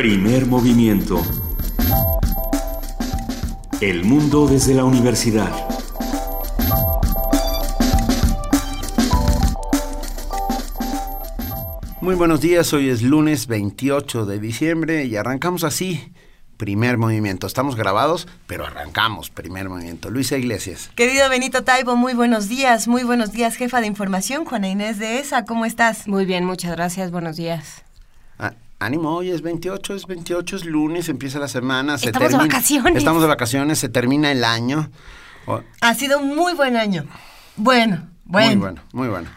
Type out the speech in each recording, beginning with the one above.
Primer movimiento. El mundo desde la universidad. Muy buenos días, hoy es lunes 28 de diciembre y arrancamos así. Primer movimiento. Estamos grabados, pero arrancamos. Primer movimiento. Luisa Iglesias. Querido Benito Taibo, muy buenos días. Muy buenos días, jefa de información, Juana Inés de ESA. ¿Cómo estás? Muy bien, muchas gracias. Buenos días. Ah, ánimo, hoy es 28, es 28, es lunes, empieza la semana. Se Estamos de vacaciones. Estamos de vacaciones, se termina el año. Oh, Ha sido un muy buen año. Bueno, bueno. Muy bueno, muy bueno.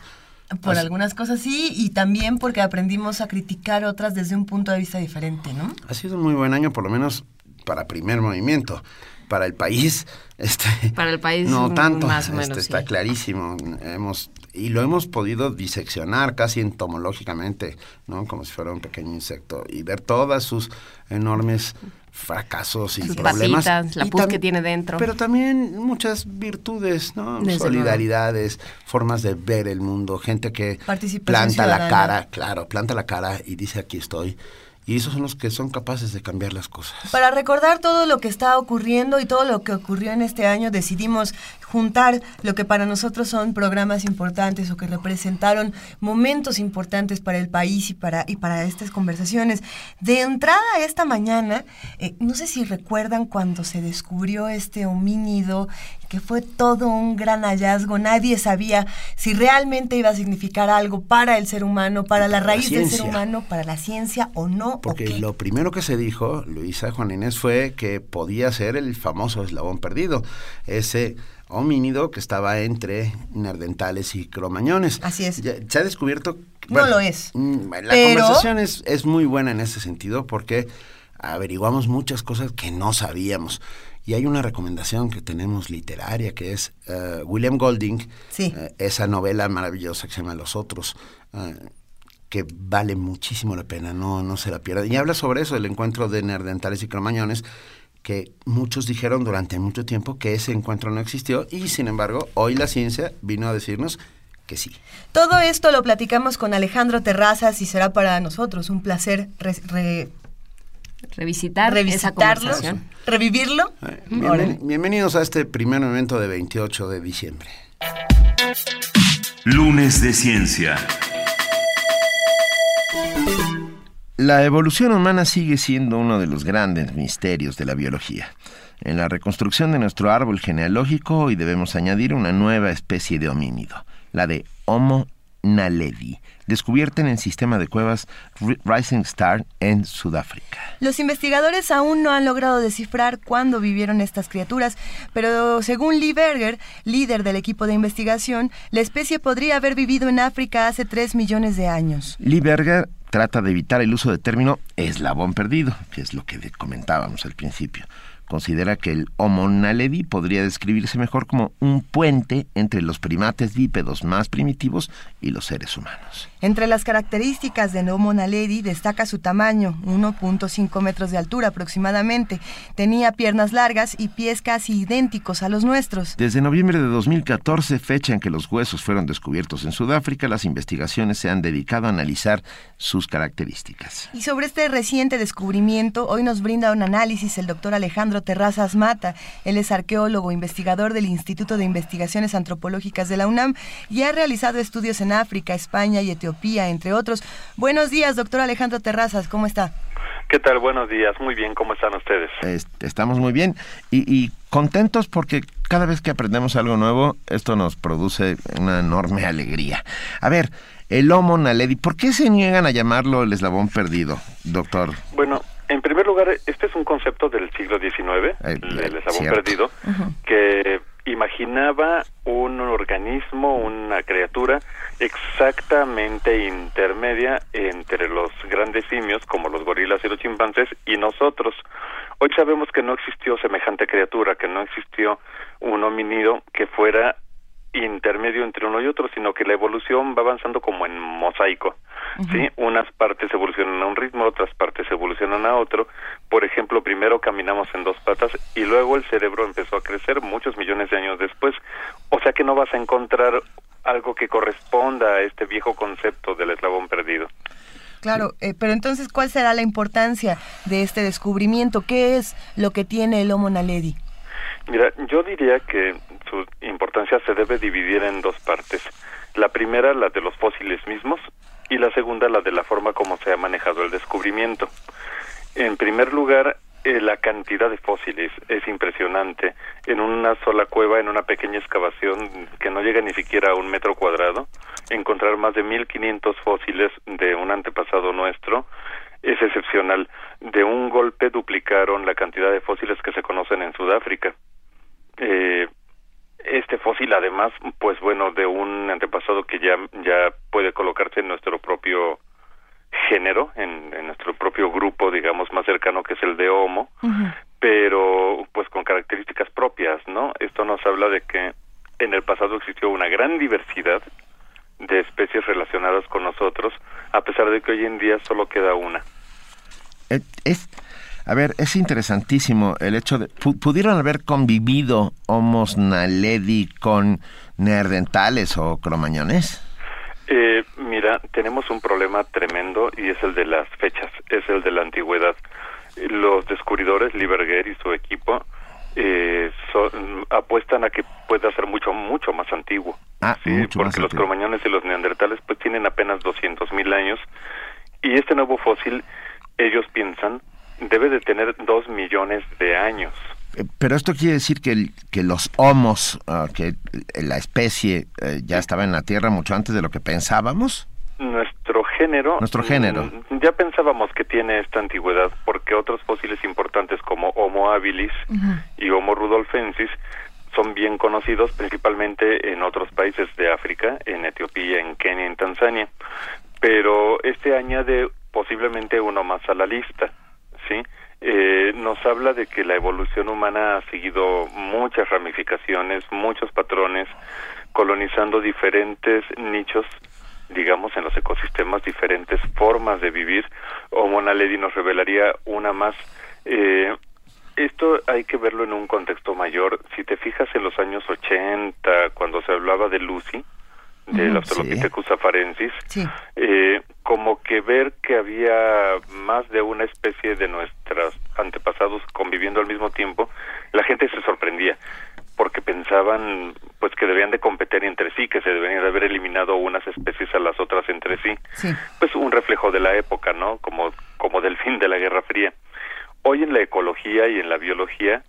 Por Así- algunas cosas sí, y también porque aprendimos a criticar otras desde un punto de vista diferente, ¿no? Ha sido un muy buen año, por lo menos para primer movimiento. Para el país, este, Para el país, no mm, tanto. más o menos, este, está clarísimo. Hemos y lo hemos podido diseccionar casi entomológicamente, ¿no? Como si fuera un pequeño insecto y ver todas sus enormes fracasos y Sus problemas. patitas, la Y pus que tiene dentro. Pero también muchas virtudes, ¿no? Desde Solidaridades, formas de ver el mundo, gente que planta la cara, claro, planta la cara y dice aquí estoy. Y esos son los que son capaces de cambiar las cosas. Para recordar todo lo que está ocurriendo y todo lo que ocurrió en este año, decidimos juntar lo que para nosotros son programas importantes o que representaron momentos importantes para el país y para, y para estas conversaciones. De entrada esta mañana, eh, no sé si recuerdan cuando se descubrió este homínido, que fue todo un gran hallazgo, nadie sabía si realmente iba a significar algo para el ser humano, para la raíz del ser humano, para la ciencia o no. o Porque qué. lo primero que se dijo, Luisa Juan Inés, fue que podía ser el famoso eslabón perdido, ese homínido que estaba entre nerdentales y cromañones. Así es. Ya- se ha descubierto... No lo es. mm, La Pero- conversación es, es muy buena en ese sentido porque averiguamos muchas cosas que no sabíamos. Y hay una recomendación que tenemos literaria que es eh, William Golding, Sí. eh, esa novela maravillosa que se llama Los Otros, eh, que vale muchísimo la pena, no, no se la pierdan. Y habla sobre eso, el encuentro de nerdentales y cromañones, que muchos dijeron durante mucho tiempo que ese encuentro no existió y sin embargo hoy la ciencia vino a decirnos que sí. Todo esto lo platicamos con Alejandro Terrazas y será para nosotros un placer re- re- Revisitar esa revisitarlo, conversación. revivirlo. Bienvenidos a este primer evento de 28 de diciembre. Lunes de ciencia. La evolución humana sigue siendo uno de los grandes misterios de la biología. En la reconstrucción de nuestro árbol genealógico hoy debemos añadir una nueva especie de homínido, la de Homo naledi, descubierta en el sistema de cuevas Ri- Rising Star en Sudáfrica. Los investigadores aún no han logrado descifrar cuándo vivieron estas criaturas, pero según Lee Berger, líder del equipo de investigación, la especie podría haber vivido en África hace 3 millones de años. Lee Berger trata de evitar el uso del término eslabón perdido, que es lo que comentábamos al principio. Considera que el Homo naledi podría describirse mejor como un puente entre los primates bípedos más primitivos y los seres humanos. Entre las características de Homo naledi destaca su tamaño, 1.5 metros de altura aproximadamente. Tenía piernas largas y pies casi idénticos a los nuestros. Desde noviembre de 2014, fecha en que los huesos fueron descubiertos en Sudáfrica, las investigaciones se han dedicado a analizar sus características. Y sobre este reciente descubrimiento, hoy nos brinda un análisis el doctor Alejandro Terrazas Mata. Él es arqueólogo, investigador del Instituto de Investigaciones Antropológicas de la UNAM y ha realizado estudios en África, España y Etiopía, entre otros. Buenos días, doctor Alejandro Terrazas, ¿cómo está? ¿Qué tal? Buenos días. Muy bien, ¿cómo están ustedes? Est- Estamos muy bien y, y contentos porque cada vez que aprendemos algo nuevo, esto nos produce una enorme alegría. A ver, el Homo naledi, ¿por qué se niegan a llamarlo el eslabón perdido, doctor? Bueno, en primer lugar, este es un concepto del siglo XIX, Eh, el eh, eslabón cierto. perdido, que imaginaba un organismo, una criatura exactamente intermedia entre los grandes simios, como los gorilas y los chimpancés, y nosotros. Hoy sabemos que no existió semejante criatura, que no existió un hominido que fuera intermedio entre uno y otro, sino que la evolución va avanzando como en mosaico. ¿sí? Unas partes evolucionan a un ritmo, otras partes evolucionan a otro. Por ejemplo, primero caminamos en dos patas y luego el cerebro empezó a crecer muchos millones de años después. O sea que no vas a encontrar algo que corresponda a este viejo concepto del eslabón perdido. Claro, eh, pero entonces, ¿cuál será la importancia de este descubrimiento? ¿Qué es lo que tiene el Homo naledi? Mira, yo diría que su importancia se debe dividir en dos partes. La primera, la de los fósiles mismos, y la segunda, la de la forma como se ha manejado el descubrimiento. En primer lugar, eh, la cantidad de fósiles es impresionante. En una sola cueva, en una pequeña excavación que no llega ni siquiera a un metro cuadrado, encontrar más de 1500 fósiles de un antepasado nuestro es excepcional. De un golpe duplicaron la cantidad de fósiles que se conocen en Sudáfrica. Eh, este fósil además pues bueno de un antepasado que ya ya puede colocarse en nuestro propio género, en, nuestro propio grupo, digamos, más cercano que es el de Homo, pero pues con características propias, ¿no? Esto nos habla de que en el pasado existió una gran diversidad de especies relacionadas con nosotros, a pesar de que hoy en día solo queda una. Eh, es, a ver, es interesantísimo el hecho de... ¿Pudieron haber convivido Homos naledi con neandertales o cromañones? Eh, mira, tenemos un problema tremendo y es el de las fechas, es el de la antigüedad. Los descubridores, Lieberger y su equipo, eh, apuestan a que pueda ser mucho, mucho más antiguo. Ah, ¿sí? porque los cromañones y los neandertales pues tienen apenas 200.000 años y este nuevo fósil, ellos piensan, debe de tener dos millones de años. Eh, pero esto quiere decir que, que los homos, ah, que la especie eh, ya estaba en la Tierra mucho antes de lo que pensábamos. Nuestro género. Nuestro género. Mm, ya pensábamos que tiene esta antigüedad porque otros fósiles importantes como Homo habilis y Homo rudolfensis son bien conocidos principalmente en otros países de África, en Etiopía, en Kenia, en Tanzania. Pero este añade posiblemente uno más a la lista, ¿sí? eh, nos habla de que la evolución humana ha seguido muchas ramificaciones, muchos patrones, colonizando diferentes nichos, digamos, en los ecosistemas, diferentes formas de vivir. Homo naledi nos revelaría una más. Eh, esto hay que verlo en un contexto mayor. Si te fijas en los años 80, cuando se hablaba de Lucy, de los Australopithecus afarensis, eh, como que ver que había más de una especie de nuestros antepasados conviviendo al mismo tiempo, la gente se sorprendía porque pensaban pues que debían de competir entre sí, que se debían de haber eliminado unas especies a las otras entre sí. Pues un reflejo de la época, ¿no? Como como del fin de la Guerra Fría. Hoy en la ecología y en la biología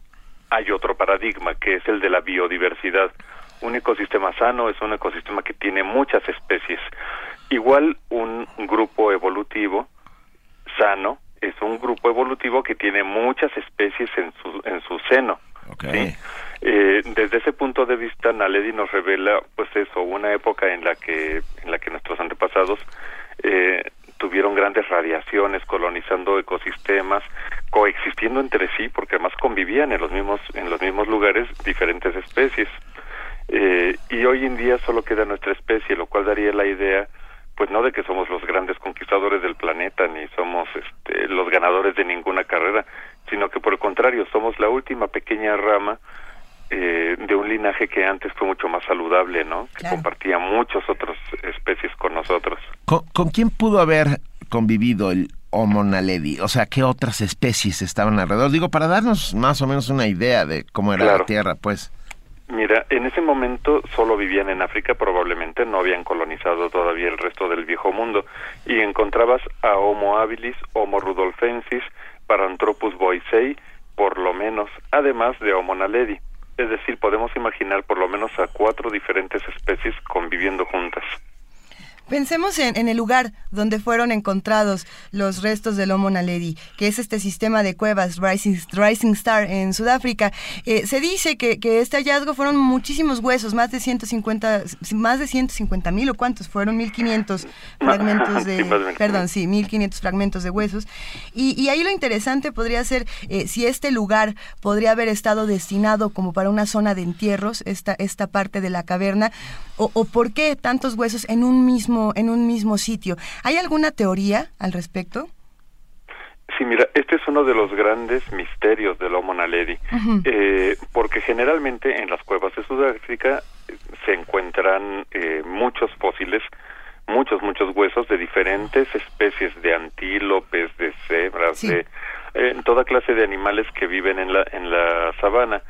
hay otro paradigma que es el de la biodiversidad un ecosistema sano es un ecosistema que tiene muchas especies. Igual un grupo evolutivo sano es un grupo evolutivo que tiene muchas especies en su, en su seno. Eh, desde ese punto de vista, Naledi nos revela, pues eso, una época en la que en la que nuestros antepasados eh, tuvieron grandes radiaciones, colonizando ecosistemas, coexistiendo entre sí, porque además convivían en los mismos en los mismos lugares diferentes especies. Eh, y hoy en día solo queda nuestra especie, lo cual daría la idea, pues no de que somos los grandes conquistadores del planeta ni somos este, los ganadores de ninguna carrera, sino que por el contrario somos la última pequeña rama eh, de un linaje que antes fue mucho más saludable, ¿no? Que compartía muchas otras especies con nosotros. ¿Con, quién pudo haber convivido el Homo naledi? O sea, ¿qué otras especies estaban alrededor? Digo, para darnos más o menos una idea de cómo era la Tierra, pues. Mira, en ese momento solo vivían en África, probablemente no habían colonizado todavía el resto del viejo mundo, y encontrabas a Homo habilis, Homo rudolfensis, Paranthropus boisei, por lo menos, además de Homo naledi. Es decir, podemos imaginar por lo menos a cuatro diferentes especies conviviendo juntas. Pensemos en, el lugar donde fueron encontrados los restos del Homo naledi, que es este sistema de cuevas Rising, Rising Star en Sudáfrica. Eh, se dice que, este hallazgo fueron muchísimos huesos, más de 150, más de 150 mil o cuántos, fueron 1500 fragmentos de, perdón, sí, 1500 fragmentos de huesos. Y, ahí lo interesante podría ser eh, si este lugar podría haber estado destinado como para una zona de entierros, esta, esta parte de la caverna, o, o por qué tantos huesos en un mismo en un mismo sitio. ¿Hay alguna teoría al respecto? Sí, mira, este es uno de los grandes misterios del Homo naledi, eh, porque generalmente en las cuevas de Sudáfrica eh, se encuentran eh, muchos fósiles muchos, muchos huesos de diferentes especies de antílopes, de cebras, de eh, toda clase de animales que viven en la, en la sabana.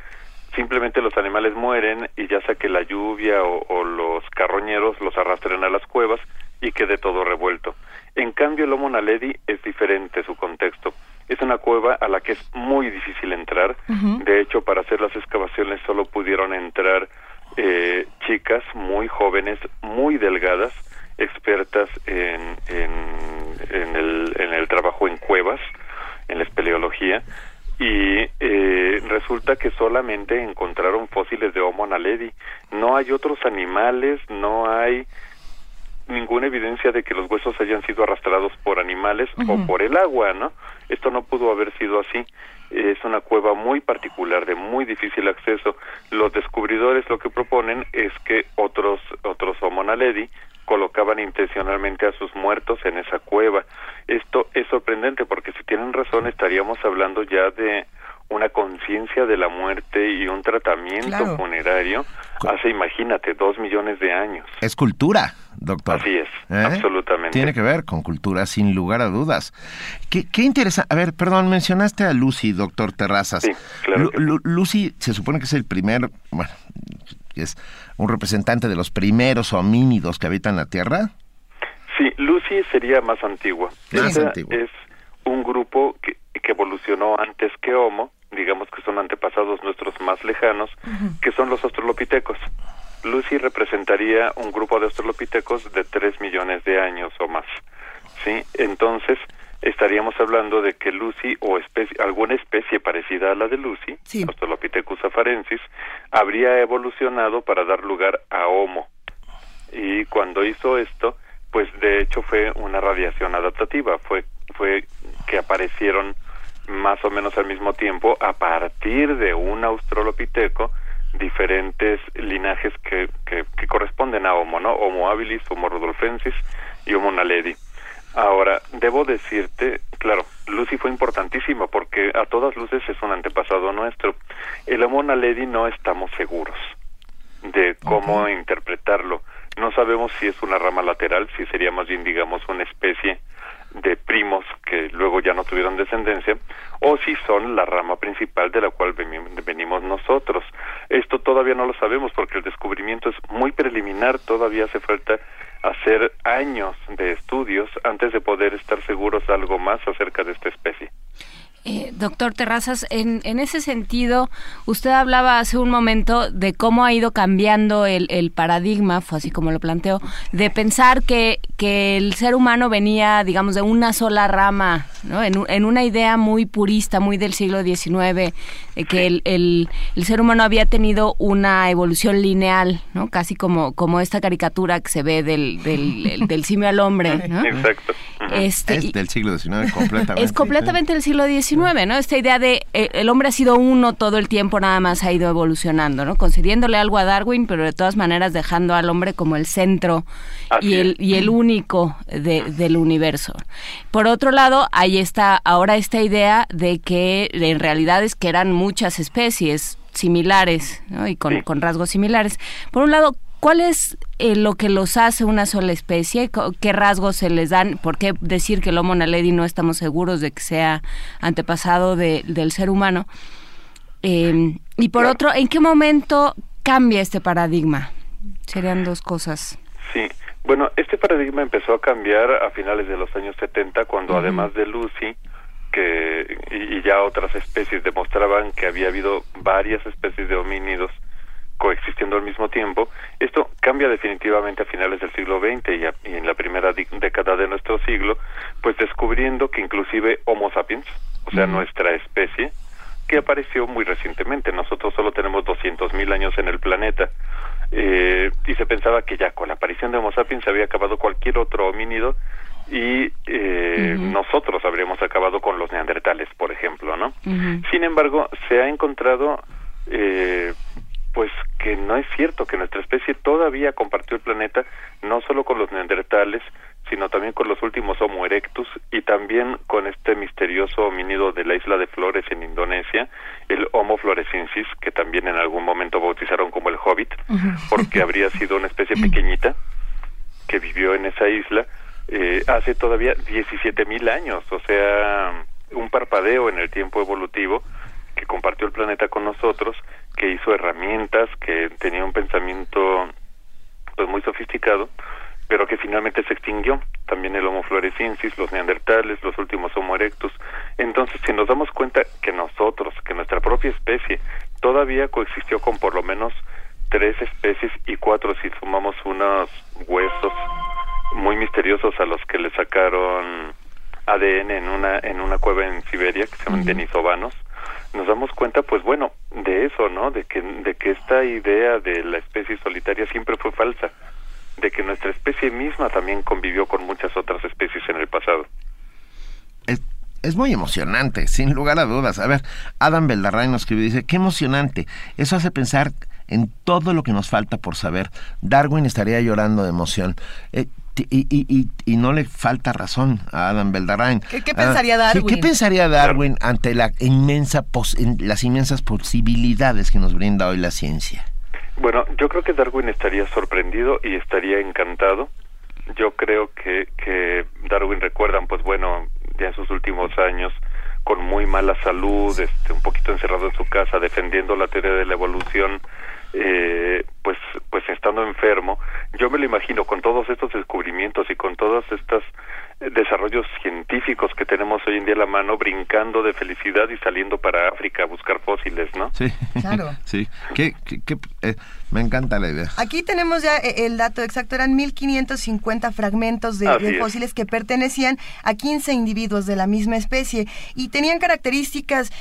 Simplemente los animales mueren y ya sea que la lluvia o, o los carroñeros los arrastren a las cuevas y quede todo revuelto. En cambio, el Homo naledi es diferente su contexto. Es una cueva a la que es muy difícil entrar. De hecho, para hacer las excavaciones solo pudieron entrar eh, chicas muy jóvenes, muy delgadas, expertas en, en, el, en el trabajo en cuevas, en la espeleología, y eh, resulta que solamente encontraron fósiles de Homo naledi. No hay otros animales, no hay ninguna evidencia de que los huesos hayan sido arrastrados por animales o por el agua, ¿no? Esto no pudo haber sido así. Es una cueva muy particular, de muy difícil acceso. Los descubridores lo que proponen es que otros otros Homo naledi colocaban intencionalmente a sus muertos en esa cueva. Esto es sorprendente porque si tienen razón estaríamos hablando ya de una conciencia de la muerte y un tratamiento funerario hace, imagínate, dos millones de años. Es cultura, doctor. Así es, ¿Eh? absolutamente. Tiene que ver con cultura, sin lugar a dudas. Qué, qué interesante. A ver, perdón, mencionaste a Lucy, doctor Terrazas. Sí, claro. Lucy se supone que es el primer, bueno, es un representante de los primeros homínidos que habitan la Tierra. Sí, Lucy sería más antigua. Más antigua. Es un grupo que, que evolucionó antes que Homo, digamos que son antepasados nuestros más lejanos, que son los australopitecos. Lucy representaría un grupo de australopitecos de 3 millones de años o más. ¿Sí? Entonces, estaríamos hablando de que Lucy o especie, alguna especie parecida a la de Lucy, Australopithecus afarensis, habría evolucionado para dar lugar a Homo. Y cuando hizo esto, pues de hecho fue una radiación adaptativa, fue fue que aparecieron más o menos al mismo tiempo a partir de un australopiteco diferentes linajes que, que, corresponden a Homo, ¿no? Homo habilis, Homo rudolfensis y Homo naledi. Ahora, debo decirte, claro, Lucy fue importantísima porque a todas luces es un antepasado nuestro. El Homo naledi no estamos seguros de cómo interpretarlo. No sabemos si es una rama lateral, si sería más bien, digamos, una especie de primos que luego ya no tuvieron descendencia, o si son la rama principal de la cual venimos nosotros. Esto todavía no lo sabemos porque el descubrimiento es muy preliminar, todavía hace falta hacer años de estudios antes de poder estar seguros de algo más acerca de esta especie. Eh, doctor Terrazas, en, en, ese sentido, usted hablaba hace un momento de cómo ha ido cambiando el, el paradigma, fue así como lo planteó, de pensar que, que, el ser humano venía, digamos, de una sola rama, ¿no? en, en una idea muy purista, muy del siglo XIX, de que el, el, el, ser humano había tenido una evolución lineal, ¿no? casi como, como esta caricatura que se ve del, del, del simio al hombre. ¿no? Exacto. Este, es del siglo XIX completamente. Es completamente del siglo XIX ¿no? Esta idea de eh, el hombre ha sido uno todo el tiempo, nada más ha ido evolucionando, ¿no? Concediéndole algo a Darwin, pero de todas maneras dejando al hombre como el centro y el, y el único del universo. Por otro lado, ahí está ahora esta idea de que en realidad es que eran muchas especies similares y con, con rasgos similares. Por un lado, ¿Cuál es eh, lo que los hace una sola especie? ¿Qué rasgos se les dan? ¿Por qué decir que el Homo naledi no estamos seguros de que sea antepasado del ser humano? Em, y por otro, ¿en qué momento cambia este paradigma? Serían dos cosas. Sí, bueno, este paradigma empezó a cambiar a finales de los años 70 cuando además de Lucy, que y, ya otras especies demostraban que había habido varias especies de homínidos coexistiendo al mismo tiempo. Esto cambia definitivamente a finales del siglo XX y, en la primera década de nuestro siglo, pues descubriendo que inclusive Homo sapiens, o sea, nuestra especie, que apareció muy recientemente, nosotros solo tenemos 200.000 años en el planeta, eh, y se pensaba que ya con la aparición de Homo sapiens se había acabado cualquier otro homínido y eh, nosotros habríamos acabado con los neandertales, por ejemplo, ¿no? Sin embargo, se ha encontrado eh, pues que no es cierto que nuestra especie todavía compartió el planeta no solo con los neandertales, sino también con los últimos Homo erectus y también con este misterioso homínido de la isla de Flores en Indonesia, el Homo florescensis, que también en algún momento bautizaron como el Hobbit, porque habría sido una especie pequeñita que vivió en esa isla eh, hace todavía 17 mil años, o sea, un parpadeo en el tiempo evolutivo que compartió el planeta con nosotros, que hizo herramientas, que tenía un pensamiento pues muy sofisticado, pero que finalmente se extinguió. También el Homo floresiensis, los neandertales, los últimos Homo erectus. Entonces, si nos damos cuenta que nosotros, que nuestra propia especie, todavía coexistió con por lo menos tres especies y cuatro si sumamos unos huesos muy misteriosos a los que le sacaron ADN en una en una cueva en Siberia que se llaman denisovanos nos damos cuenta pues bueno de eso no de que de que esta idea de la especie solitaria siempre fue falsa de que nuestra especie misma también convivió con muchas otras especies en el pasado es, muy emocionante sin lugar a dudas a ver Adam Beldarrain nos escribe dice qué emocionante eso hace pensar en todo lo que nos falta por saber. Darwin estaría llorando de emoción. Eh, y, y, y, no le falta razón a Adam Beldarrain. ¿Qué, qué pensaría ah, Darwin? ¿Qué pensaría Darwin ante la inmensa las inmensas posibilidades que nos brinda hoy la ciencia? Bueno, yo creo que Darwin estaría sorprendido y estaría encantado. Yo creo que, que Darwin recuerdan, pues bueno, ya en sus últimos años, con muy mala salud, este, un poquito encerrado en su casa, defendiendo la teoría de la evolución, eh, pues pues estando enfermo yo me lo imagino con todos estos descubrimientos y con todos estos eh, desarrollos científicos que tenemos hoy en día a la mano brincando de felicidad y saliendo para África a buscar fósiles no sí. Claro. Sí. ¿Qué, eh, me encanta la idea. Aquí tenemos ya el dato exacto eran 1550 fragmentos de, de fósiles que pertenecían a 15 individuos de la misma especie y tenían características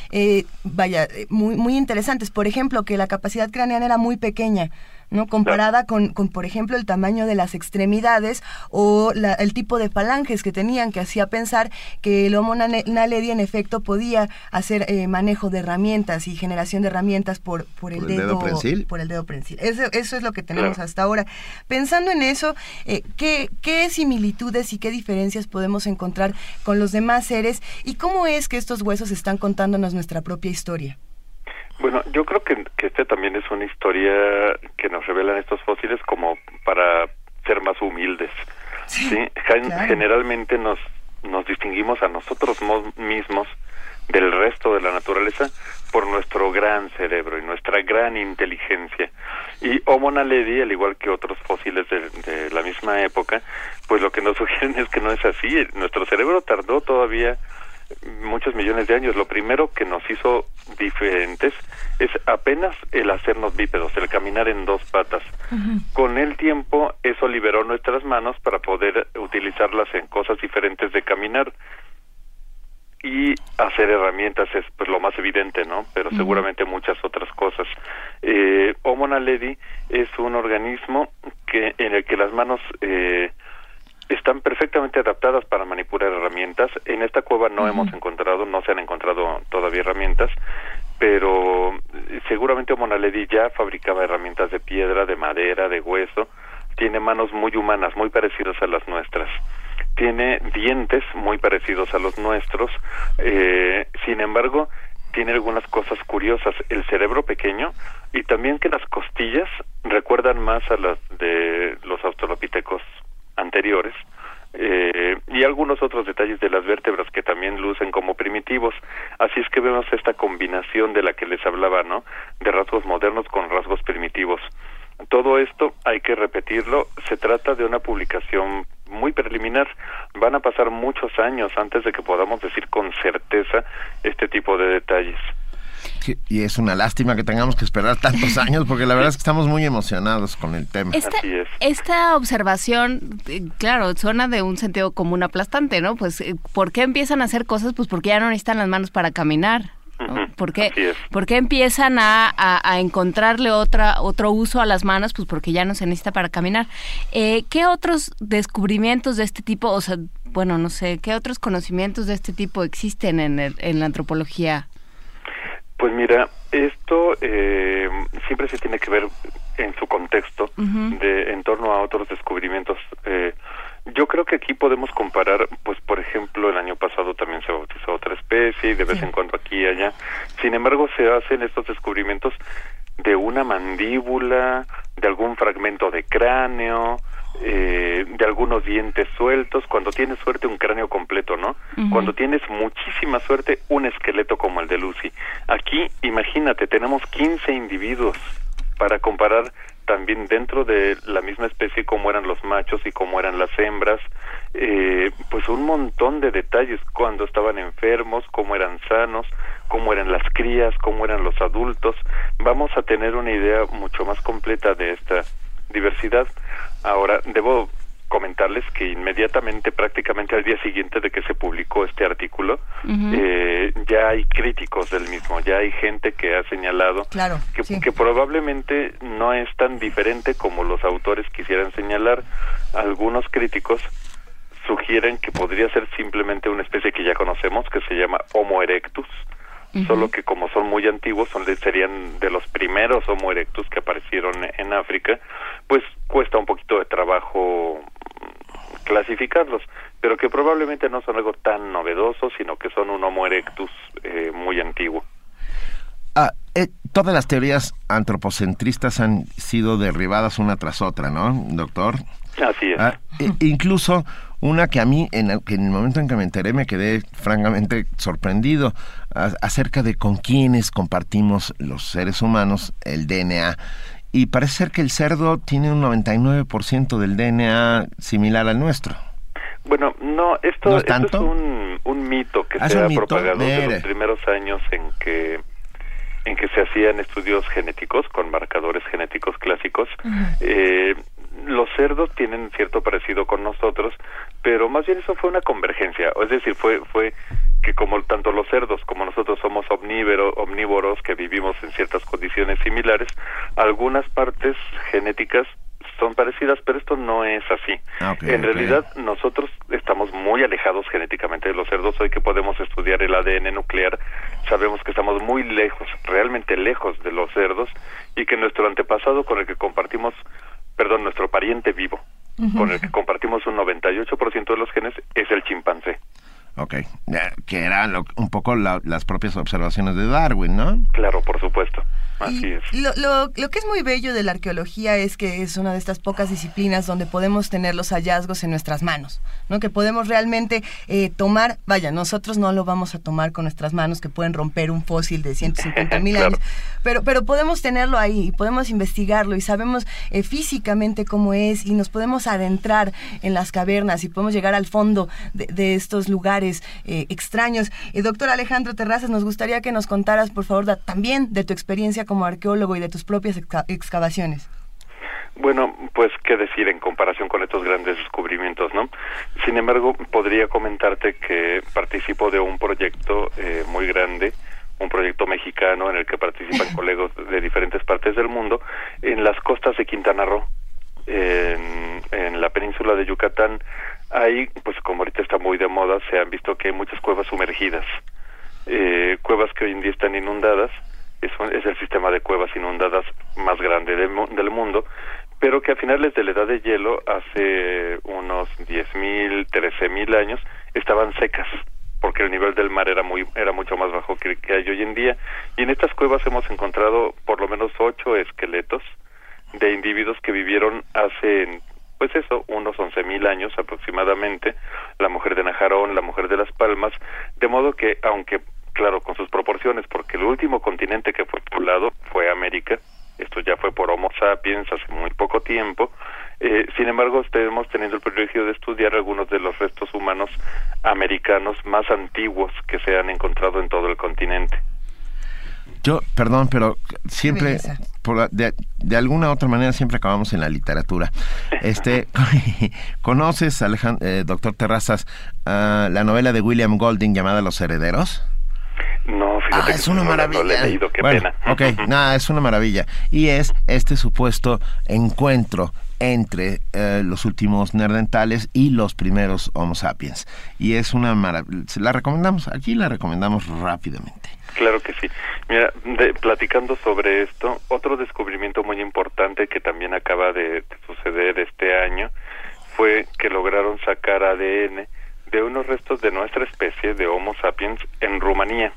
vaya muy muy interesantes. Por ejemplo que la capacidad craneana era muy pequeña, ¿no? Comparada con, con, por ejemplo, el tamaño de las extremidades o el tipo de falanges que tenían, que hacía pensar que el Homo naledi en efecto podía hacer eh, manejo de herramientas y generación de herramientas por, por, el, dedo, prensil. Por el dedo prensil. Eso, eso es lo que tenemos hasta ahora. Pensando en eso, eh, ¿qué, ¿qué similitudes y qué diferencias podemos encontrar con los demás seres y cómo es que estos huesos están contándonos nuestra propia historia? Bueno, yo creo que, que este también es una historia que nos revelan estos fósiles como para ser más humildes. Sí, Generalmente nos, nos distinguimos a nosotros mismos del resto de la naturaleza por nuestro gran cerebro y nuestra gran inteligencia. Y Homo naledi, al igual que otros fósiles de, de, la misma época, pues lo que nos sugieren es que no es así. Nuestro cerebro tardó todavía muchos millones de años. Lo primero que nos hizo diferentes es apenas el hacernos bípedos, el caminar en dos patas. Con el tiempo eso liberó nuestras manos para poder utilizarlas en cosas diferentes de caminar y hacer herramientas es pues lo más evidente, ¿no? Pero seguramente muchas otras cosas. Eh, Homo naledi es un organismo que en el que las manos eh, están perfectamente adaptadas para manipular herramientas. En esta cueva no hemos encontrado, no se han encontrado todavía herramientas, pero eh, seguramente Monaledi ya fabricaba herramientas de piedra, de madera, de hueso. Tiene manos muy humanas, muy parecidas a las nuestras. Tiene dientes muy parecidos a los nuestros. Eh, sin embargo, tiene algunas cosas curiosas. El cerebro pequeño y también que las costillas recuerdan más a las de los australopitecos anteriores eh, y algunos otros detalles de las vértebras que también lucen como primitivos. Así es que vemos esta combinación de la que les hablaba, ¿no? De rasgos modernos con rasgos primitivos. Todo esto hay que repetirlo. Se trata de una publicación muy preliminar. Van a pasar muchos años antes de que podamos decir con certeza este tipo de detalles y es una lástima que tengamos que esperar tantos años porque la verdad es que estamos muy emocionados con el tema. Esta, esta observación, eh, claro, suena de un sentido común aplastante, ¿no? Pues, eh, ¿por qué empiezan a hacer cosas? Pues porque ya no necesitan las manos para caminar. ¿Por, qué, ¿Por qué empiezan a, a, encontrarle otra, otro uso a las manos? Pues porque ya no se necesita para caminar. Eh, ¿Qué otros descubrimientos de este tipo, o sea, bueno, no sé, qué otros conocimientos de este tipo existen en, en la antropología pues mira, esto eh, siempre se tiene que ver en su contexto, de en torno a otros descubrimientos. Eh, yo creo que aquí podemos comparar, pues por ejemplo, el año pasado también se bautizó otra especie y de vez en cuando aquí y allá. Sin embargo, se hacen estos descubrimientos de una mandíbula, de algún fragmento de cráneo, eh, de algunos dientes sueltos, cuando tienes suerte un cráneo completo, ¿no? Cuando tienes muchísima suerte un esqueleto como el de Lucy. Aquí, imagínate, tenemos 15 individuos para comparar también dentro de la misma especie cómo eran los machos y cómo eran las hembras, eh, pues un montón de detalles, cuando estaban enfermos, cómo eran sanos, cómo eran las crías, cómo eran los adultos. Vamos a tener una idea mucho más completa de esta diversidad. Ahora, debo comentarles que inmediatamente, prácticamente al día siguiente de que se publicó este artículo, eh, ya hay críticos del mismo, ya hay gente que ha señalado que, que, probablemente no es tan diferente como los autores quisieran señalar. Algunos críticos sugieren que podría ser simplemente una especie que ya conocemos, que se llama Homo erectus, solo que como son muy antiguos, son serían de los primeros Homo erectus que aparecieron en África, pues cuesta un poquito de trabajo clasificarlos, pero que probablemente no son algo tan novedoso, sino que son un Homo erectus eh, muy antiguo. Ah, eh, todas las teorías antropocentristas han sido derribadas una tras otra, ¿no, doctor? Así es. Ah, e, incluso una que a mí, en el, que en el momento en que me enteré, me quedé francamente sorprendido acerca de con quiénes compartimos los seres humanos el DNA. Y parece ser que el cerdo tiene un 99% del DNA similar al nuestro. Bueno, no, esto, es, un, mito que ah, se ha propagado en los primeros años en que en que se hacían estudios genéticos con marcadores genéticos clásicos. eh, los cerdos tienen cierto parecido con nosotros, pero más bien eso fue una convergencia, es decir, fue fue que como tanto los cerdos como nosotros somos omnívoros, omnívoros que vivimos en ciertas condiciones similares, algunas partes genéticas son parecidas, pero esto no es así. Ah, en realidad, nosotros estamos muy alejados genéticamente de los cerdos. Hoy que podemos estudiar el ADN nuclear, sabemos que estamos muy lejos, realmente lejos de los cerdos, y que nuestro antepasado con el que compartimos perdón, nuestro pariente vivo, con el que compartimos un 98% de los genes, es el chimpancé. Ok, que eran un poco las propias observaciones de Darwin, ¿no? Claro, por supuesto. Así es. Lo, lo, lo, que es muy bello de la arqueología es que es una de estas pocas disciplinas donde podemos tener los hallazgos en nuestras manos, ¿no? Que podemos realmente eh, tomar, vaya, nosotros no lo vamos a tomar con nuestras manos que pueden romper un fósil de 150 mil años, pero, pero podemos tenerlo ahí y podemos investigarlo y sabemos eh, físicamente cómo es y nos podemos adentrar en las cavernas y podemos llegar al fondo de, estos lugares eh, extraños. doctor Alejandro Terrazas, nos gustaría que nos contaras, por favor, también de tu experiencia como arqueólogo y de tus propias excavaciones? Bueno, pues qué decir en comparación con estos grandes descubrimientos, ¿no? Sin embargo, podría comentarte que participo de un proyecto eh, muy grande, un proyecto mexicano en el que participan colegas de diferentes partes del mundo en las costas de Quintana Roo, en, en la península de Yucatán. Ahí, pues como ahorita está muy de moda, se han visto que hay muchas cuevas sumergidas, eh, cuevas que hoy en día están inundadas es, el sistema de cuevas inundadas más grande del mundo, pero que a finales de la edad de hielo, hace unos 10.000, 13.000 años, estaban secas porque el nivel del mar era muy era mucho más bajo que, que hay hoy en día. Y en estas cuevas hemos encontrado por lo menos ocho esqueletos de individuos que vivieron hace pues eso, unos once mil años aproximadamente, la mujer de Najarón, la mujer de las Palmas, de modo que aunque claro, con sus proporciones, porque el último continente que fue poblado fue América, esto ya fue por Homo sapiens hace muy poco tiempo, eh, sin embargo, estamos teniendo el privilegio de estudiar algunos de los restos humanos americanos más antiguos que se han encontrado en todo el continente. Yo, perdón, pero siempre, por, de, de, alguna otra manera, siempre acabamos en la literatura. Este, ¿Conoces, Alejandro, eh, doctor Terrazas, la novela de William Golding llamada Los Herederos? No, fíjate ah, es una maravilla. qué pena. Ok, nada, es una maravilla. Y es este supuesto encuentro entre eh, los últimos nerdentales y los primeros Homo sapiens. Y es una maravilla. La recomendamos, aquí la recomendamos rápidamente. Claro que sí. Mira, platicando sobre esto, otro descubrimiento muy importante que también acaba de suceder este año fue que lograron sacar ADN de unos restos de nuestra especie, de Homo sapiens, en Rumanía.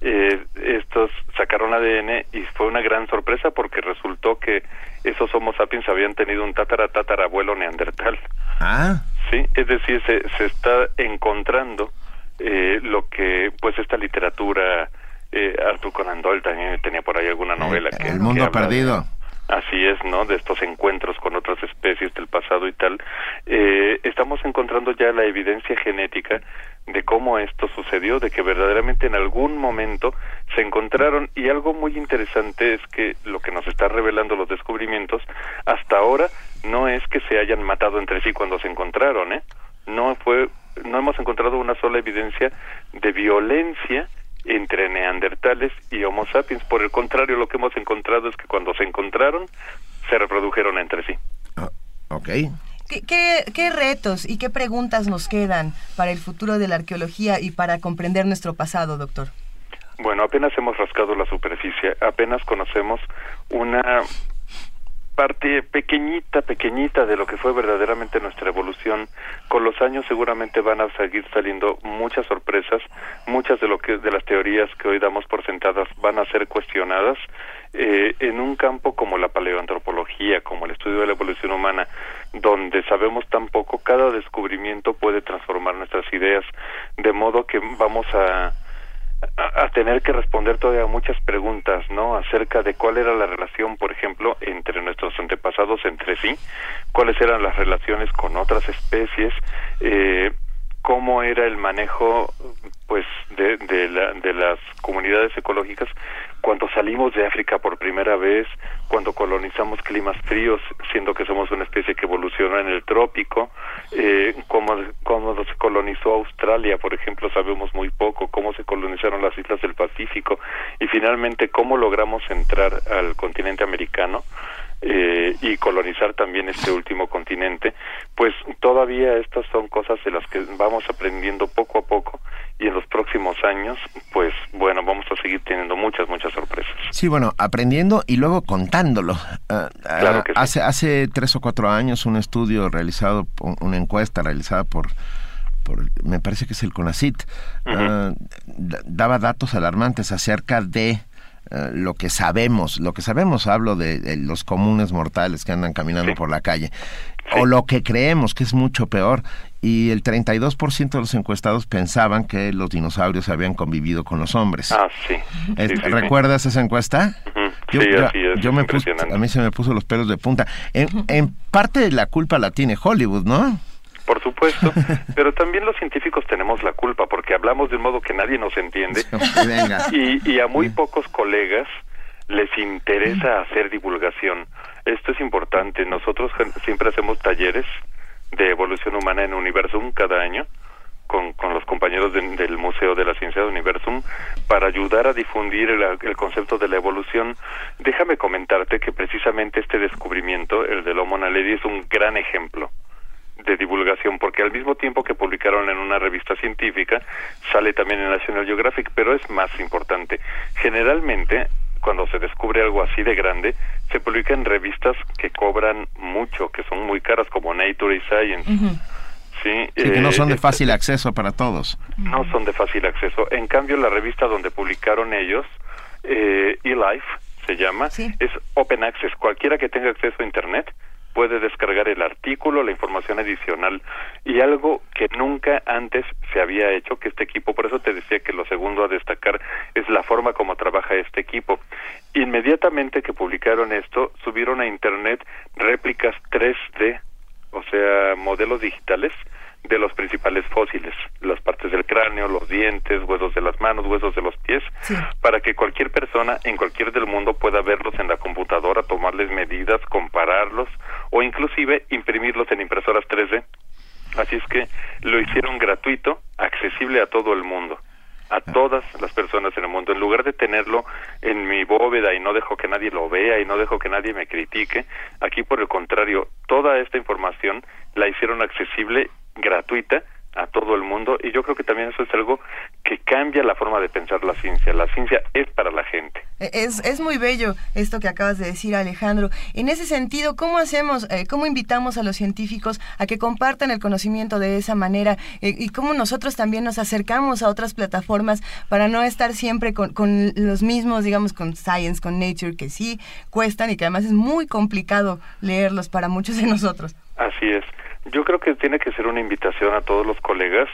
eh, estos sacaron ADN y fue una gran sorpresa porque resultó que esos Homo sapiens habían tenido un tatara tatarabuelo neandertal. Ah. Sí, es decir, se, se está encontrando eh, lo que, pues, esta literatura, eh, Arthur Conan Doyle también tenía por ahí alguna novela. que, el mundo perdido. Así es, ¿no? De estos encuentros con otras especies del pasado y tal. Eh, estamos encontrando ya la evidencia genética de cómo esto sucedió, de que verdaderamente en algún momento se encontraron y algo muy interesante es que lo que nos está revelando los descubrimientos hasta ahora no es que se hayan matado entre sí cuando se encontraron, ¿eh? No fue no hemos encontrado una sola evidencia de violencia entre neandertales y Homo sapiens. Por el contrario, lo que hemos encontrado es que cuando se encontraron, se reprodujeron entre sí. Ah, ok. ¿Qué, ¿Qué, retos y qué preguntas nos quedan para el futuro de la arqueología y para comprender nuestro pasado, doctor? Bueno, apenas hemos rascado la superficie, apenas conocemos una parte pequeñita, pequeñita de lo que fue verdaderamente nuestra evolución. Con los años seguramente van a seguir saliendo muchas sorpresas, muchas de lo que de las teorías que hoy damos por sentadas van a ser cuestionadas eh, en un campo como la paleoantropología, como el estudio de la evolución humana, donde sabemos tan poco, cada descubrimiento puede transformar nuestras ideas, de modo que vamos a a, tener que responder todavía muchas preguntas, ¿no? Acerca de cuál era la relación, por ejemplo, entre nuestros antepasados entre sí, cuáles eran las relaciones con otras especies, eh, cómo era el manejo pues de, la, de las comunidades ecológicas cuando salimos de África por primera vez, cuando colonizamos climas fríos, siendo que somos una especie que evolucionó en el trópico, eh, cómo, cómo se colonizó Australia, por ejemplo, sabemos muy poco, cómo se colonizaron las islas del Pacífico y finalmente cómo logramos entrar al continente americano eh, y colonizar también este último continente, pues todavía estas son cosas de las que vamos aprendiendo poco a poco y en los próximos años, pues bueno, vamos a seguir teniendo muchas, muchas sorpresas. Sí, bueno, aprendiendo y luego contándolo. Ah, ah, claro que hace, hace tres o cuatro años un estudio realizado, una encuesta realizada por por, me parece que es el CONACIT, ah, daba datos alarmantes acerca de eh, lo que sabemos, lo que sabemos, hablo de, los comunes mortales que andan caminando por la calle, o lo que creemos que es mucho peor, y el 32% de los encuestados pensaban que los dinosaurios habían convivido con los hombres. Ah, sí. ¿Recuerdas esa encuesta? Yo, yo me puse, a mí se me puso los pelos de punta. En, en parte de la culpa la tiene Hollywood, ¿no? Por supuesto, pero también los científicos tenemos la culpa porque hablamos de un modo que nadie nos entiende y, y a muy pocos colegas les interesa hacer divulgación. Esto es importante. Nosotros siempre hacemos talleres de evolución humana en Universum cada año con, con los compañeros del Museo de la Ciencia de Universum para ayudar a difundir el, el, concepto de la evolución. Déjame comentarte que precisamente este descubrimiento, el del Homo naledi, es un gran ejemplo de divulgación, porque al mismo tiempo que publicaron en una revista científica, sale también en National Geographic, pero es más importante. Generalmente, cuando se descubre algo así de grande, se publica en revistas que cobran mucho, que son muy caras, como Nature y Science. Sí, que no son de eh, fácil acceso para todos. No son de fácil acceso. En cambio, la revista donde publicaron ellos, eh, eLife se llama, es Open Access. Cualquiera que tenga acceso a Internet puede descargar el artículo, la información adicional y algo que nunca antes se había hecho, que este equipo, por eso te decía que lo segundo a destacar es la forma como trabaja este equipo. Inmediatamente que publicaron esto, subieron a Internet réplicas 3D, o sea, modelos digitales de los principales fósiles, las partes del cráneo, los dientes, huesos de las manos, huesos de los pies, para que cualquier persona en cualquier del mundo pueda verlos en la computadora, tomarles medidas, compararlos o inclusive imprimirlos en impresoras 3D. Así es que lo hicieron gratuito, accesible a todo el mundo a todas las personas en el mundo. En lugar de tenerlo en mi bóveda y no dejo que nadie lo vea y no dejo que nadie me critique, aquí por el contrario, toda esta información la hicieron accesible gratuita a todo el mundo y yo creo que también eso es algo que cambia la forma de pensar la ciencia. La ciencia es para la gente. E, es, es muy bello esto que acabas de decir, Alejandro. En ese sentido, ¿cómo hacemos, eh, cómo invitamos a los científicos a que compartan el conocimiento de esa manera eh, y cómo nosotros también nos acercamos a otras plataformas para no estar siempre con, con los mismos, digamos, con Science, con Nature, que sí cuestan y que además es muy complicado leerlos para muchos de nosotros? Así es. Yo creo que tiene que ser una invitación a todos los colegas.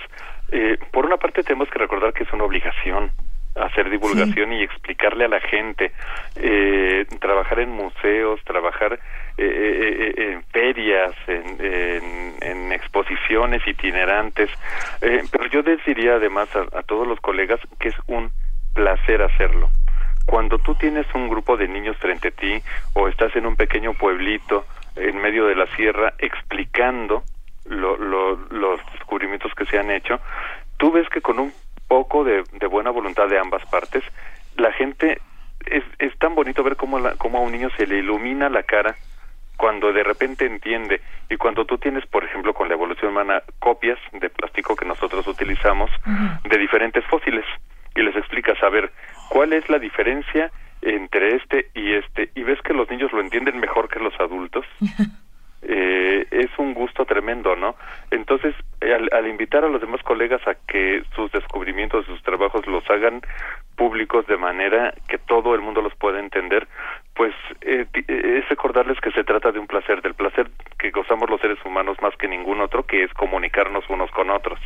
Eh, por una parte tenemos que recordar que es una obligación hacer divulgación y explicarle a la gente, eh, trabajar en museos, trabajar eh, en ferias, en, exposiciones itinerantes. pero yo les diría además a todos los colegas que es un placer hacerlo cuando tú tienes un grupo de niños frente a ti o estás en un pequeño pueblito en medio de la sierra explicando los descubrimientos que se han hecho, tú ves que con un poco de, buena voluntad de ambas partes, la gente es, es tan bonito ver cómo, la, cómo a un niño se le ilumina la cara cuando de repente entiende. Y cuando tú tienes, por ejemplo, con la evolución humana, copias de plástico que nosotros utilizamos de diferentes fósiles y les explicas, a ver, ¿cuál es la diferencia entre este y este? Y ves que los niños lo entienden mejor que los adultos. Eh, es un gusto tremendo, ¿no? Entonces, al, invitar a los demás colegas a que sus descubrimientos, sus trabajos los hagan públicos de manera que todo el mundo los pueda entender, pues eh, es recordarles que se trata de un placer, del placer que gozamos los seres humanos más que ningún otro, que es comunicarnos unos con otros.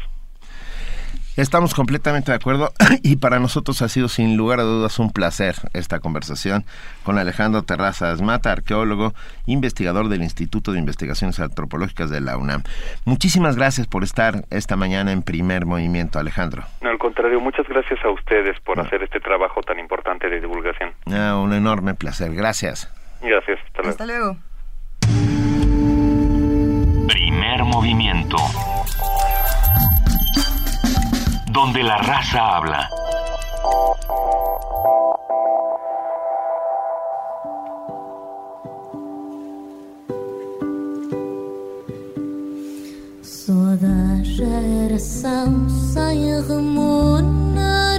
Estamos completamente de acuerdo y para nosotros ha sido sin lugar a dudas un placer esta conversación con Alejandro Terrazas Mata, arqueólogo, investigador del Instituto de Investigaciones Antropológicas de la UNAM. Muchísimas gracias por estar esta mañana en primer movimiento, Alejandro. No, al contrario, muchas gracias a ustedes por hacer este trabajo tan importante de divulgación. Ah, un enorme placer, gracias. Gracias, hasta luego. Primer movimiento donde la raza habla. Sou da geração sem remuneração.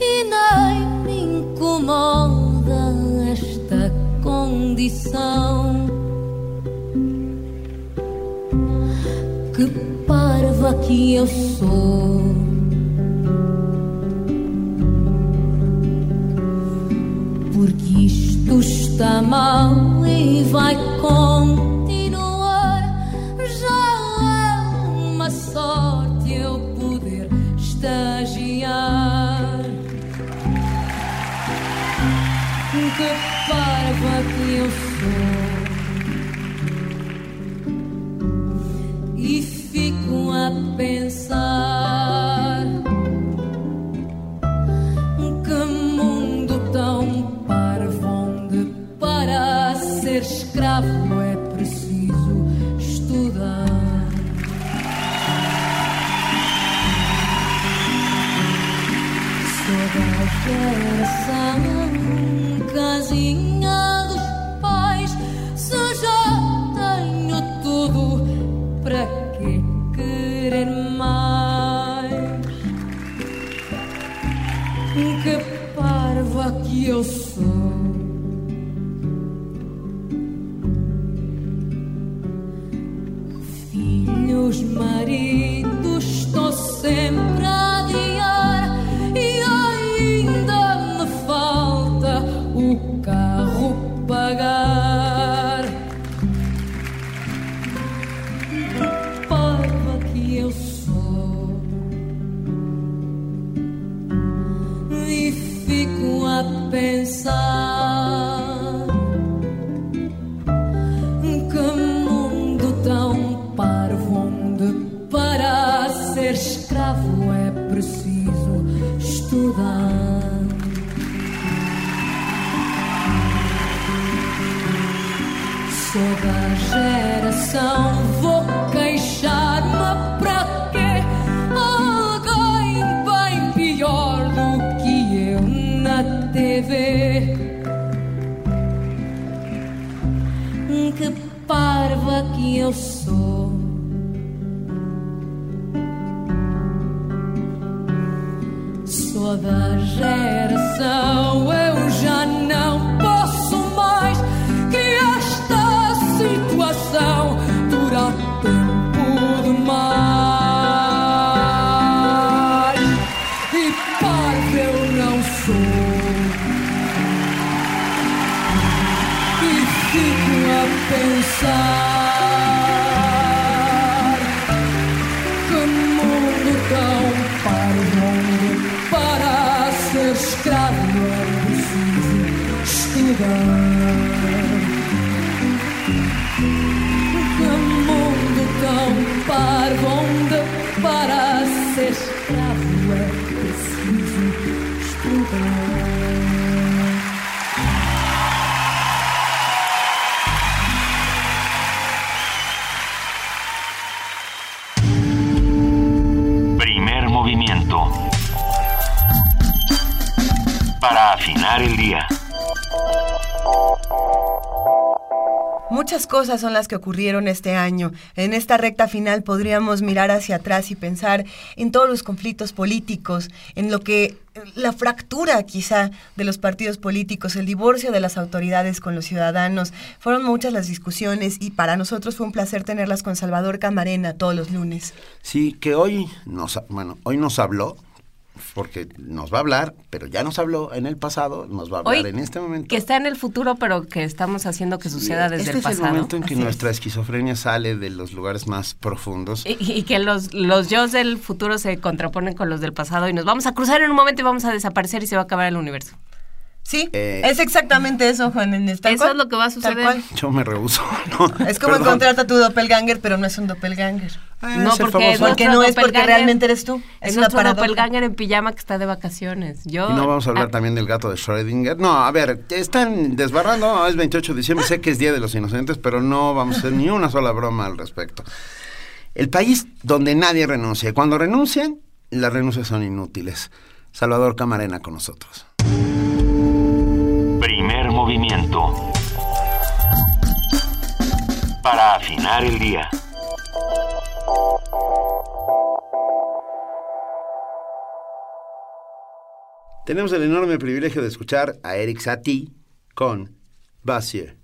E nem me incomoda esta condição. Que parva que eu sou. Porque isto está mal e vai continuar. Já é uma sorte eu poder estagiar. Que parva que eu sou. Pensar que mundo tão parvo onde para ser escravo é preciso estudar. Sou da geração casinha cosas son las que ocurrieron este año. En esta recta final podríamos mirar hacia atrás y pensar en todos los conflictos políticos, en lo que la fractura quizá de los partidos políticos, el divorcio de las autoridades con los ciudadanos. Fueron muchas las discusiones y para nosotros fue un placer tenerlas con Salvador Camarena todos los lunes. Sí, que hoy nos, bueno, hoy nos habló, porque nos va a hablar, pero ya nos habló en el pasado, nos va a hablar Hoy, en este momento. Que está en el futuro, pero que estamos haciendo que suceda desde este el es pasado. el momento en que Así nuestra esquizofrenia sale de los lugares más profundos. Y, y que los, los yo del futuro se contraponen con los del pasado y nos vamos a cruzar en un momento y vamos a desaparecer y se va a acabar el universo. Sí, Eh, es exactamente eso, Juan. En Eso cual, es lo que va a suceder. Yo me rehuso. No, Es como encontrarte a tu doppelganger, pero no es un doppelganger. Ah, No, es porque famoso- Porque no es porque realmente eres tú. Es Es una doppelganger en pijama que está de vacaciones. Yo, Y no vamos a hablar ah, también del gato de Schrödinger. No, a ver, están desbarrando, no, es 28 de diciembre, sé que es Día de los Inocentes, pero no vamos a hacer ni una sola broma al respecto. El país donde nadie renuncia. Y Cuando renuncian, las renuncias son inútiles. Salvador Camarena con nosotros. Movimiento. Para afinar el día. Tenemos el enorme privilegio de escuchar a Eric Satie con Bassier.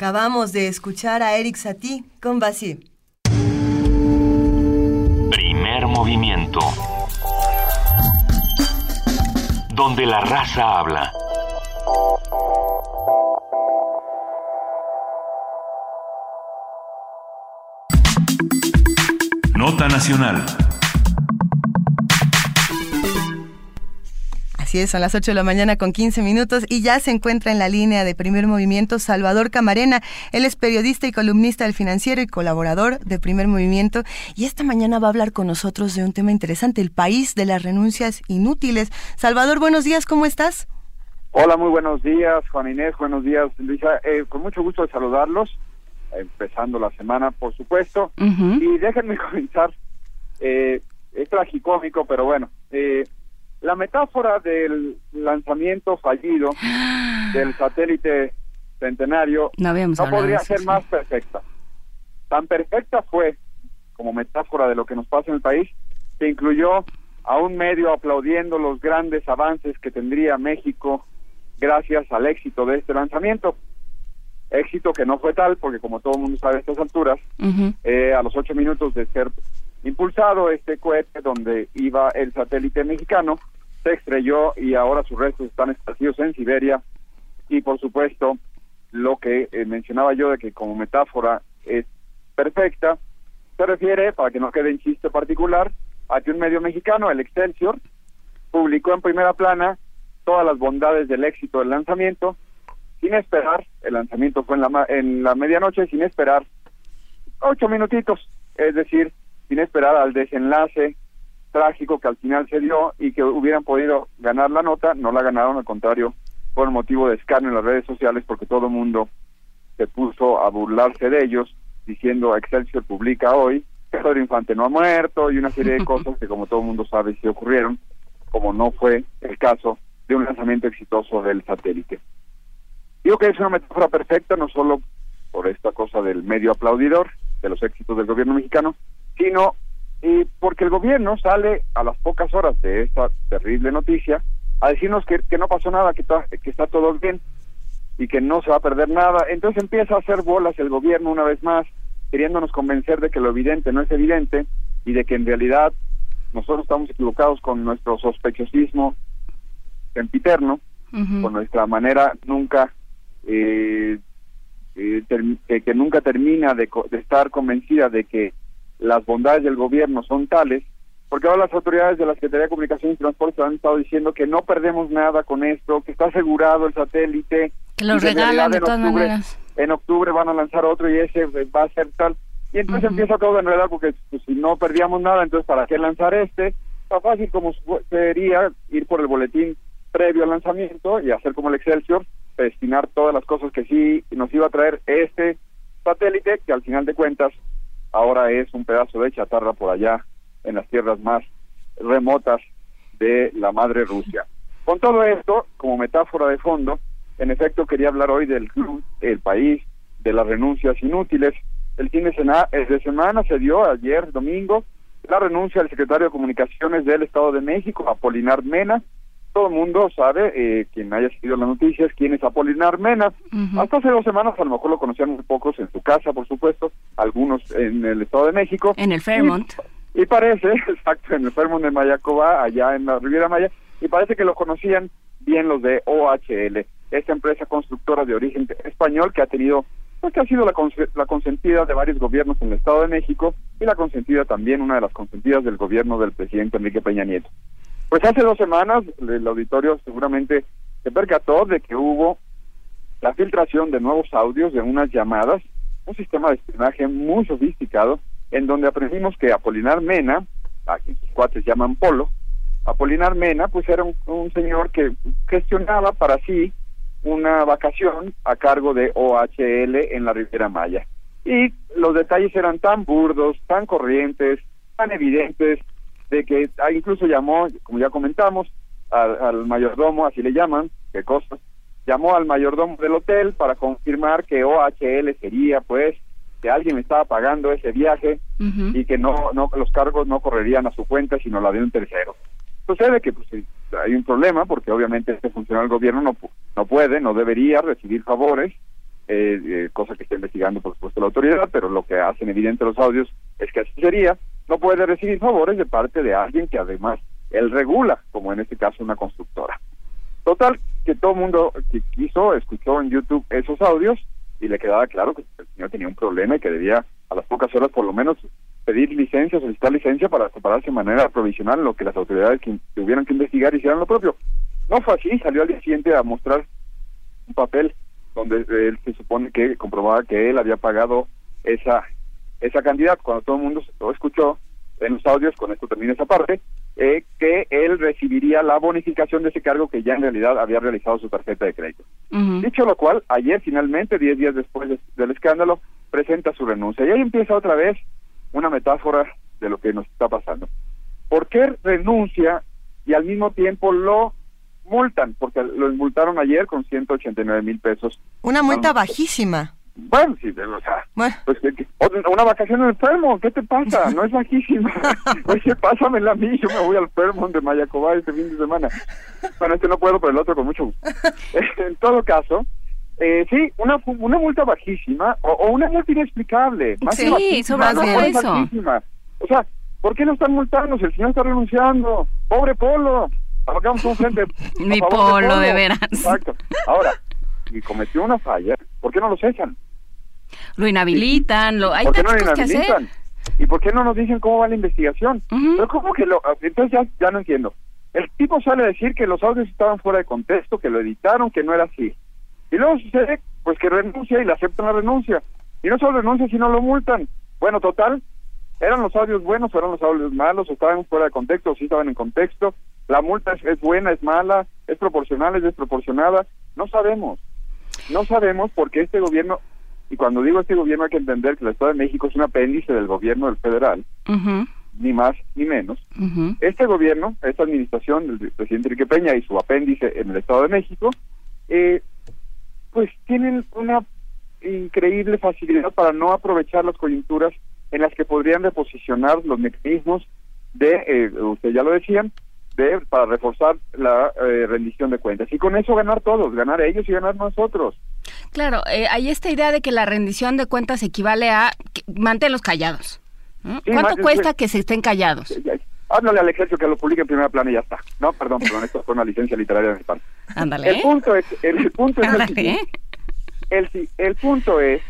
Acabamos de escuchar a Eric Satie con Basir. Primer movimiento. Donde la raza habla. Nota nacional. Así es, son las 8 de la mañana con 15 minutos y ya se encuentra en la línea de primer movimiento Salvador Camarena. Él es periodista y columnista del financiero y colaborador de primer movimiento y esta mañana va a hablar con nosotros de un tema interesante, el país de las renuncias inútiles. Salvador, buenos días, ¿cómo estás? Hola, muy buenos días, Juan Inés, buenos días, Luisa. Eh, con mucho gusto de saludarlos, empezando la semana, por supuesto. Y déjenme comenzar, eh, es tragicómico, pero bueno, eh, la metáfora del lanzamiento fallido del satélite centenario no, no podría ser más perfecta. Tan perfecta fue como metáfora de lo que nos pasa en el país, que incluyó a un medio aplaudiendo los grandes avances que tendría México gracias al éxito de este lanzamiento. Éxito que no fue tal, porque como todo el mundo sabe a estas alturas, eh, a los ocho minutos de ser impulsado este cohete donde iba el satélite mexicano, se estrelló y ahora sus restos están esparcidos en Siberia. Y por supuesto, lo que eh, mencionaba yo de que como metáfora es perfecta, se refiere, para que no quede en chiste particular, a que un medio mexicano, el Excelsior, publicó en primera plana todas las bondades del éxito del lanzamiento, sin esperar, el lanzamiento fue en la, en la medianoche, sin esperar ocho minutitos, es decir, sin esperar al desenlace trágico que al final se dio y que hubieran podido ganar la nota, no la ganaron, al contrario, por motivo de escarnio en las redes sociales porque todo el mundo se puso a burlarse de ellos diciendo Excelsior publica hoy que Pedro Infante no ha muerto y una serie de cosas que como todo el mundo sabe sí ocurrieron, como no fue el caso de un lanzamiento exitoso del satélite. Digo que es una metáfora perfecta, no solo por esta cosa del medio aplaudidor de los éxitos del gobierno mexicano, sino y porque el gobierno sale a las pocas horas de esta terrible noticia a decirnos que, que no pasó nada, que, que está todo bien y que no se va a perder nada. Entonces empieza a hacer bolas el gobierno una vez más, queriéndonos convencer de que lo evidente no es evidente y de que en realidad nosotros estamos equivocados con nuestro sospechosismo sempiterno, con nuestra manera nunca eh, eh que, nunca termina de, de, estar convencida de que las bondades del gobierno son tales, porque ahora las autoridades de la Secretaría de Comunicaciones y Transporte han estado diciendo que no perdemos nada con esto, que está asegurado el satélite. Que lo regalan de todas maneras. En octubre van a lanzar otro y ese va a ser tal. Y entonces empieza todo en realidad porque pues, si no perdíamos nada, entonces ¿para qué lanzar este? Está fácil como sería ir por el boletín previo al lanzamiento y hacer como el Excelsior, destinar todas las cosas que sí nos iba a traer este satélite, que al final de cuentas ahora es un pedazo de chatarra por allá en las tierras más remotas de la madre Rusia. Con todo esto, como metáfora de fondo, en efecto quería hablar hoy del club, el país, de las renuncias inútiles. El fin de, semana, de semana se dio ayer, domingo, la renuncia del secretario de Comunicaciones del Estado de México, Apolinar Mena, todo el mundo sabe, eh, quien haya seguido las noticias, quién es Apolinar Mena. Hasta hace dos semanas a lo mejor lo conocían muy pocos en su casa, por supuesto, algunos en el Estado de México. En el Fairmont. Y, parece, exacto, en el Fairmont de Mayacoba, allá en la Riviera Maya, y parece que lo conocían bien los de OHL, esta empresa constructora de origen español que ha tenido, pues que ha sido la, la consentida de varios gobiernos en el Estado de México y la consentida también, una de las consentidas del gobierno del presidente Enrique Peña Nieto. Pues hace dos semanas el auditorio seguramente se percató de que hubo la filtración de nuevos audios de unas llamadas, un sistema de espionaje muy sofisticado, en donde aprendimos que Apolinar Mena, a quien sus cuates llaman Polo, Apolinar Mena, pues era un, señor que gestionaba para sí una vacación a cargo de OHL en la Riviera Maya. Y los detalles eran tan burdos, tan corrientes, tan evidentes, de que incluso llamó, como ya comentamos, al, mayordomo, así le llaman, qué cosa, llamó al mayordomo del hotel para confirmar que OHL sería, pues, que alguien estaba pagando ese viaje y que no, no, los cargos no correrían a su cuenta, sino la de un tercero. Sucede que pues, hay un problema porque obviamente este funcionario del gobierno no, no puede, no debería recibir favores, eh, eh, cosa que está investigando por supuesto la autoridad, pero lo que hacen evidente los audios es que así sería, no puede recibir favores de parte de alguien que además él regula, como en este caso una constructora. Total, que todo mundo que quiso escuchó en YouTube esos audios y le quedaba claro que el señor tenía un problema y que debía a las pocas horas por lo menos pedir licencia, solicitar licencia para separarse de manera provisional lo que las autoridades que tuvieran que investigar hicieran lo propio. No fue así, salió al día siguiente a mostrar un papel donde él se supone que comprobaba que él había pagado esa esa cantidad, cuando todo el mundo lo escuchó en los audios, con esto termina esa parte, eh, que él recibiría la bonificación de ese cargo que ya en realidad había realizado su tarjeta de crédito. Dicho lo cual, ayer finalmente, diez días después del escándalo, presenta su renuncia. Y ahí empieza otra vez una metáfora de lo que nos está pasando. ¿Por qué renuncia y al mismo tiempo lo multan? Porque lo multaron ayer con 189 mil pesos. Una multa bajísima. Bueno, sí, o sea, pues, una vacación en enfermo, ¿qué te pasa? No es bajísima. Oye, pásamela a mí, yo me voy al Fairmont de Mayacobá este fin de semana. Bueno, este no puedo, pero el otro con mucho gusto. en todo caso, eh, sí, una, una multa bajísima o, una multa inexplicable. Más sí, sobre todo eso. O sea, ¿por qué no están multando si el señor está renunciando? Pobre Polo. Hagamos un frente. Mi polo, de, de veras. Exacto. Ahora, si cometió una falla, ¿por qué no los echan? Lo inhabilitan, lo hay ¿Por qué no lo inhabilitan? ¿Y por qué no nos dicen cómo va la investigación? Pero ¿cómo que lo...? Entonces ya, ya no entiendo. El tipo sale a decir que los audios estaban fuera de contexto, que lo editaron, que no era así. Y luego sucede pues que renuncia y le aceptan la renuncia. Y no solo renuncia, sino lo multan. Bueno, total, ¿eran los audios buenos eran los audios malos? ¿O estaban fuera de contexto o sí estaban en contexto? ¿La multa es, es buena, es mala, es proporcional, es desproporcionada? No sabemos. No sabemos porque este gobierno y cuando digo este gobierno hay que entender que el Estado de México es un apéndice del gobierno del federal, ni más ni menos. Este gobierno, esta administración del presidente Enrique Peña y su apéndice en el Estado de México, eh, pues tienen una increíble facilidad para no aprovechar las coyunturas en las que podrían reposicionar los mecanismos de, eh, usted ya lo decían, de para reforzar la eh, rendición de cuentas. Y con eso ganar todos, ganar ellos y ganar nosotros. Claro, eh, hay esta idea de que la rendición de cuentas equivale a mantenerlos callados. ¿Cuánto cuesta que se estén callados? Háblale al ejército que lo publique en primera plana y ya está. No, perdón, perdón, esto fue una licencia literaria de mi parte. Ándale. El punto es, el, punto es el, el punto es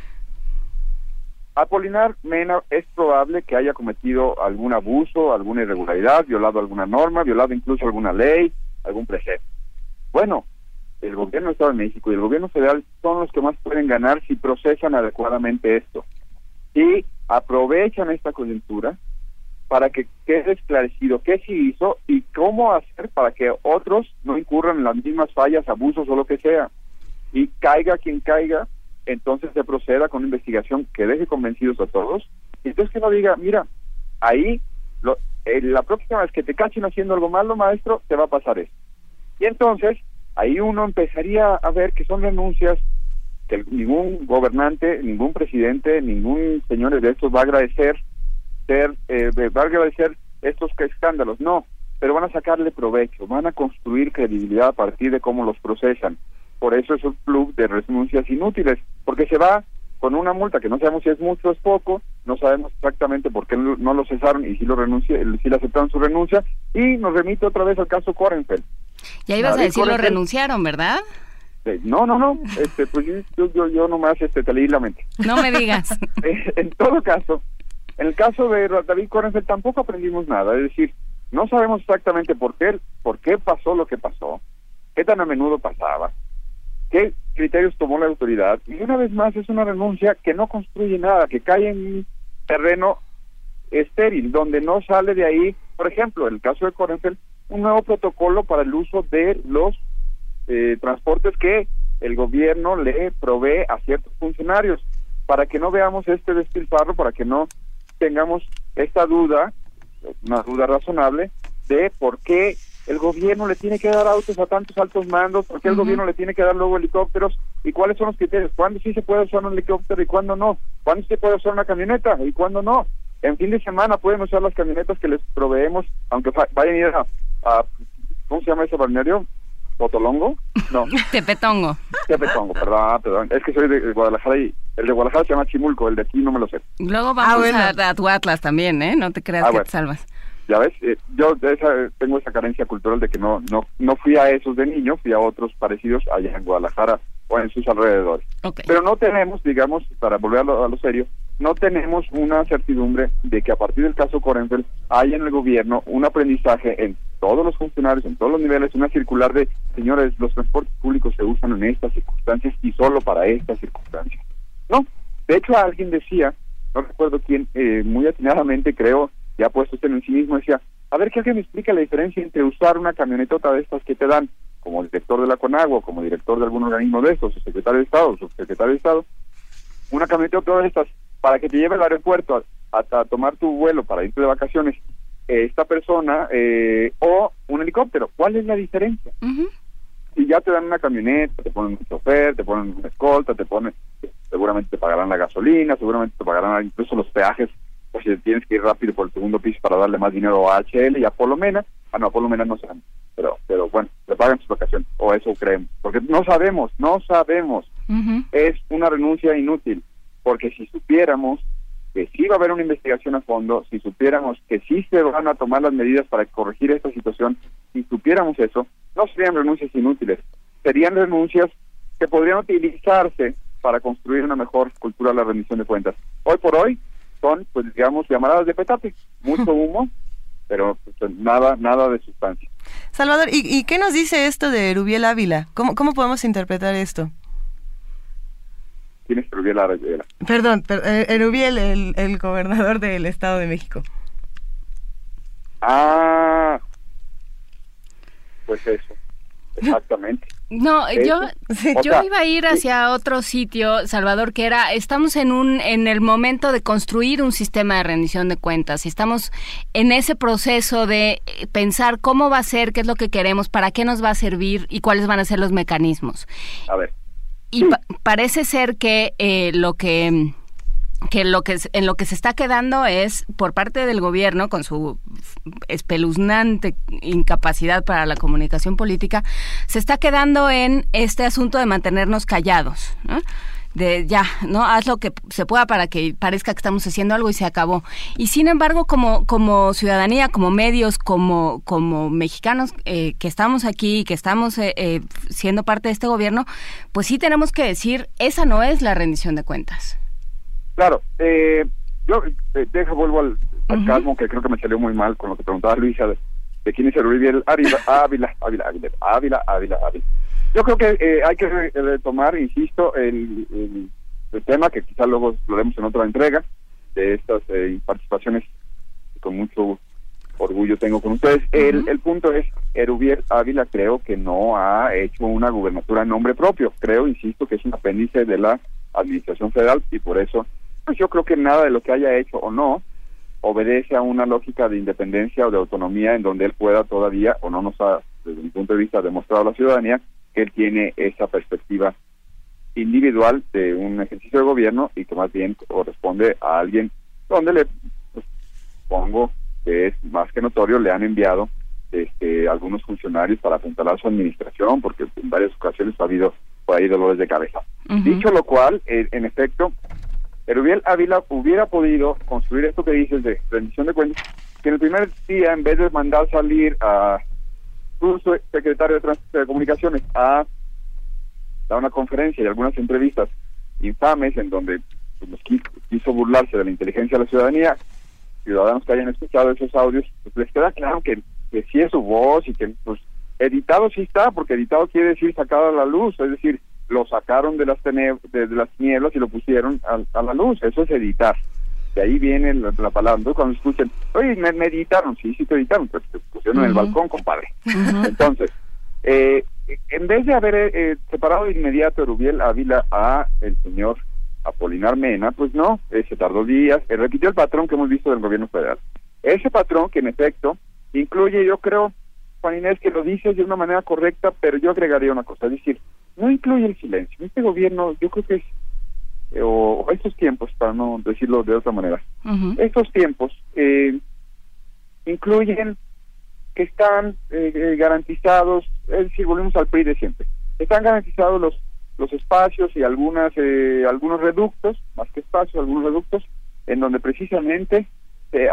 Apolinar Mena es probable que haya cometido algún abuso, alguna irregularidad, violado alguna norma, violado incluso alguna ley, algún precepto. Bueno, el gobierno de Estado de México y el gobierno federal son los que más pueden ganar si procesan adecuadamente esto y aprovechan esta coyuntura para que quede esclarecido qué se hizo y cómo hacer para que otros no incurran en las mismas fallas, abusos o lo que sea. Y caiga quien caiga, entonces se proceda con una investigación que deje convencidos a todos. Y entonces que no diga, mira, ahí lo, eh, la próxima vez que te cachen haciendo algo malo, maestro, te va a pasar esto. Y entonces ahí uno empezaría a ver que son renuncias que ningún gobernante, ningún presidente, ningún señor de estos va a agradecer ser, eh, va a agradecer estos escándalos, no, pero van a sacarle provecho, van a construir credibilidad a partir de cómo los procesan. Por eso es un club de renuncias inútiles, porque se va con una multa que no sabemos si es mucho o es poco, no sabemos exactamente por qué no lo cesaron y si lo renuncia, si le aceptaron su renuncia, y nos remite otra vez al caso Korenfeld. Ya ibas a decir lo renunciaron, ¿verdad? No, no, no, este, pues yo, yo, yo nomás este, te leí la mente. No me digas. Eh, en todo caso, en el caso de David Korenfeld tampoco aprendimos nada, es decir, no sabemos exactamente por qué, por qué pasó lo que pasó, qué tan a menudo pasaba, qué criterios tomó la autoridad, y una vez más es una renuncia que no construye nada, que cae en un terreno estéril, donde no sale de ahí, por ejemplo, el caso de Korenfeld, un nuevo protocolo para el uso de los eh, transportes que el gobierno le provee a ciertos funcionarios, para que no veamos este despilfarro, para que no tengamos esta duda, una duda razonable, de por qué el gobierno le tiene que dar autos a tantos altos mandos, por qué el gobierno le tiene que dar luego helicópteros y cuáles son los criterios, cuándo sí se puede usar un helicóptero y cuándo no, cuándo se puede usar una camioneta y cuándo no. En fin de semana pueden usar las camionetas que les proveemos, aunque vayan a ir a, ¿cómo se llama ese balneario? ¿Potolongo? No. Tepetongo. Tepetongo, perdón, perdón. Es que soy de Guadalajara y el de Guadalajara se llama Chimulco, el de aquí no me lo sé. Luego vamos ah, a, tu Atlas también, ¿eh? No te creas ah, que te salvas. Ya ves, eh, yo tengo esa carencia cultural de que no, no, no fui a esos de niño, fui a otros parecidos allá en Guadalajara o en sus alrededores. Pero no tenemos, digamos, para volver a lo, serio, no tenemos una certidumbre de que a partir del caso Corenfeld haya en el gobierno un aprendizaje en todos los funcionarios, en todos los niveles, una circular de, señores, los transportes públicos se usan en estas circunstancias y solo para estas circunstancias. No, de hecho alguien decía, no recuerdo quién, eh, muy atinadamente creo, ya puesto usted en sí mismo, decía, A ver que alguien me explique la diferencia entre usar una camionetota de estas que te dan como director de la Conagua, como director de algún organismo de estos, o secretario de Estado, o subsecretario de Estado, una camionetota de estas para que te lleve al aeropuerto a, tomar tu vuelo para irte de vacaciones, eh, esta persona, eh, o un helicóptero. ¿Cuál es la diferencia? Si ya te dan una camioneta, te ponen un chofer, te ponen una escolta, te ponen, seguramente te pagarán la gasolina, seguramente te pagarán incluso los peajes pues si tienes que ir rápido por el segundo piso para darle más dinero a HL y a Polo Mena, ah no, a Polo Mena no saben, pero, pero bueno, le pagan sus vacaciones, o eso creemos, porque no sabemos, no sabemos, es una renuncia inútil, porque si supiéramos que sí va a haber una investigación a fondo, si supiéramos que sí se van a tomar las medidas para corregir esta situación, si supiéramos eso, no serían renuncias inútiles, serían renuncias que podrían utilizarse para construir una mejor cultura de la rendición de cuentas. Hoy por hoy, son, pues digamos, llamaradas de petate, mucho humo, pero pues, nada, nada de sustancia. Salvador, ¿y, qué nos dice esto de Erubiel Ávila? ¿Cómo, cómo podemos interpretar esto? ¿Quién es Erubiel Ávila? Perdón, eh, Erubiel, el, el gobernador del Estado de México. Ah, pues eso, exactamente. No, yo, yo iba a ir hacia otro sitio, Salvador, que era, estamos en un, en el momento de construir un sistema de rendición de cuentas, y estamos en ese proceso de pensar cómo va a ser, qué es lo que queremos, para qué nos va a servir y cuáles van a ser los mecanismos. A ver. Y parece ser que eh, lo que que lo que en lo que se está quedando es por parte del gobierno con su espeluznante incapacidad para la comunicación política se está quedando en este asunto de mantenernos callados de ya no haz lo que se pueda para que parezca que estamos haciendo algo y se acabó y sin embargo como como ciudadanía como medios como como mexicanos eh, que estamos aquí que estamos eh, eh, siendo parte de este gobierno pues sí tenemos que decir esa no es la rendición de cuentas Claro, eh, yo eh, deja, vuelvo al sarcasmo que creo que me salió muy mal con lo que preguntaba Luisa de, quién es el Ávila, Ávila, Ávila, Ávila, Ávila, Ávila. Yo creo que eh, hay que retomar, insisto, el, el, tema que quizás luego lo vemos en otra entrega de estas eh, participaciones con mucho orgullo tengo con ustedes. el, el punto es, Erubiel Ávila creo que no ha hecho una gubernatura en nombre propio. Creo, insisto, que es un apéndice de la administración federal y por eso pues yo creo que nada de lo que haya hecho o no obedece a una lógica de independencia o de autonomía en donde él pueda todavía, o no nos ha, desde mi punto de vista, demostrado a la ciudadanía que él tiene esa perspectiva individual de un ejercicio de gobierno y que más bien corresponde a alguien donde le pues, pongo que es más que notorio, le han enviado este, algunos funcionarios para apuntalar su administración, porque en varias ocasiones ha habido por ahí dolores de cabeza. Dicho lo cual, en efecto, Erubiel Ávila hubiera podido construir esto que dices de rendición de cuentas, que en el primer día, en vez de mandar salir a su secretario de, Comunicaciones a dar una conferencia y algunas entrevistas infames en donde pues, quiso, burlarse de la inteligencia de la ciudadanía, ciudadanos que hayan escuchado esos audios, pues les queda claro que, que sí es su voz y que pues editado sí está, porque editado quiere decir sacado a la luz, es decir, lo sacaron de las, de, las nieblas y lo pusieron a, la luz. Eso es editar. De ahí viene la, palabra. Entonces, cuando escuchen, oye, me, editaron, sí, sí te editaron, pero te pusieron en el balcón, compadre. Entonces, eh, en vez de haber eh, separado de inmediato Rubiel Ávila a el señor Apolinar Mena, pues no, eh, se tardó días, repitió el patrón que hemos visto del gobierno federal. Ese patrón que en efecto incluye, yo creo, Juan Inés, que lo dice de una manera correcta, pero yo agregaría una cosa, es decir, no incluye el silencio. Este gobierno, yo creo que es, eh, o, estos tiempos, para no decirlo de otra manera, estos tiempos eh, incluyen que están eh, garantizados, es decir, volvemos al PRI de siempre, están garantizados los los espacios y algunas algunos reductos, más que espacios, algunos reductos, en donde precisamente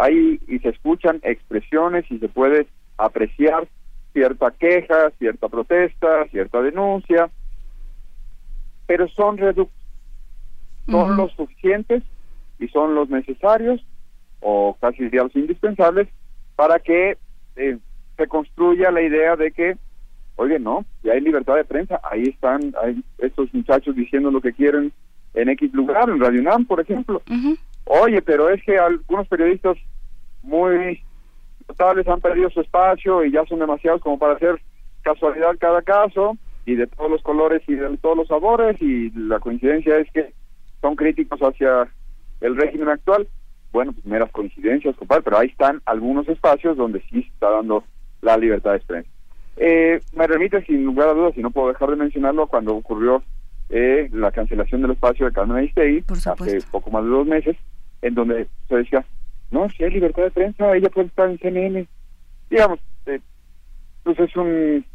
hay y se escuchan expresiones y se puede apreciar cierta queja, cierta protesta, cierta denuncia, pero son reductos. Son los suficientes y son los necesarios, o casi diría los indispensables, para que eh, se construya la idea de que, oye, no, ya hay libertad de prensa, ahí están hay estos muchachos diciendo lo que quieren en X lugar, en Radio UNAM, por ejemplo. Oye, pero es que algunos periodistas muy totales han perdido su espacio y ya son demasiados como para hacer casualidad cada caso y de todos los colores y de todos los sabores y la coincidencia es que son críticos hacia el régimen actual. Bueno, pues meras coincidencias, compadre, pero ahí están algunos espacios donde sí se está dando la libertad de expresión. Eh, me remite sin lugar a dudas, y no puedo dejar de mencionarlo, cuando ocurrió eh, la cancelación del espacio de Carmen Aristegui hace poco más de dos meses, en donde se decía, no, si hay libertad de prensa, ella puede estar en CNN. Digamos, eh, pues es un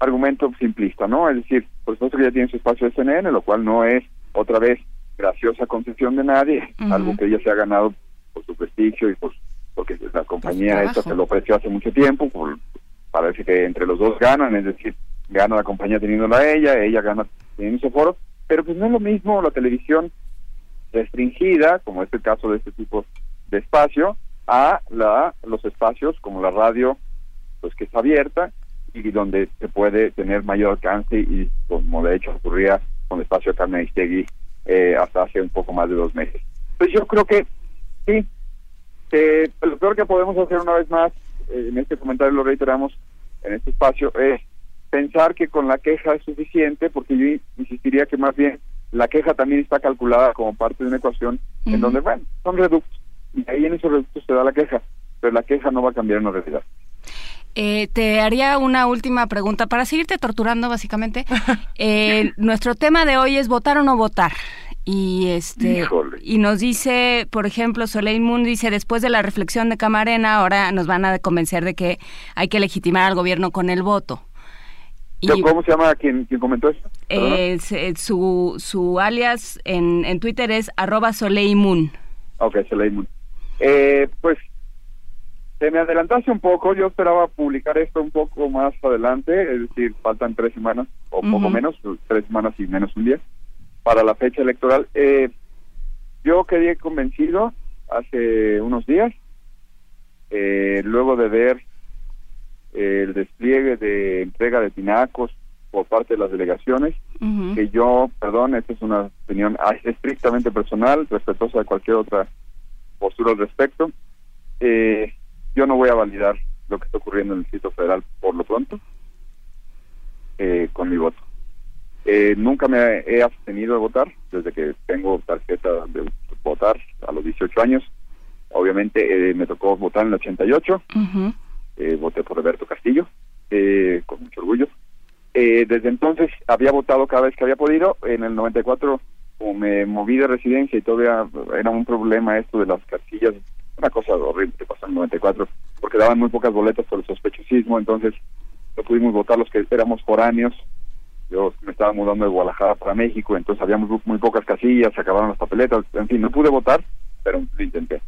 argumento simplista, ¿no? Es decir, por supuesto que ella tiene su espacio de CNN, lo cual no es otra vez graciosa concesión de nadie, algo que ella se ha ganado por su prestigio y por porque la compañía esta se lo ofreció hace mucho tiempo, por, parece que entre los dos ganan, es decir, gana la compañía teniéndola a ella, ella gana teniendo ese foro, pero pues no es lo mismo la televisión restringida, como es el caso de este tipo de espacio, a la los espacios como la radio, pues que está abierta y donde se puede tener mayor alcance y como de hecho ocurría con el espacio Carmen Istegui eh, hasta hace un poco más de dos meses. Pues yo creo que sí, eh, lo peor que podemos hacer una vez más, eh, en este comentario lo reiteramos en este espacio, es pensar que con la queja es suficiente, porque yo insistiría que más bien la queja también está calculada como parte de una ecuación en donde, bueno, son reductos, y ahí en esos reductos se da la queja, pero la queja no va a cambiar en la realidad. Eh, te haría una última pregunta para seguirte torturando, básicamente. Eh, nuestro tema de hoy es votar o no votar. Y este y nos dice, por ejemplo, Soleil Moon dice, después de la reflexión de Camarena, ahora nos van a convencer de que hay que legitimar al gobierno con el voto. Y, ¿Cómo se llama quien, comentó esto? Eh, su, su alias en, en Twitter es arroba Soleil Moon. Ok, Soleil Moon. Eh, pues se me adelantaste un poco, yo esperaba publicar esto un poco más adelante, es decir, faltan tres semanas o poco menos, tres semanas y menos un día para la fecha electoral. Eh, yo quedé convencido hace unos días, eh, luego de ver el despliegue de entrega de tinacos por parte de las delegaciones, que yo, perdón, esta es una opinión estrictamente personal, respetuosa de cualquier otra postura al respecto. Eh, yo no voy a validar lo que está ocurriendo en el Distrito Federal por lo pronto eh, con mi voto. Eh, nunca me he abstenido de votar desde que tengo tarjeta de votar a los 18 años. Obviamente eh, me tocó votar en el 88. voté por Roberto Castillo con mucho orgullo. desde entonces había votado cada vez que había podido. En el 94 como me moví de residencia y todavía era un problema esto de las casillas una cosa horrible que pasó en el 94, porque daban muy pocas boletas por el sospechosismo, entonces no pudimos votar los que éramos foráneos. Yo me estaba mudando de Guadalajara para México, entonces habíamos muy pocas casillas, se acabaron las papeletas, en fin, no pude votar, pero lo intenté.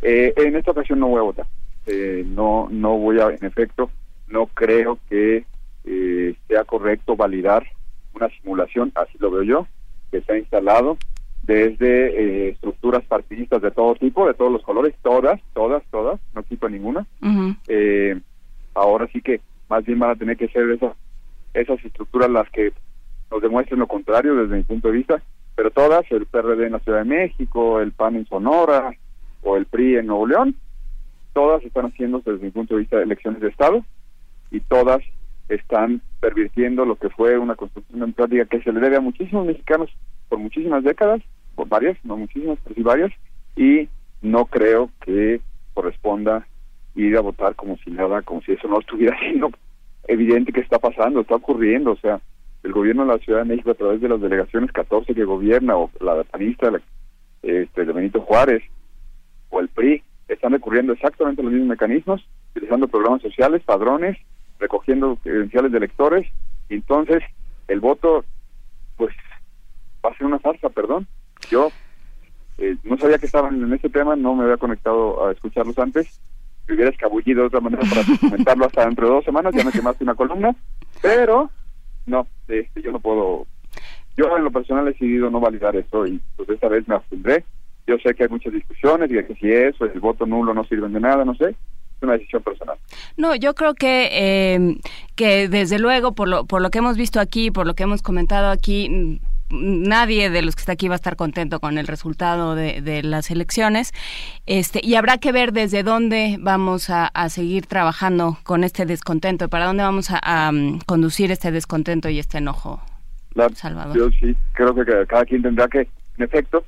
Eh, en esta ocasión no voy a votar. Eh, no, no voy a, en efecto, no creo que eh, sea correcto validar una simulación, así lo veo yo, que se ha instalado desde eh, estructuras partidistas de todo tipo, de todos los colores, todas, todas, todas, no quito ninguna. eh, ahora sí que más bien van a tener que ser esas, esas estructuras las que nos demuestren lo contrario desde mi punto de vista, pero todas, el PRD en la Ciudad de México, el PAN en Sonora o el PRI en Nuevo León, todas están haciendo desde mi punto de vista elecciones de Estado y todas están pervirtiendo lo que fue una construcción democrática que se le debe a muchísimos mexicanos por muchísimas décadas varias, no muchísimas, pero sí varias, y no creo que corresponda ir a votar como si nada, como si eso no estuviera siendo evidente que está pasando, está ocurriendo, o sea, el gobierno de la Ciudad de México a través de las delegaciones 14 que gobierna, o la panista este, de Benito Juárez, o el PRI, están recurriendo exactamente los mismos mecanismos, utilizando programas sociales, padrones, recogiendo credenciales de electores, y entonces el voto, pues, va a ser una farsa, perdón, yo eh, no sabía que estaban en este tema, no me había conectado a escucharlos antes. Me hubiera escabullido de otra manera para comentarlo hasta dentro de dos semanas, ya me quemaste una columna, pero no, este, yo no puedo. Yo en lo personal he decidido no validar eso y pues esta vez me abstendré. Yo sé que hay muchas discusiones y que si eso, el voto nulo no sirve de nada, no sé. Es una decisión personal. No, yo creo que, eh, que desde luego, por lo, por lo que hemos visto aquí, por lo que hemos comentado aquí, nadie de los que está aquí va a estar contento con el resultado de, las elecciones. Este, y habrá que ver desde dónde vamos a, seguir trabajando con este descontento, para dónde vamos a, conducir este descontento y este enojo. Salvador. Yo sí creo que cada quien tendrá que, en efecto,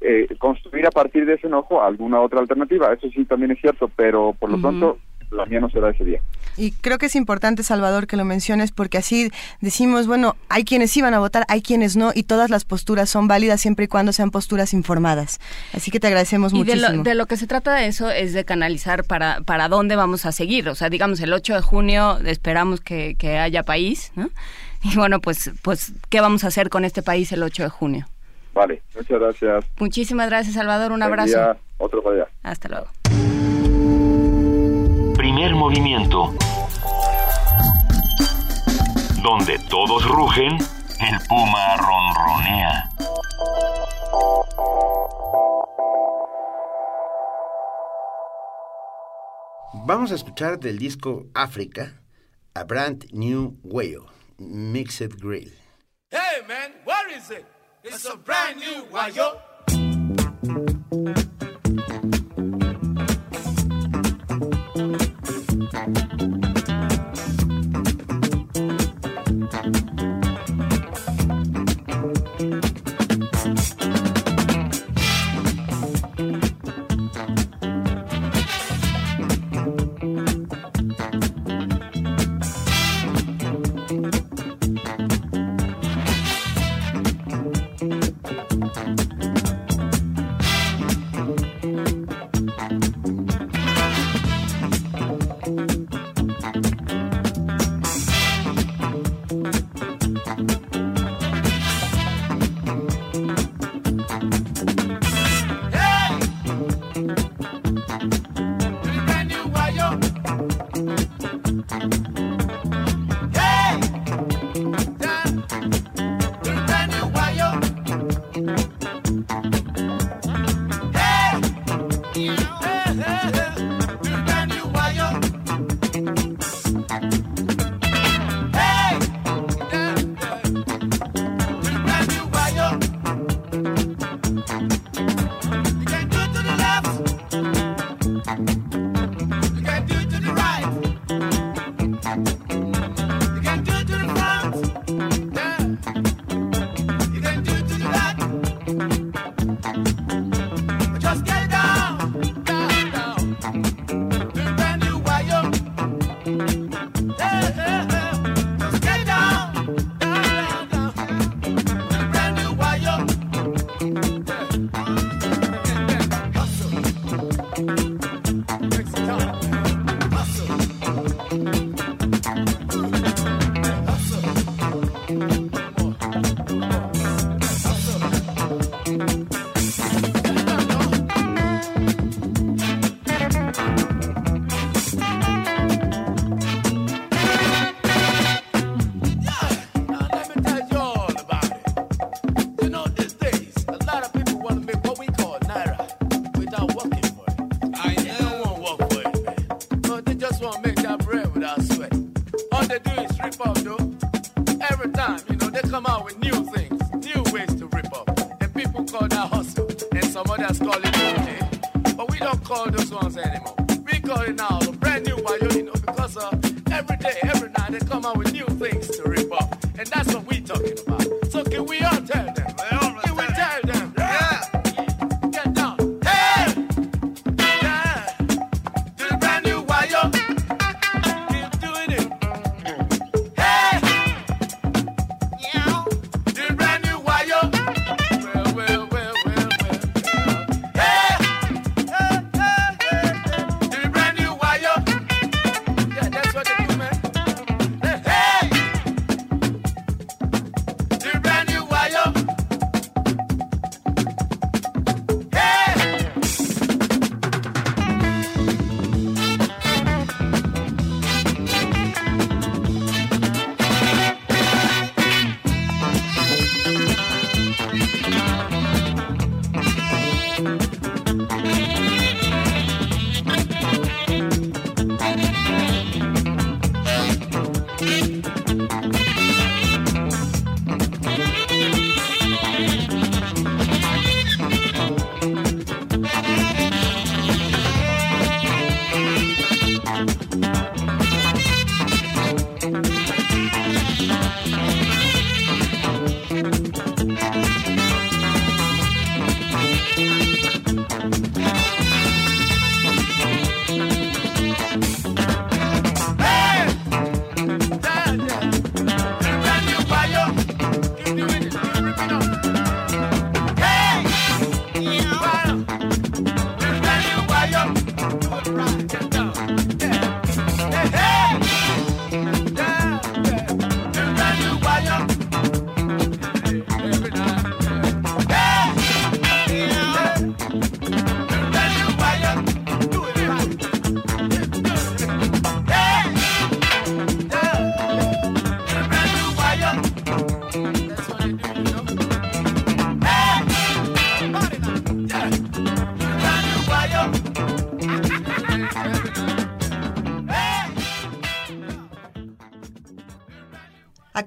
eh, construir a partir de ese enojo alguna otra alternativa. Eso sí también es cierto, pero por lo pronto la mía no será ese día. Y creo que es importante, Salvador, que lo menciones porque así decimos, bueno, hay quienes iban a votar, hay quienes no, y todas las posturas son válidas siempre y cuando sean posturas informadas. Así que te agradecemos y muchísimo. De lo, de lo que se trata de eso es de canalizar para, para dónde vamos a seguir. O sea, digamos, el 8 de junio esperamos que, que haya país, ¿no? Y bueno, pues, pues, ¿qué vamos a hacer con este país el 8 de junio? Vale, muchas gracias. Muchísimas gracias, Salvador. Un abrazo. otro para allá. Hasta luego. Primer movimiento. Donde todos rugen, el puma ronronea. Vamos a escuchar del disco África a brand new whale, Mixed Grill. Hey man, what is it? It's a brand new whale. うん。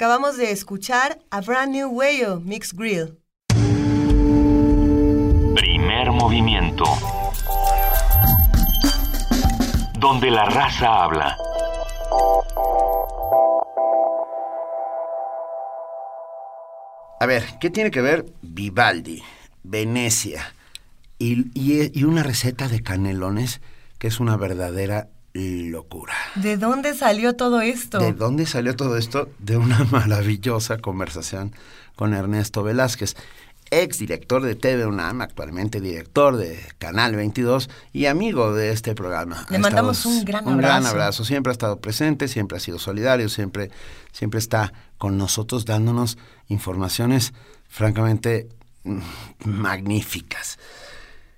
Acabamos de escuchar a Brand New Whale Mixed Grill. Primer movimiento. Donde la raza habla. A ver, ¿qué tiene que ver Vivaldi, Venecia y, y- y una receta de canelones que es una verdadera? ¿De dónde salió todo esto? ¿De dónde salió todo esto? De una maravillosa conversación con Ernesto Velázquez, ex director de TV UNAM, actualmente director de Canal 22 y amigo de este programa. Le Ha mandamos estado- un gran Un gran abrazo. abrazo. Siempre ha estado presente, siempre ha sido solidario, siempre, siempre está con nosotros dándonos informaciones francamente mm, magníficas.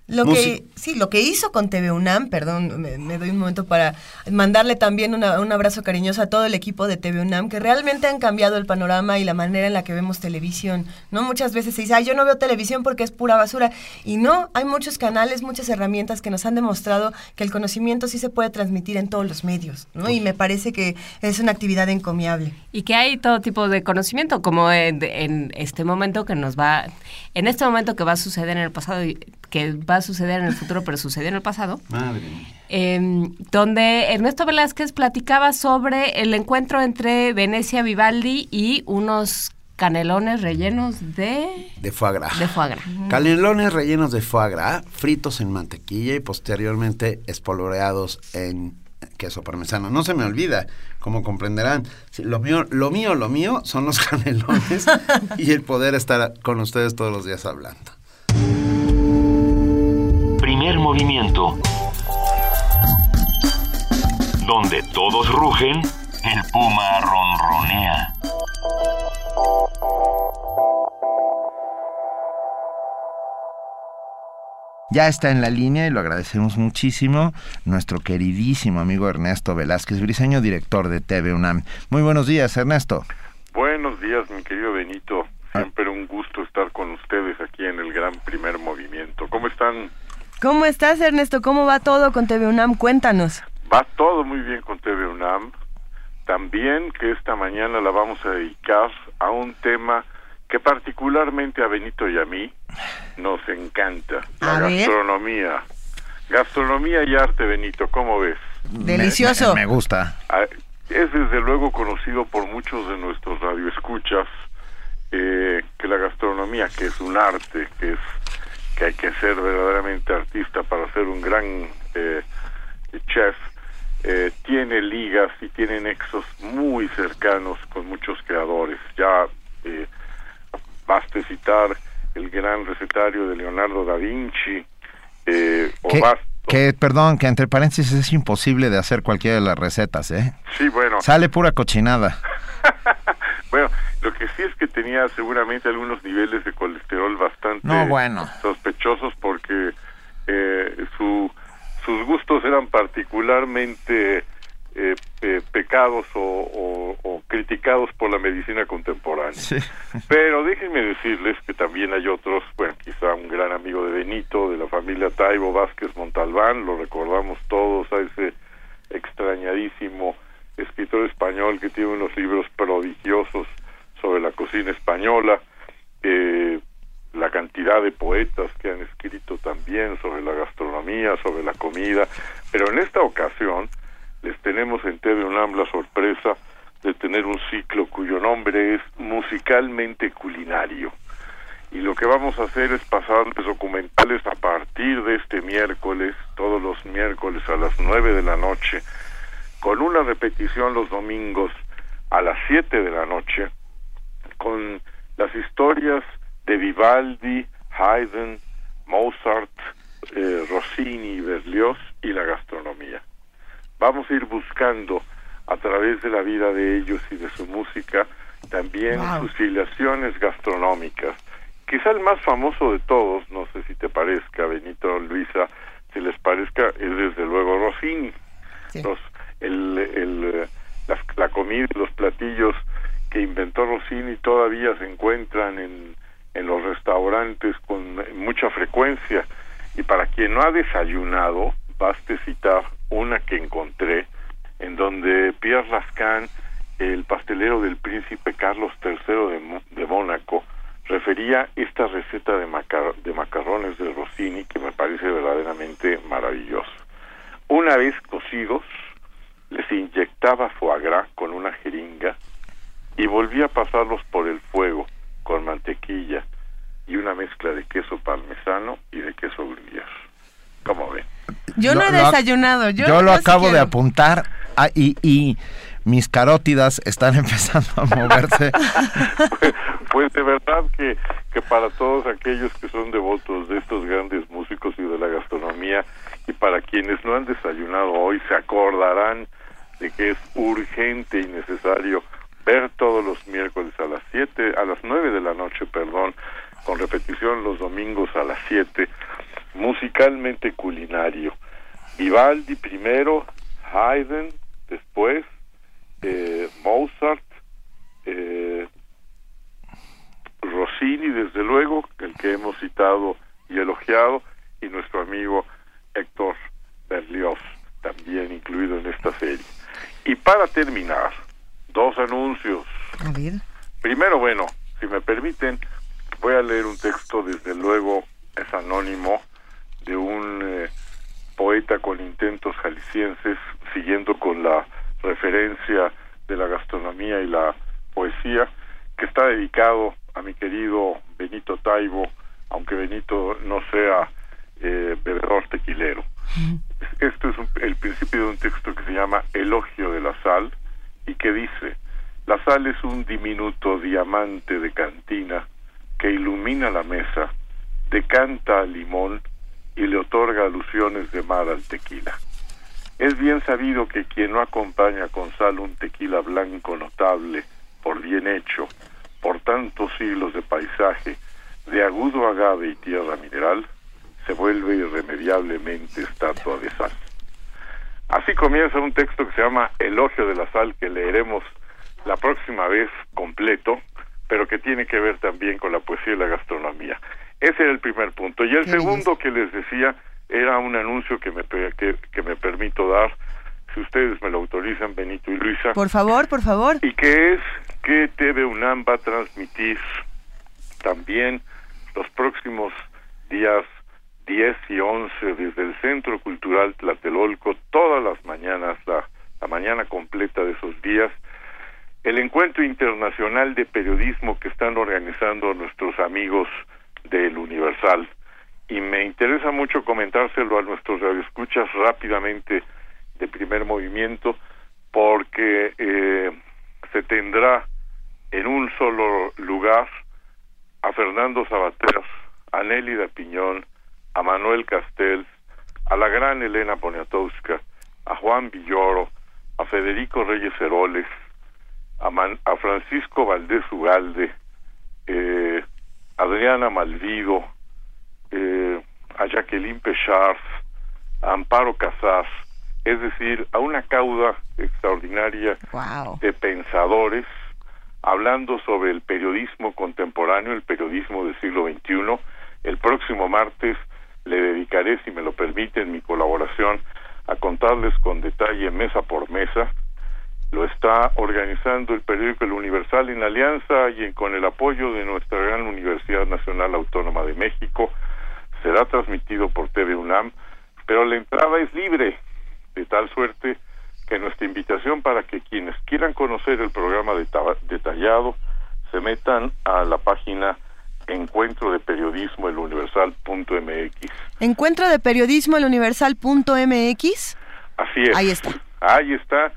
Lo que, sí, lo que hizo con TV UNAM, perdón, me, me doy un momento para mandarle también una- un abrazo cariñoso a todo el equipo de TV UNAM, que realmente han cambiado el panorama y la manera en la que vemos televisión. ¿no? Muchas veces se dice, ay, yo no veo televisión porque es pura basura. Y no, hay muchos canales, muchas herramientas que nos han demostrado que el conocimiento sí se puede transmitir en todos los medios. ¿no? Y me parece que es una actividad encomiable. Y que hay todo tipo de conocimiento, como en, en este momento que nos va, en este momento que va a suceder en el pasado y que va a suceder en el futuro, pero sucedió en el pasado, Madre mía. eh, donde Ernesto Velázquez platicaba sobre el encuentro entre Venecia Vivaldi y unos canelones rellenos de, De foie gras. de foie gras. Canelones rellenos de foie gras, fritos en mantequilla y posteriormente espolvoreados en queso parmesano. No se me olvida, como comprenderán, sí, lo mío, lo mío, lo mío son los canelones y el poder estar con ustedes todos los días hablando. Primer movimiento. Donde todos rugen, el puma ronronea. Ya está en la línea y lo agradecemos muchísimo nuestro queridísimo amigo Ernesto Velázquez Briseño, director de TV UNAM. Muy buenos días, Ernesto. Buenos días, mi querido Benito. Ah. Siempre un gusto estar con ustedes aquí en el gran primer movimiento. ¿Cómo están? ¿Cómo estás, Ernesto? ¿Cómo va todo con TV UNAM? Cuéntanos. Va todo muy bien con TV UNAM. También que esta mañana la vamos a dedicar a un tema que particularmente a Benito y a mí nos encanta, la gastronomía. Gastronomía y arte, Benito, ¿cómo ves? Delicioso. Me, me gusta. Ah, Es desde luego conocido por muchos de nuestros radioescuchas eh, que la gastronomía, que es un arte, que es que hay que ser verdaderamente artista para ser un gran eh, chef, eh, tiene ligas y tiene nexos muy cercanos con muchos creadores. Ya eh, baste citar el gran recetario de Leonardo da Vinci, eh, o Que, perdón, que entre paréntesis es imposible de hacer cualquiera de las recetas, ¿eh? sí, bueno, Sale pura cochinada. bueno, lo que sí es que tenía seguramente algunos niveles de colesterol bastante No, bueno. sospechosos porque eh, su, sus gustos eran particularmente eh, eh, pecados o, o- o criticados por la medicina contemporánea. Sí. Pero déjenme decirles que también hay otros, bueno, quizá un gran amigo de Benito, de la familia Taibo Vázquez Montalbán, lo recordamos todos a ese extrañadísimo escritor español que tiene unos libros prodigiosos sobre la cocina española, eh, la cantidad de poetas que han escrito también sobre la gastronomía, sobre la comida, pero en esta ocasión les tenemos en TV UNAM la sorpresa de tener un ciclo cuyo nombre es musicalmente culinario. Y lo que vamos a hacer es pasarles documentales a partir de este miércoles, todos los miércoles a las nueve de la noche, con una repetición los domingos a las siete de la noche, con las historias de Vivaldi, Haydn, Mozart, eh, Rossini, Berlioz y la gastronomía. Vamos a ir buscando a través de la vida de ellos y de su música también Wow. sus filiaciones gastronómicas. Quizá el más famoso de todos, no sé si te parezca, Benito, Luisa, si les parezca, es desde luego Rossini. Sí. Los, el, la comida y los platillos que inventó Rossini todavía se encuentran en, en los restaurantes con mucha frecuencia. Y para quien no ha desayunado, baste citar una que encontré, en donde Pierre Lascan, el pastelero del príncipe Carlos III de, Mónaco refería esta receta de, de macarrones de Rossini que me parece verdaderamente maravilloso. Una vez cocidos, les inyectaba foie gras con una jeringa y volvía a pasarlos por el fuego con mantequilla y una mezcla de queso parmesano y de queso gruyère. ¿Cómo ven? Yo no he desayunado. Yo, lo acabo de apuntar ah, y, y mis carótidas están empezando a moverse. pues, pues, de verdad que, que para todos aquellos que son devotos de estos grandes músicos y de la gastronomía y para quienes no han desayunado hoy se acordarán de que es urgente y necesario ver todos los miércoles a las 7, a las 9 de la noche, perdón, con repetición los domingos a las 7, musicalmente culinario. Vivaldi primero, Haydn después, eh, Mozart, eh, Rossini desde luego, el que hemos citado y elogiado, y nuestro amigo Héctor Berlioz, también incluido en esta serie. Y para terminar, dos anuncios. Primero, bueno, si me permiten, voy a leer un texto, desde luego es anónimo, de un eh, poeta con intentos jaliscienses, siguiendo con la referencia de la gastronomía y la poesía, que está dedicado a mi querido Benito Taibo, aunque Benito no sea eh, bebedor tequilero. Esto es el principio de un texto que se llama Elogio de la Sal y que dice, la sal es un diminuto diamante de cantina que ilumina la mesa, decanta al limón y le otorga alusiones de mar al tequila. Es bien sabido que quien no acompaña con sal un tequila blanco notable, por bien hecho, por tantos siglos de paisaje, de agudo agave y tierra mineral, se vuelve irremediablemente estatua de sal. Así comienza un texto que se llama Elogio de la Sal, que leeremos la próxima vez completo, pero que tiene que ver también con la poesía y la gastronomía. Ese era el primer punto. Y el segundo que les decía era un anuncio que me, que, que me permito dar, si ustedes me lo autorizan, Benito y Luisa. Por favor, por favor. Y que es que TV UNAM va a transmitir también los próximos días 10 y 11 desde el Centro Cultural Tlatelolco todas las mañanas, la, mañana completa de esos días, el encuentro internacional de periodismo que están organizando nuestros amigos del Universal. Y me interesa mucho comentárselo a nuestros radioescuchas rápidamente de primer movimiento, porque eh, se tendrá en un solo lugar a Fernando Sabater, a Nelly de Piñón, a Manuel Castells, a la gran Elena Poniatowska, a Juan Villoro, a Federico Reyes Heroles, a, a Francisco Valdés Ugalde, eh, Adriana Malvido, eh, a Jacqueline Pechard, a Amparo Casas, es decir, a una cauda extraordinaria de pensadores hablando sobre el periodismo contemporáneo, el periodismo del siglo XXI. El próximo martes le dedicaré, si me lo permiten, mi colaboración a contarles con detalle mesa por mesa. Lo está organizando el periódico El Universal en alianza y con el apoyo de nuestra gran Universidad Nacional Autónoma de México. Será transmitido por TV UNAM, pero la entrada es libre, de tal suerte que nuestra invitación para que quienes quieran conocer el programa detallado se metan a la página Encuentro de Periodismo el Universal.mx. Encuentro de Periodismo el Universal.mx. Así es. Ahí está. Ahí está,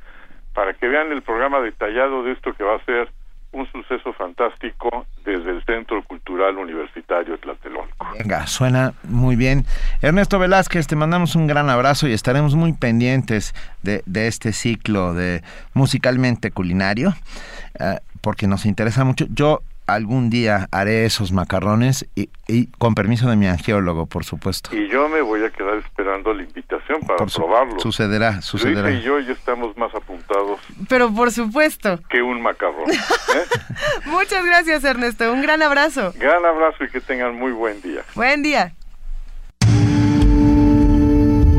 para que vean el programa detallado de esto que va a ser un suceso fantástico desde el Centro Cultural Universitario Tlatelolco. Venga, suena muy bien. Ernesto Velázquez, te mandamos un gran abrazo y estaremos muy pendientes de, de este ciclo de musicalmente culinario, eh, porque nos interesa mucho. Yo algún día haré esos macarrones y, con permiso de mi angiólogo, por supuesto. Y yo me voy a quedar esperando la invitación para probarlo. Sucederá, sucederá. y yo ya estamos más apuntados. Pero por supuesto. Que un macarrón. ¿eh? Muchas gracias, Ernesto. Un gran abrazo. Gran abrazo y que tengan muy buen día. Buen día.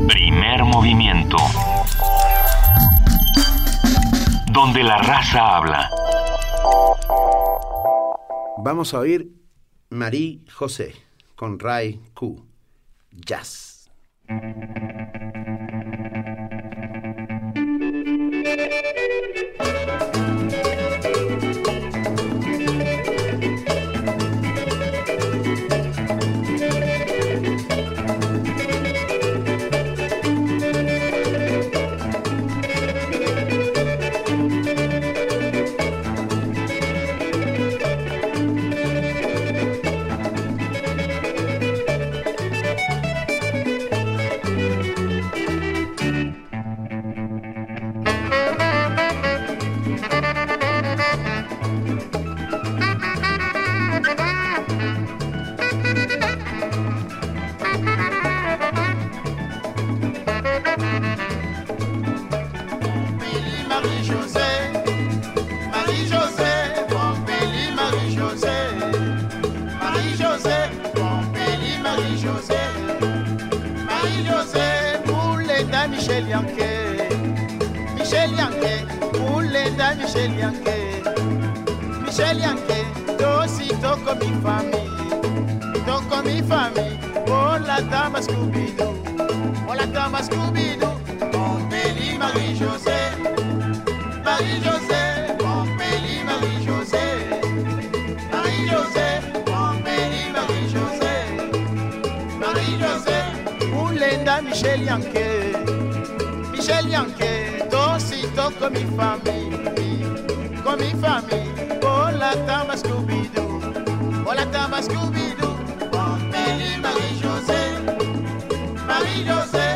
Primer movimiento. Donde la raza habla. Vamos a oír Marie José con Ray Q. Jazz. scegli anche, mi scegli anche, mulle dai mi scegli anche, mi scegli mi fammi, tocco mi fammi, con la dama scubido, con la dama scubido, con peli Marie José, Marie José, con peli Marie José, Marie José, con peli Marie José, Marie José, mulle dai mi scegli anche. Michel Yankee, tocito con mi familia, con mi familia. Hola, oh, Tama Scooby-Doo, oh, hola, Tama Scooby-Doo. Oh, Marie-José, Marie-José.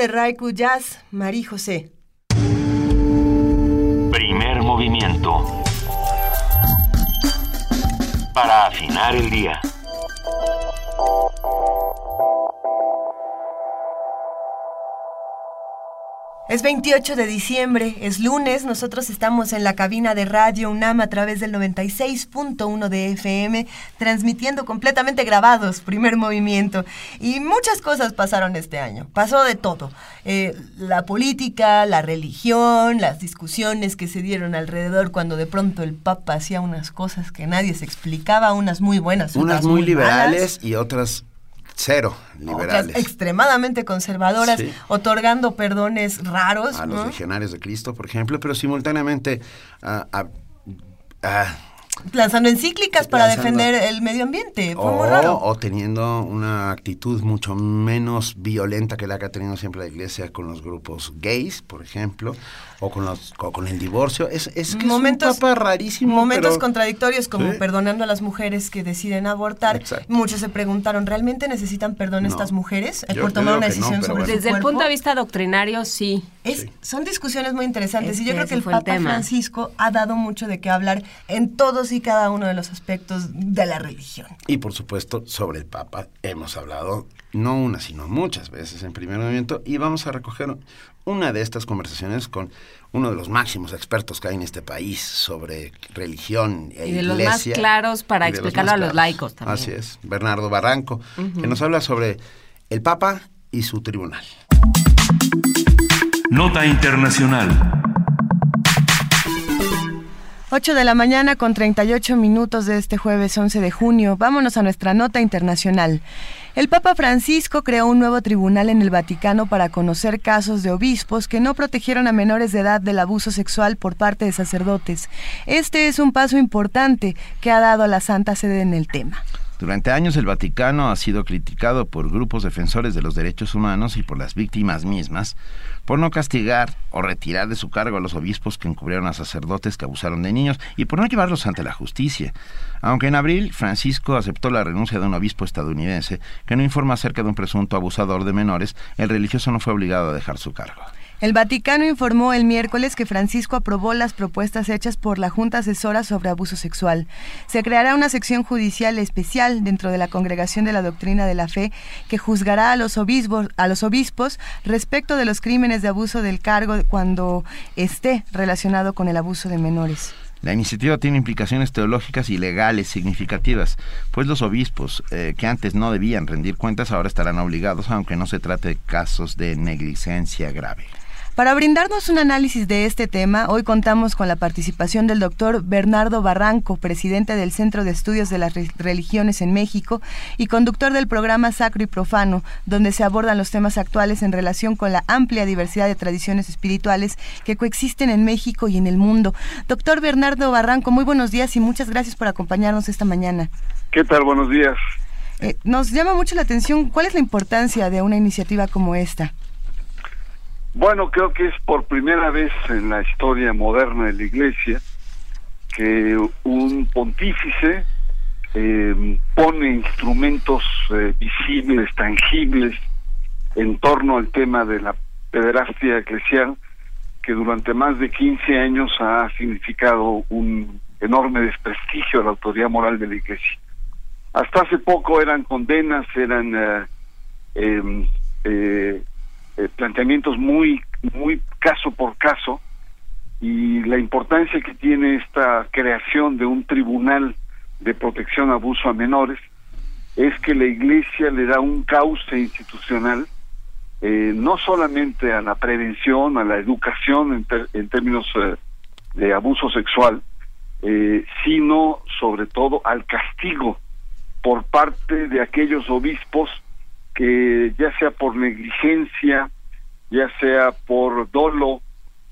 De Raiku Jazz, Marí José. Primer movimiento. Para afinar el día. 28 de diciembre, es lunes, nosotros estamos en la cabina de Radio UNAM a través del 96.1 de FM, transmitiendo completamente grabados, primer movimiento. Y muchas cosas pasaron este año, pasó de todo. Eh, la política, la religión, las discusiones que se dieron alrededor cuando de pronto el Papa hacía unas cosas que nadie se explicaba, unas muy buenas. Unas muy, liberales y otras cero liberales. extremadamente conservadoras, otorgando perdones raros. A los legionarios de Cristo, por ejemplo, pero simultáneamente a, lanzando encíclicas para defender el medio ambiente. Fue muy raro. O teniendo una actitud mucho menos violenta que la que ha tenido siempre la iglesia con los grupos gays, por ejemplo, o con, los, con el divorcio. Es, es que momentos, es un rarísimo. Momentos contradictorios, como perdonando a las mujeres que deciden abortar. Muchos se preguntaron, ¿realmente necesitan perdón estas mujeres por tomar una decisión sobre Desde el punto de vista doctrinario, sí. Es, Son discusiones muy interesantes y yo creo que el Papa Francisco ha dado mucho de qué hablar en todos y cada uno de los aspectos de la religión. Y por supuesto, sobre el Papa hemos hablado no una, sino muchas veces en primer movimiento y vamos a recoger una de estas conversaciones con uno de los máximos expertos que hay en este país sobre religión e y de los más claros para explicarlo a los laicos también. Así es, Bernardo Barranco, que nos habla sobre el Papa y su tribunal. Nota Internacional. 8 de la mañana con 38 minutos de este jueves 11 de junio. Vámonos a nuestra nota internacional. El Papa Francisco creó un nuevo tribunal en el Vaticano para conocer casos de obispos que no protegieron a menores de edad del abuso sexual por parte de sacerdotes. Este es un paso importante que ha dado a la Santa Sede en el tema. Durante años el Vaticano ha sido criticado por grupos defensores de los derechos humanos y por las víctimas mismas por no castigar o retirar de su cargo a los obispos que encubrieron a sacerdotes que abusaron de niños y por no llevarlos ante la justicia. Aunque en abril Francisco aceptó la renuncia de un obispo estadounidense que no informa acerca de un presunto abusador de menores, el religioso no fue obligado a dejar su cargo. El Vaticano informó el miércoles que Francisco aprobó las propuestas hechas por la Junta Asesora sobre Abuso Sexual. Se creará una sección judicial especial dentro de la Congregación de la Doctrina de la Fe que juzgará a los obispos, respecto de los crímenes de abuso del cargo cuando esté relacionado con el abuso de menores. La iniciativa tiene implicaciones teológicas y legales significativas, pues los obispos, eh, que antes no debían rendir cuentas, ahora estarán obligados, aunque no se trate de casos de negligencia grave. Para brindarnos un análisis de este tema, hoy contamos con la participación del doctor Bernardo Barranco, presidente del Centro de Estudios de las Religiones en México y conductor del programa Sacro y Profano, donde se abordan los temas actuales en relación con la amplia diversidad de tradiciones espirituales que coexisten en México y en el mundo. Doctor Bernardo Barranco, muy buenos días y muchas gracias por acompañarnos esta mañana. ¿Qué tal? Buenos días. Eh, nos llama mucho la atención cuál es la importancia de una iniciativa como esta. Bueno, creo que es por primera vez en la historia moderna de la Iglesia que un pontífice eh, pone instrumentos eh, visibles, tangibles, en torno al tema de la pederastia eclesial, que durante más de 15 años ha significado un enorme desprestigio a la autoridad moral de la Iglesia. Hasta hace poco eran condenas, eran eh, em, eh, eh, planteamientos muy, muy caso por caso y la importancia que tiene esta creación de un tribunal de protección a abuso a menores es que la Iglesia le da un cauce institucional eh, no solamente a la prevención, a la educación en, términos eh, de abuso sexual, sino sobre todo al castigo por parte de aquellos obispos que ya sea por negligencia, ya sea por dolo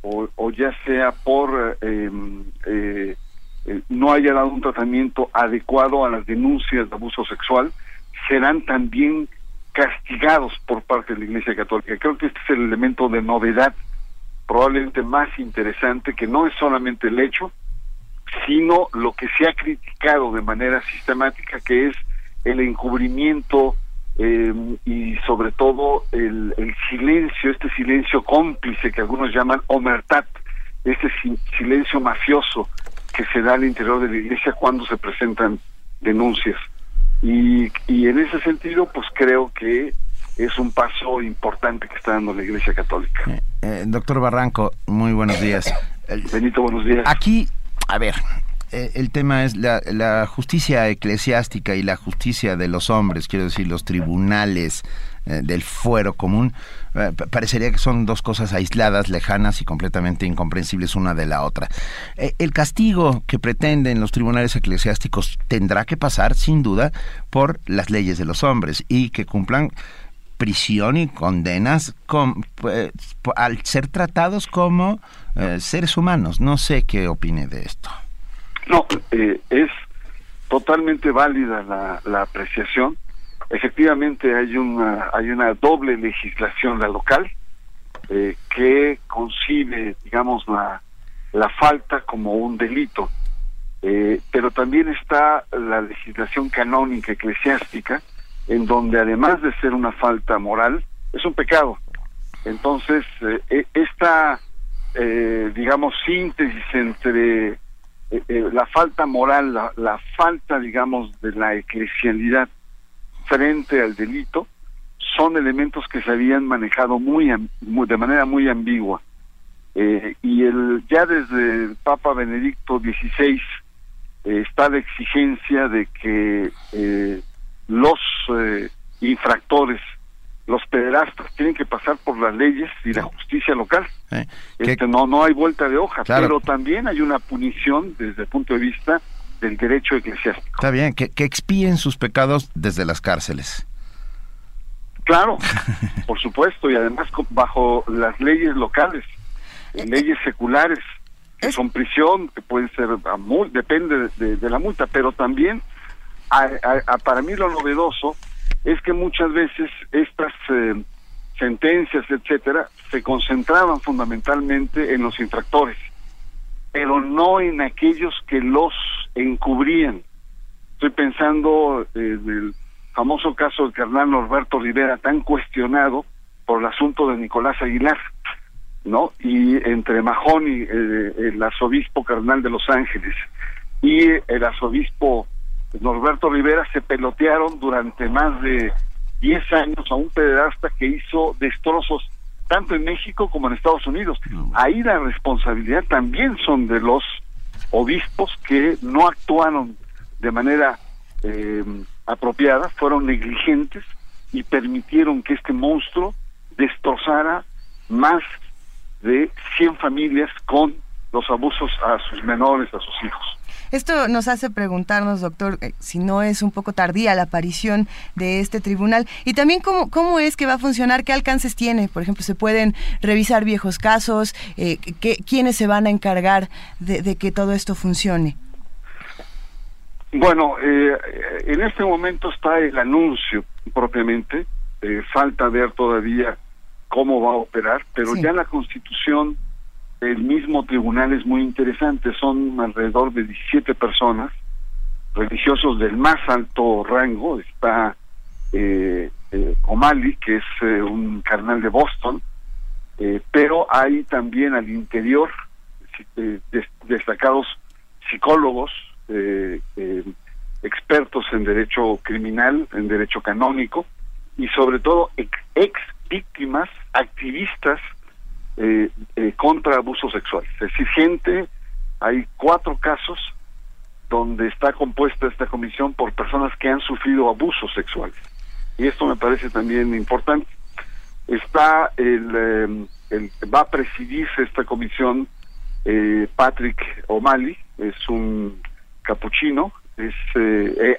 o, ya sea por em, eh, eh, no haya dado un tratamiento adecuado a las denuncias de abuso sexual, serán también castigados por parte de la Iglesia Católica. Creo que este es el elemento de novedad probablemente más interesante, que no es solamente el hecho, sino lo que se ha criticado de manera sistemática, que es el encubrimiento eh, y sobre todo el, el, silencio, este silencio cómplice que algunos llaman omertat, este silencio mafioso que se da al interior de la iglesia cuando se presentan denuncias. Y, y en ese sentido, pues creo que es un paso importante que está dando la Iglesia Católica. Eh, eh, doctor Barranco, muy buenos días. Benito, buenos días. Aquí, a ver, eh, el tema es la, justicia eclesiástica y la justicia de los hombres, quiero decir, los tribunales del fuero común, parecería que son dos cosas aisladas, lejanas y completamente incomprensibles una de la otra. el castigo que pretenden los tribunales eclesiásticos tendrá que pasar, sin duda, por las leyes de los hombres y que cumplan prisión y condenas pues, al ser tratados como eh, seres humanos. No sé qué opine de esto. No, eh, es totalmente válida la, la, apreciación. Efectivamente hay una hay una doble legislación la local eh, que concibe, digamos, la, la falta como un delito. pero también está la legislación canónica eclesiástica en donde además de ser una falta moral, es un pecado. Entonces, eh, e, esta, eh, digamos, síntesis entre eh, la falta moral, la, falta, digamos, de la eclesialidad frente al delito, son elementos que se habían manejado muy, de manera muy ambigua. y el ya desde el Papa Benedicto XVI está la exigencia de que los eh, infractores, los pederastas, tienen que pasar por las leyes y la justicia local. Eh, este, no, no hay vuelta de hoja, pero también hay una punición desde el punto de vista del derecho eclesiástico. Está bien, que, que expíen sus pecados desde las cárceles. Claro, por supuesto, y además bajo las leyes locales, eh, leyes seculares, que son prisión, que pueden ser, depende de la multa, pero también para mí lo novedoso es que muchas veces estas eh, sentencias, etcétera, se concentraban fundamentalmente en los infractores, pero no en aquellos que los encubrían. Estoy pensando en el famoso caso del carnal Norberto Rivera, tan cuestionado por el asunto de Nicolás Aguilar, ¿no? Y entre Mahón y eh, el arzobispo carnal de Los Ángeles y el arzobispo Norberto Rivera se pelotearon durante más de 10 años a un pederasta que hizo destrozos tanto en México como en Estados Unidos. Ahí la responsabilidad también son de los obispos que no actuaron de manera eh, apropiada, fueron negligentes y permitieron que este monstruo destrozara más de 100 familias con los abusos a sus menores, a sus hijos. Esto nos hace preguntarnos, doctor, eh, si no es un poco tardía la aparición de este tribunal y también cómo, cómo es que va a funcionar, qué alcances tiene. Por ejemplo, se pueden revisar viejos casos, eh, quiénes se van a encargar de, que todo esto funcione. Bueno, eh, en este momento está el anuncio propiamente, falta ver todavía cómo va a operar, pero ya la Constitución el mismo tribunal es muy interesante, son alrededor de 17 personas, religiosos del más alto rango, está eh, eh O'Malley, que es eh, un carnal de Boston, eh, pero hay también al interior destacados psicólogos, expertos en derecho criminal, en derecho canónico, y sobre todo ex víctimas, activistas, eh, eh, contra abuso sexual. Es decir, gente, hay cuatro casos donde está compuesta esta comisión por personas que han sufrido abusos sexuales. Y esto me parece también importante. Está el, eh, va a presidirse esta comisión eh, Patrick O'Malley, es un capuchino, es,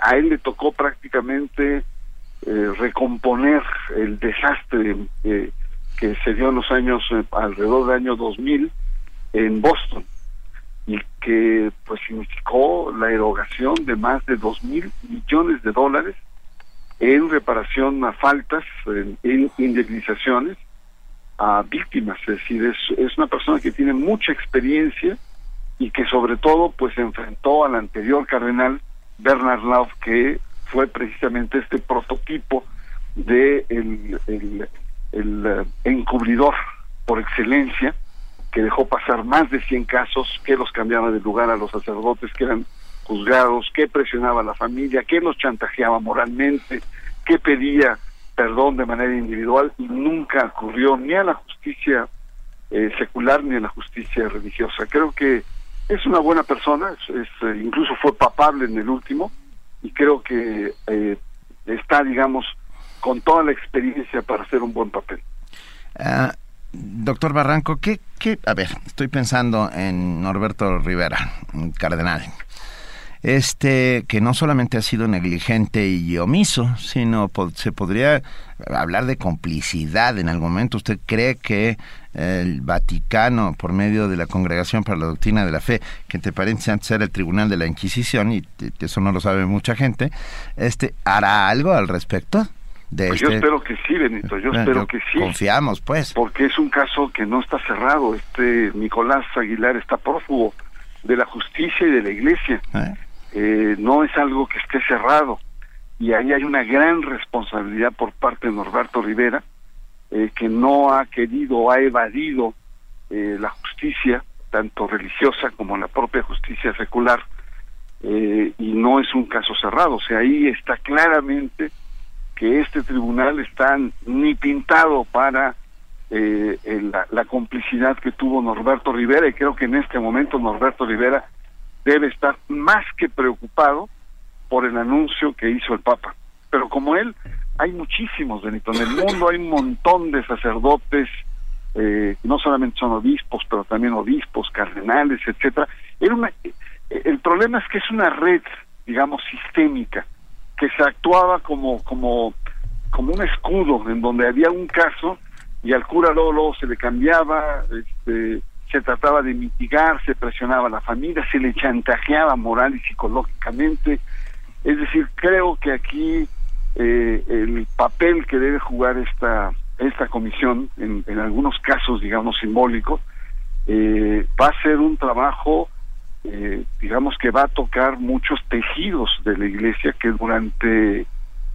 a él le tocó prácticamente recomponer el desastre que se dio en los años, eh, alrededor del año 2000, en Boston, y que pues significó la erogación de más de dos mil millones de dólares en reparación a faltas, en, indemnizaciones a víctimas, es decir, es, es una persona que tiene mucha experiencia y que sobre todo pues enfrentó al anterior cardenal Bernard Love, que fue precisamente este prototipo de el, el, el eh, encubridor por excelencia, que dejó pasar más de 100 casos, que los cambiaba de lugar a los sacerdotes que eran juzgados, que presionaba a la familia, que los chantajeaba moralmente, que pedía perdón de manera individual y nunca ocurrió ni a la justicia eh, secular ni a la justicia religiosa. Creo que es una buena persona, es, eh, incluso fue papable en el último y creo que eh, está, digamos, con toda la experiencia para hacer un buen papel. Ah, doctor Barranco, ¿qué, ¿qué? A ver, estoy pensando en Norberto Rivera, cardenal este que no solamente ha sido negligente y omiso, sino se podría hablar de complicidad en algún momento. ¿Usted cree que el Vaticano, por medio de la Congregación para la Doctrina de la Fe, que te parece antes era el Tribunal de la Inquisición, y eso no lo sabe mucha gente, este hará algo al respecto? De pues Yo este espero que sí, Benito, yo espero que sí. Confiamos, pues. Porque es un caso que no está cerrado. Este Nicolás Aguilar está prófugo de la justicia y de la iglesia. ¿Eh? eh, no es algo que esté cerrado y ahí hay una gran responsabilidad por parte de Norberto Rivera eh, que no ha querido ha evadido eh, la justicia tanto religiosa como la propia justicia secular eh, y no es un caso cerrado o sea ahí está claramente que este tribunal está ni pintado para eh, la, la complicidad que tuvo Norberto Rivera y creo que en este momento Norberto Rivera debe estar más que preocupado por el anuncio que hizo el Papa. Pero como él, hay muchísimos, Benito. En el mundo hay un montón de sacerdotes, eh, no solamente son obispos, pero también obispos, cardenales, etcétera. Era una, el problema es que es una red, digamos, sistémica, que se actuaba como, como, como un escudo, en donde había un caso y al cura luego, luego se le cambiaba, este, se trataba de mitigar, se presionaba a la familia, se le chantajeaba moral y psicológicamente. Es decir, creo que aquí eh, el papel que debe jugar esta esta comisión, en, en algunos casos, digamos, simbólicos, eh, va a ser un trabajo, eh, digamos, que va a tocar muchos tejidos de la iglesia que durante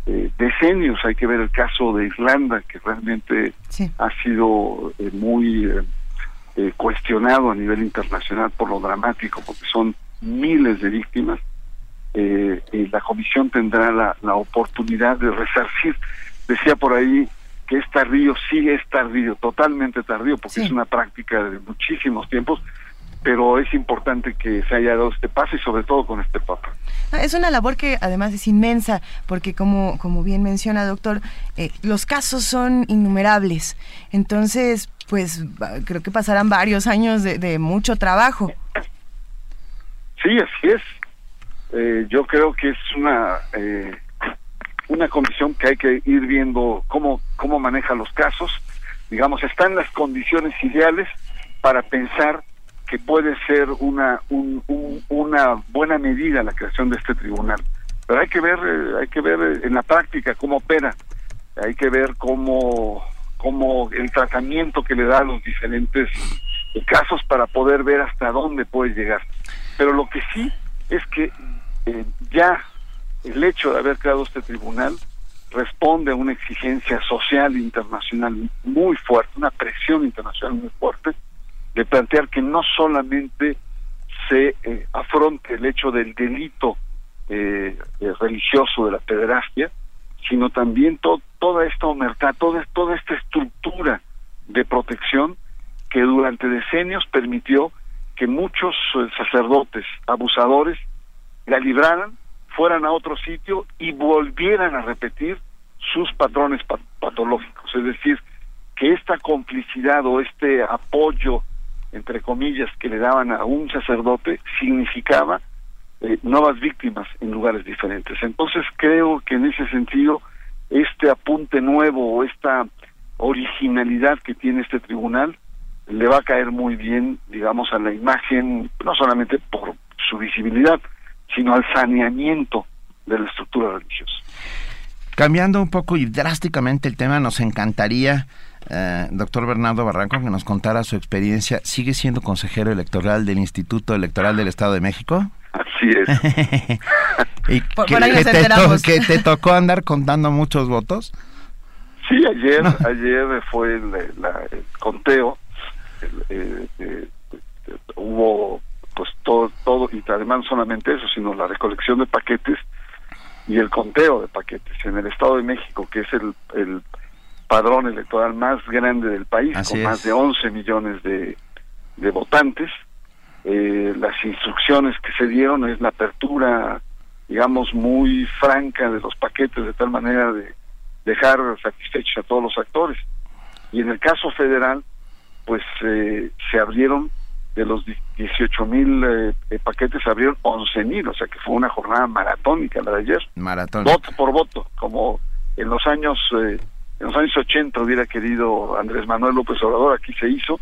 eh, decenios, hay que ver el caso de Irlanda, que realmente Sí. ha sido eh, muy eh, eh, cuestionado a nivel internacional por lo dramático, porque son miles de víctimas, eh, la comisión tendrá la, la oportunidad de resarcir. Decía por ahí que es tardío, sí es tardío, totalmente tardío, porque Sí. es una práctica de muchísimos tiempos, pero es importante que se haya dado este paso y sobre todo con este Papa. No, Es una labor que además es inmensa, porque como, como bien menciona, doctor, eh, los casos son innumerables. Entonces, pues creo que pasarán varios años de, de mucho trabajo. Sí, así es. Eh, yo creo que es una eh, una comisión que hay que ir viendo cómo cómo maneja los casos. Digamos, están las condiciones ideales para pensar que puede ser una un- un- una buena medida la creación de este tribunal. Pero hay que ver eh, hay que ver eh, en la práctica cómo opera. Hay que ver cómo cómo el tratamiento que le da a los diferentes casos para poder ver hasta dónde puede llegar. Pero lo que sí es que eh, ya el hecho de haber creado este tribunal responde a una exigencia social internacional muy fuerte, una presión internacional muy fuerte, de plantear que no solamente se eh, afronte el hecho del delito eh, eh, religioso de la pederastia, sino también to- toda esta omertad, toda, toda esta estructura de protección que durante decenios permitió que muchos sacerdotes abusadores la libraran, fueran a otro sitio y volvieran a repetir sus patrones pa- patológicos. Es decir, que esta complicidad o este apoyo, entre comillas, que le daban a un sacerdote significaba eh, nuevas víctimas en lugares diferentes. Entonces creo que en ese sentido este apunte nuevo o esta originalidad que tiene este tribunal le va a caer muy bien, digamos, a la imagen, no solamente por su visibilidad, sino al saneamiento de la estructura religiosa. Cambiando un poco y drásticamente el tema, nos encantaría, eh, doctor Bernardo Barranco, que nos contara su experiencia. ¿Sigue siendo consejero electoral del Instituto Electoral del Estado de México? Así es. ¿Y Por- que, por ahí que nos te to- que te tocó andar contando muchos votos? Sí, ayer, ayer fue el, el conteo, eh, eh, hubo pues todo, todo, y además no solamente eso, sino la recolección de paquetes y el conteo de paquetes en el Estado de México, que es el, el padrón electoral más grande del país, con más de 11 millones de, de votantes. Eh, las instrucciones que se dieron es la apertura, digamos, muy franca de los paquetes, de tal manera de dejar satisfechos a todos los actores. Y en el caso federal, pues eh, se abrieron de los 18 mil eh, paquetes se abrieron 11 mil, o sea que fue una jornada maratónica la de ayer. Maratón. Voto por voto, como en los años eh, en los años 80 hubiera querido Andrés Manuel López Obrador, aquí se hizo.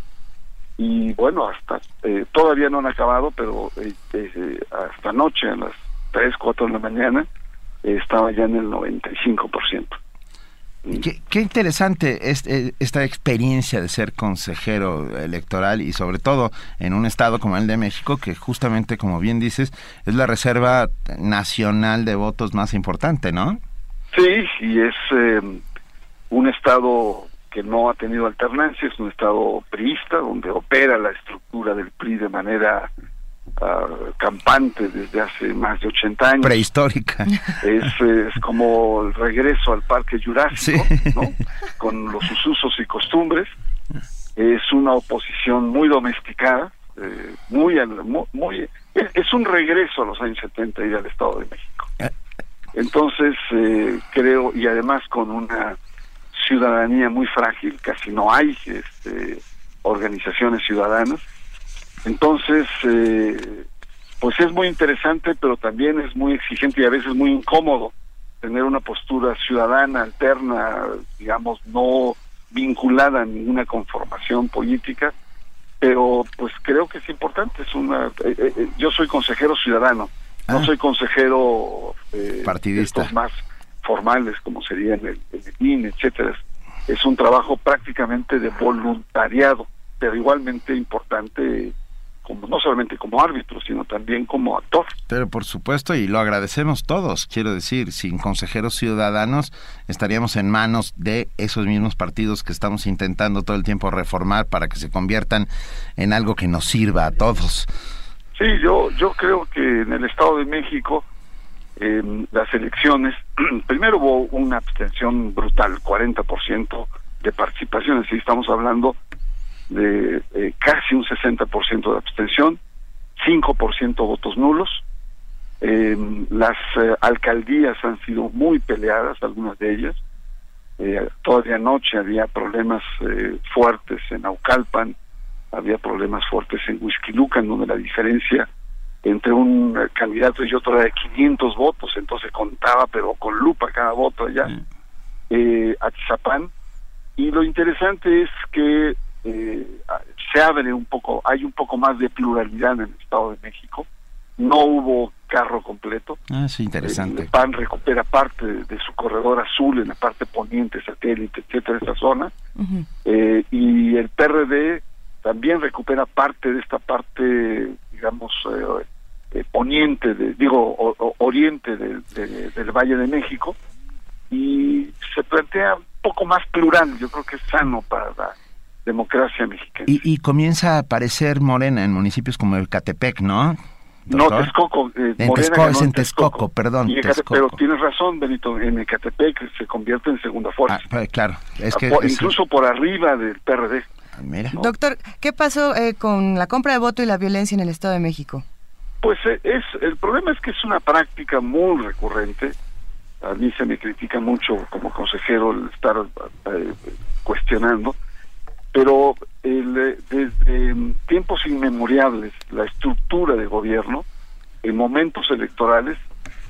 Y bueno, hasta eh, todavía no han acabado, pero hasta anoche, a las 3, 4 de la mañana, estaba ya en el 95%. Qué, interesante eh, esta experiencia de ser consejero electoral y sobre todo en un estado como el de México que justamente como bien dices es la reserva nacional de votos más importante, ¿no? Sí, y es em, un estado que no ha tenido alternancia, es un estado priista donde opera la estructura del PRI de manera campante desde hace más de 80 años. Prehistórica. Es, es como el regreso al Parque Jurásico, ¿no? con los usos y costumbres. Es una oposición muy domesticada, eh, muy, muy, es un regreso a los años 70 y al Estado de México. Eh. Entonces, eh, creo, y además con una ciudadanía muy frágil, casi no hay este, organizaciones ciudadanas, entonces, eh, pues es muy interesante, pero también es muy exigente y a veces muy incómodo tener una postura ciudadana, alterna, digamos, no vinculada a ninguna conformación política, pero pues creo que es importante. Es una, eh, eh, yo soy consejero ciudadano, no ah. soy consejero partidista, más formales como serían el, el etcétera. Es un trabajo prácticamente de voluntariado, pero igualmente importante como no solamente como árbitro, sino también como actor. Pero por supuesto, y lo agradecemos todos, quiero decir, sin consejeros ciudadanos estaríamos en manos de esos mismos partidos que estamos intentando todo el tiempo reformar para que se conviertan en algo que nos sirva a todos. Sí, yo, yo creo que en el Estado de México, en las elecciones, primero hubo una abstención brutal, 40% de participación, así estamos hablando de eh, casi un 60% de abstención, 5% votos nulos. Eh, las eh, alcaldías han sido muy peleadas, algunas de ellas. todavía anoche había problemas fuertes en Aucalpan, había problemas fuertes en Huizquilucan, donde la diferencia entre un candidato y otro era de 500 votos, entonces contaba, pero con lupa cada voto allá. Eh, Atizapán. Y lo interesante es que eh, se abre un poco, hay un poco más de pluralidad en el Estado de México. No hubo carro completo. Ah, sí, interesante. El PAN recupera parte de, su corredor azul en la parte poniente, satélite, etcétera, esta zona. eh, y el PRD también recupera parte de esta parte, digamos, eh, eh poniente, de, digo, oriente del Valle de México. Y se plantea un poco más plural. Yo creo que es sano para la democracia mexicana. Y, comienza a aparecer Morena en municipios como Ecatepec, ¿no? No, Texcoco. Eh, en Texcoco, es en Texcoco, perdón. Pero tienes razón, Benito, en Ecatepec se convierte en segunda fuerza. Ah, pues, claro, es que... incluso por arriba del PRD. Ah, mira. Doctor, ¿qué pasó eh, con la compra de voto y la violencia en el Estado de México? Pues eh, es el problema es que es una práctica muy recurrente. A mí se me critica mucho como consejero el estar eh, cuestionando pero el, desde tiempos inmemoriales la estructura de gobierno en momentos electorales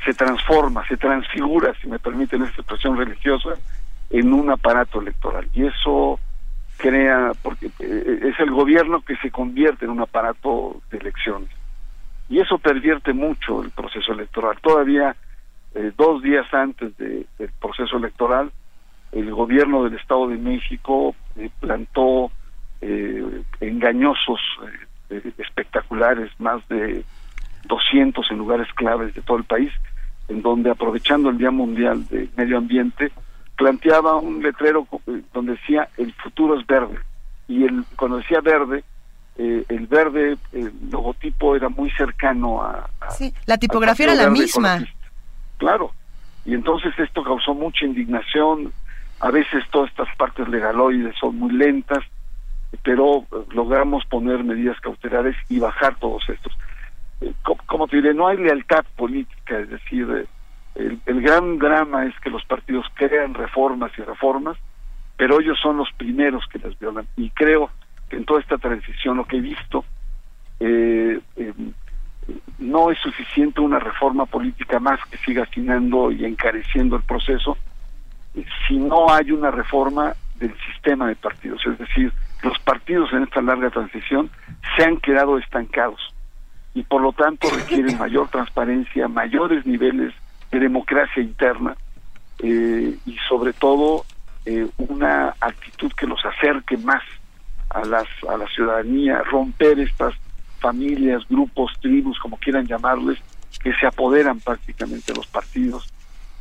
se transforma, se transfigura, si me permiten esta expresión religiosa, en un aparato electoral. Y eso crea, porque eh, es el gobierno que se convierte en un aparato de elecciones. Y eso pervierte mucho el proceso electoral. Todavía eh, dos días antes del proceso electoral, el gobierno del Estado de México eh, plantó eh, engañosos eh, espectaculares, más de 200 en lugares claves de todo el país, en donde aprovechando el Día Mundial de Medio Ambiente, planteaba un letrero eh, donde decía el futuro es verde y el cuando decía verde eh, el verde el logotipo era muy cercano a, sí la tipografía era la misma. claro. Y entonces esto causó mucha indignación. A veces todas estas partes legaloides son muy lentas pero logramos poner medidas cautelares y bajar todos estos. Eh, como, te diré no hay lealtad política es decir el, gran drama es que los partidos crean reformas y reformas, pero ellos son los primeros que las violan. Y creo que en toda esta transición lo que he visto, eh, eh, no es suficiente una reforma política más que siga afinando y encareciendo el proceso, si no hay una reforma del sistema de partidos. Es decir, los partidos en esta larga transición se han quedado estancados y por lo tanto requieren mayor transparencia, mayores niveles de democracia interna eh, y sobre todo eh, una actitud que los acerque más a las a la ciudadanía, romper estas familias, grupos, tribus, como quieran llamarles, que se apoderan prácticamente de los partidos.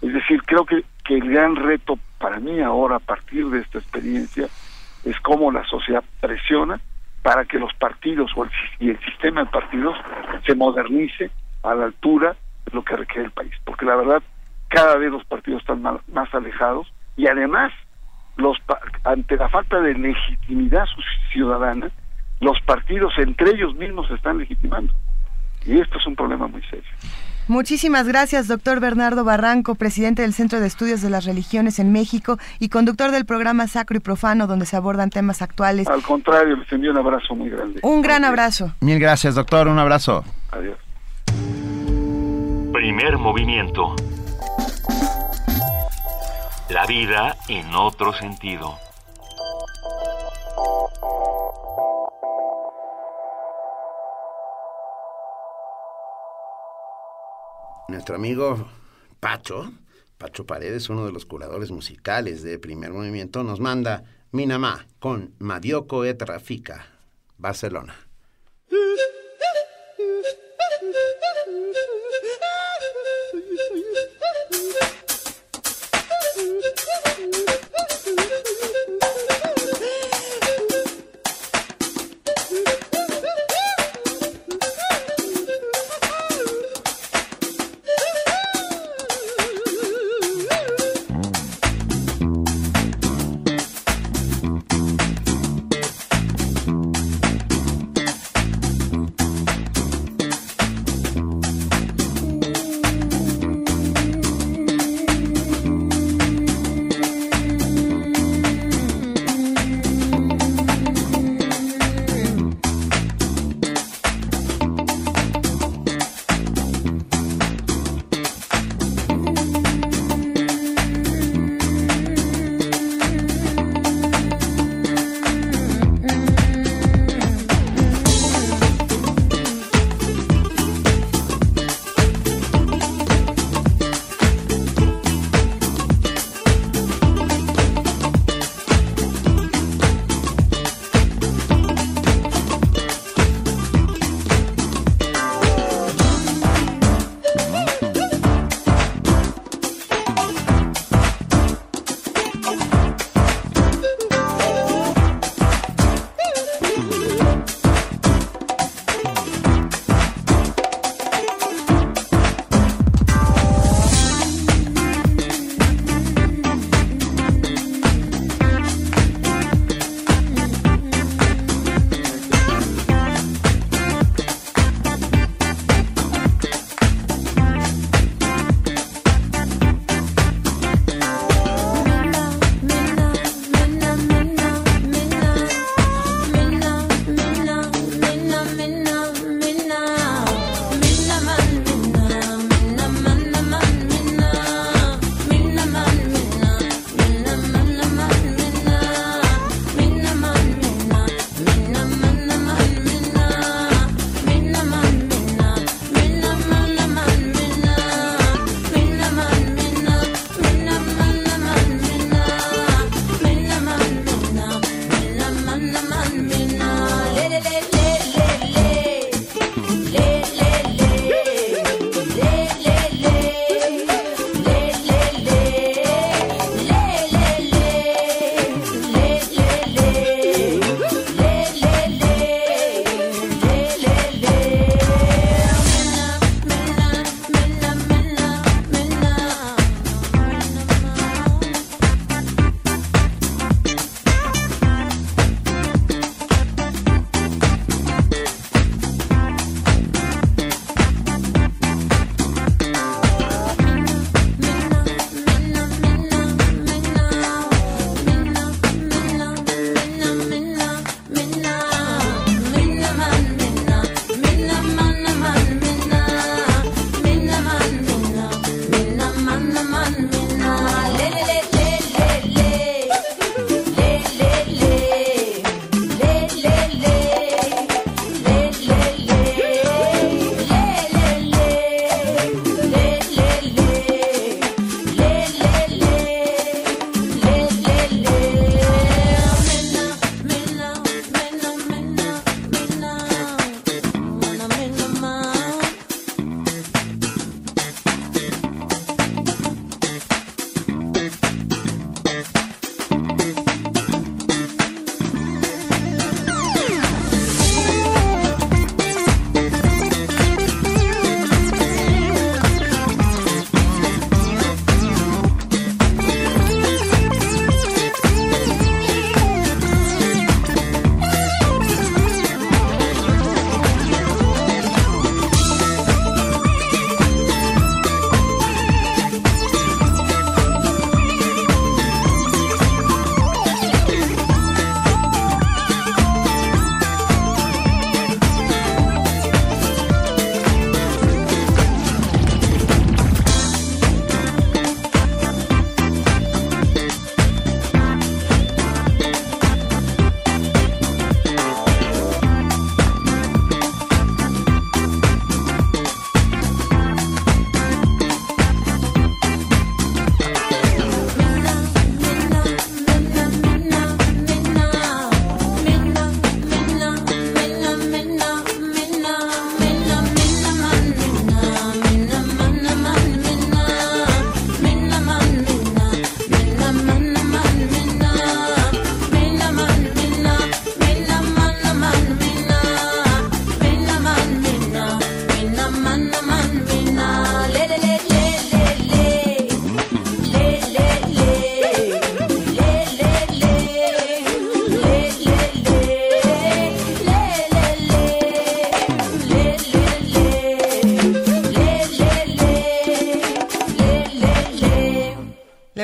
Es decir, creo que, que el gran reto para mí ahora, a partir de esta experiencia, es cómo la sociedad presiona para que los partidos o el, y el sistema de partidos se modernice a la altura lo que requiere el país, porque la verdad cada vez los partidos están más, alejados y además los ante la falta de legitimidad ciudadana, los partidos entre ellos mismos se están legitimando. Y esto es un problema muy serio. Muchísimas gracias, doctor Bernardo Barranco, presidente del Centro de Estudios de las Religiones en México y conductor del programa Sacro y Profano, donde se abordan temas actuales. Al contrario, les envío un abrazo muy grande. Un gran abrazo. Mil gracias, doctor. Un abrazo. Adiós. Primer movimiento. La vida en otro sentido. Nuestro amigo Pacho, Pacho Paredes, uno de los curadores musicales de Primer Movimiento, nos manda Minamá con Madioco et Rafika, Barcelona.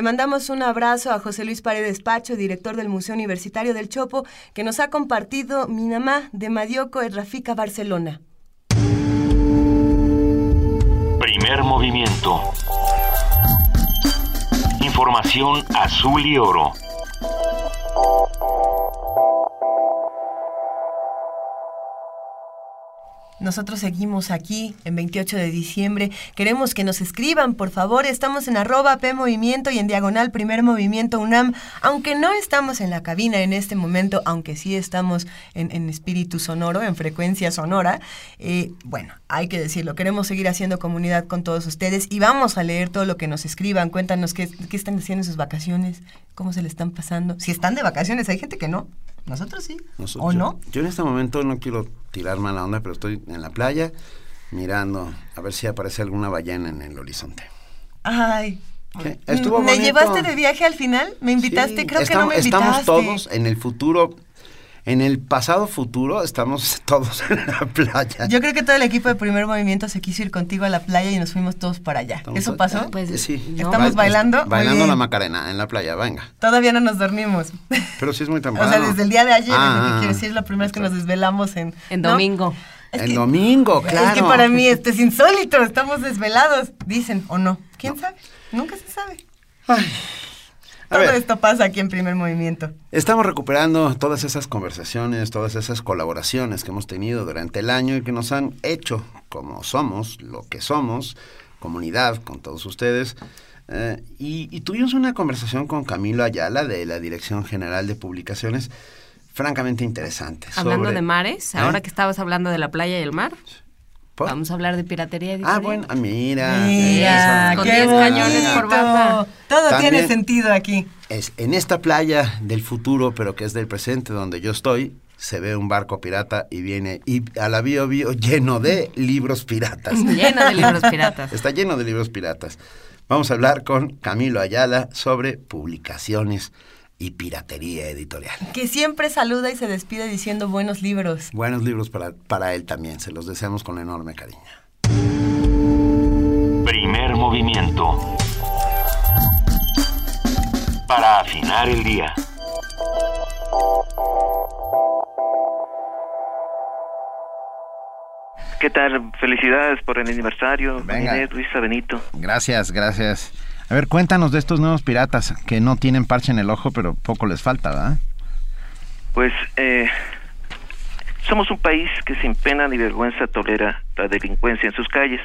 mandamos un abrazo a José Luis Paredes Pacho, director del Museo Universitario del Chopo, que nos ha compartido Minamá de Madioco e Rafika Barcelona. Primer movimiento. Información azul y oro. Nosotros seguimos aquí en 28 de diciembre. Queremos que nos escriban, por favor. Estamos en arroba P Movimiento y en diagonal Primer Movimiento UNAM. Aunque no estamos en la cabina en este momento, aunque sí estamos en, espíritu sonoro, en frecuencia sonora, eh, bueno, hay que decirlo. Queremos seguir haciendo comunidad con todos ustedes y vamos a leer todo lo que nos escriban. Cuéntanos qué, qué están haciendo en sus vacaciones, cómo se le están pasando. Si están de vacaciones, hay gente que no. Nosotros sí. ¿O no? Yo en este momento no quiero tirar mala onda, pero estoy en la playa mirando a ver si aparece alguna ballena en el horizonte. Ay. ¿Me llevaste de viaje al final? ¿Me invitaste? Creo que no me invitaste. Estamos todos en el futuro en el pasado futuro estamos todos en la playa. Yo creo que todo el equipo de primer movimiento se quiso ir contigo a la playa y nos fuimos todos para allá. ¿Eso pasó? Pues sí. Estamos bailando. Bailando la Macarena en la playa, venga. Todavía no nos dormimos. Pero sí es muy temprano. o sea, desde el día de ayer, ah, quiero decir, la primera vez que nos desvelamos en... En domingo. En domingo, claro. Es que para mí esto es insólito, estamos desvelados, dicen, o no. ¿Quién sabe? Nunca se sabe. Ay. Todo esto pasa aquí en primer movimiento. Estamos recuperando todas esas conversaciones, todas esas colaboraciones que hemos tenido durante el año y que nos han hecho como somos, lo que somos, comunidad con todos ustedes. Eh, y, tuvimos una conversación con Camilo Ayala de la Dirección General de Publicaciones, francamente interesante. Hablando de mares, ahora ¿Eh? que estabas hablando de la playa y el mar. Vamos a hablar de piratería editorial. Ah, bueno, mira. Mira, con 10 cañones por baja. Todo tiene sentido aquí. Es, en esta playa del futuro, pero que es del presente donde yo estoy, se ve un barco pirata y viene y a la bio bio lleno de libros piratas. lleno de libros piratas. Está lleno de libros piratas. Vamos a hablar con Camilo Ayala sobre publicaciones y piratería editorial. Que siempre saluda y se despide diciendo buenos libros. Buenos libros para, para él también, se los deseamos con enorme cariño. Primer movimiento. Para afinar el día. ¿Qué tal? Felicidades por el aniversario, Luisa Benito. Gracias, gracias. A ver, cuéntanos de estos nuevos piratas que no tienen parche en el ojo, pero poco les falta, ¿verdad? Pues eh, somos un país que sin pena ni vergüenza tolera la delincuencia en sus calles.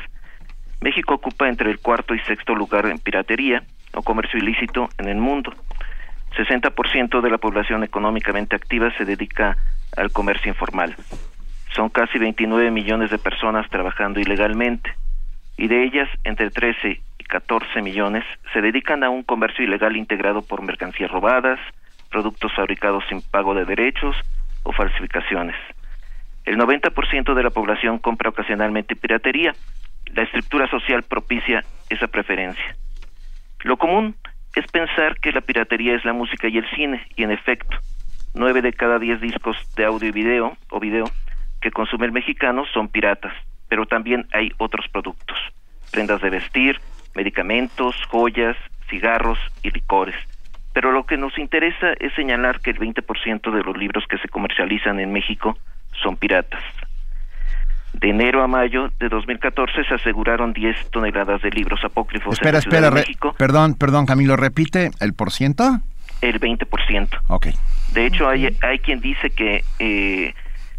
México ocupa entre el cuarto y sexto lugar en piratería o comercio ilícito en el mundo. 60% de la población económicamente activa se dedica al comercio informal. Son casi 29 millones de personas trabajando ilegalmente y de ellas entre 13 14 millones se dedican a un comercio ilegal integrado por mercancías robadas, productos fabricados sin pago de derechos o falsificaciones. El 90% de la población compra ocasionalmente piratería. La estructura social propicia esa preferencia. Lo común es pensar que la piratería es la música y el cine, y en efecto, nueve de cada diez discos de audio y video o video que consume el mexicano son piratas, pero también hay otros productos, prendas de vestir, medicamentos, joyas, cigarros y licores. Pero lo que nos interesa es señalar que el 20% de los libros que se comercializan en México son piratas. De enero a mayo de 2014 se aseguraron 10 toneladas de libros apócrifos espera, en espera, México. Perdón, perdón, Camilo, repite el por ciento. El 20%. Ok. De hecho, hay, hay quien dice que eh,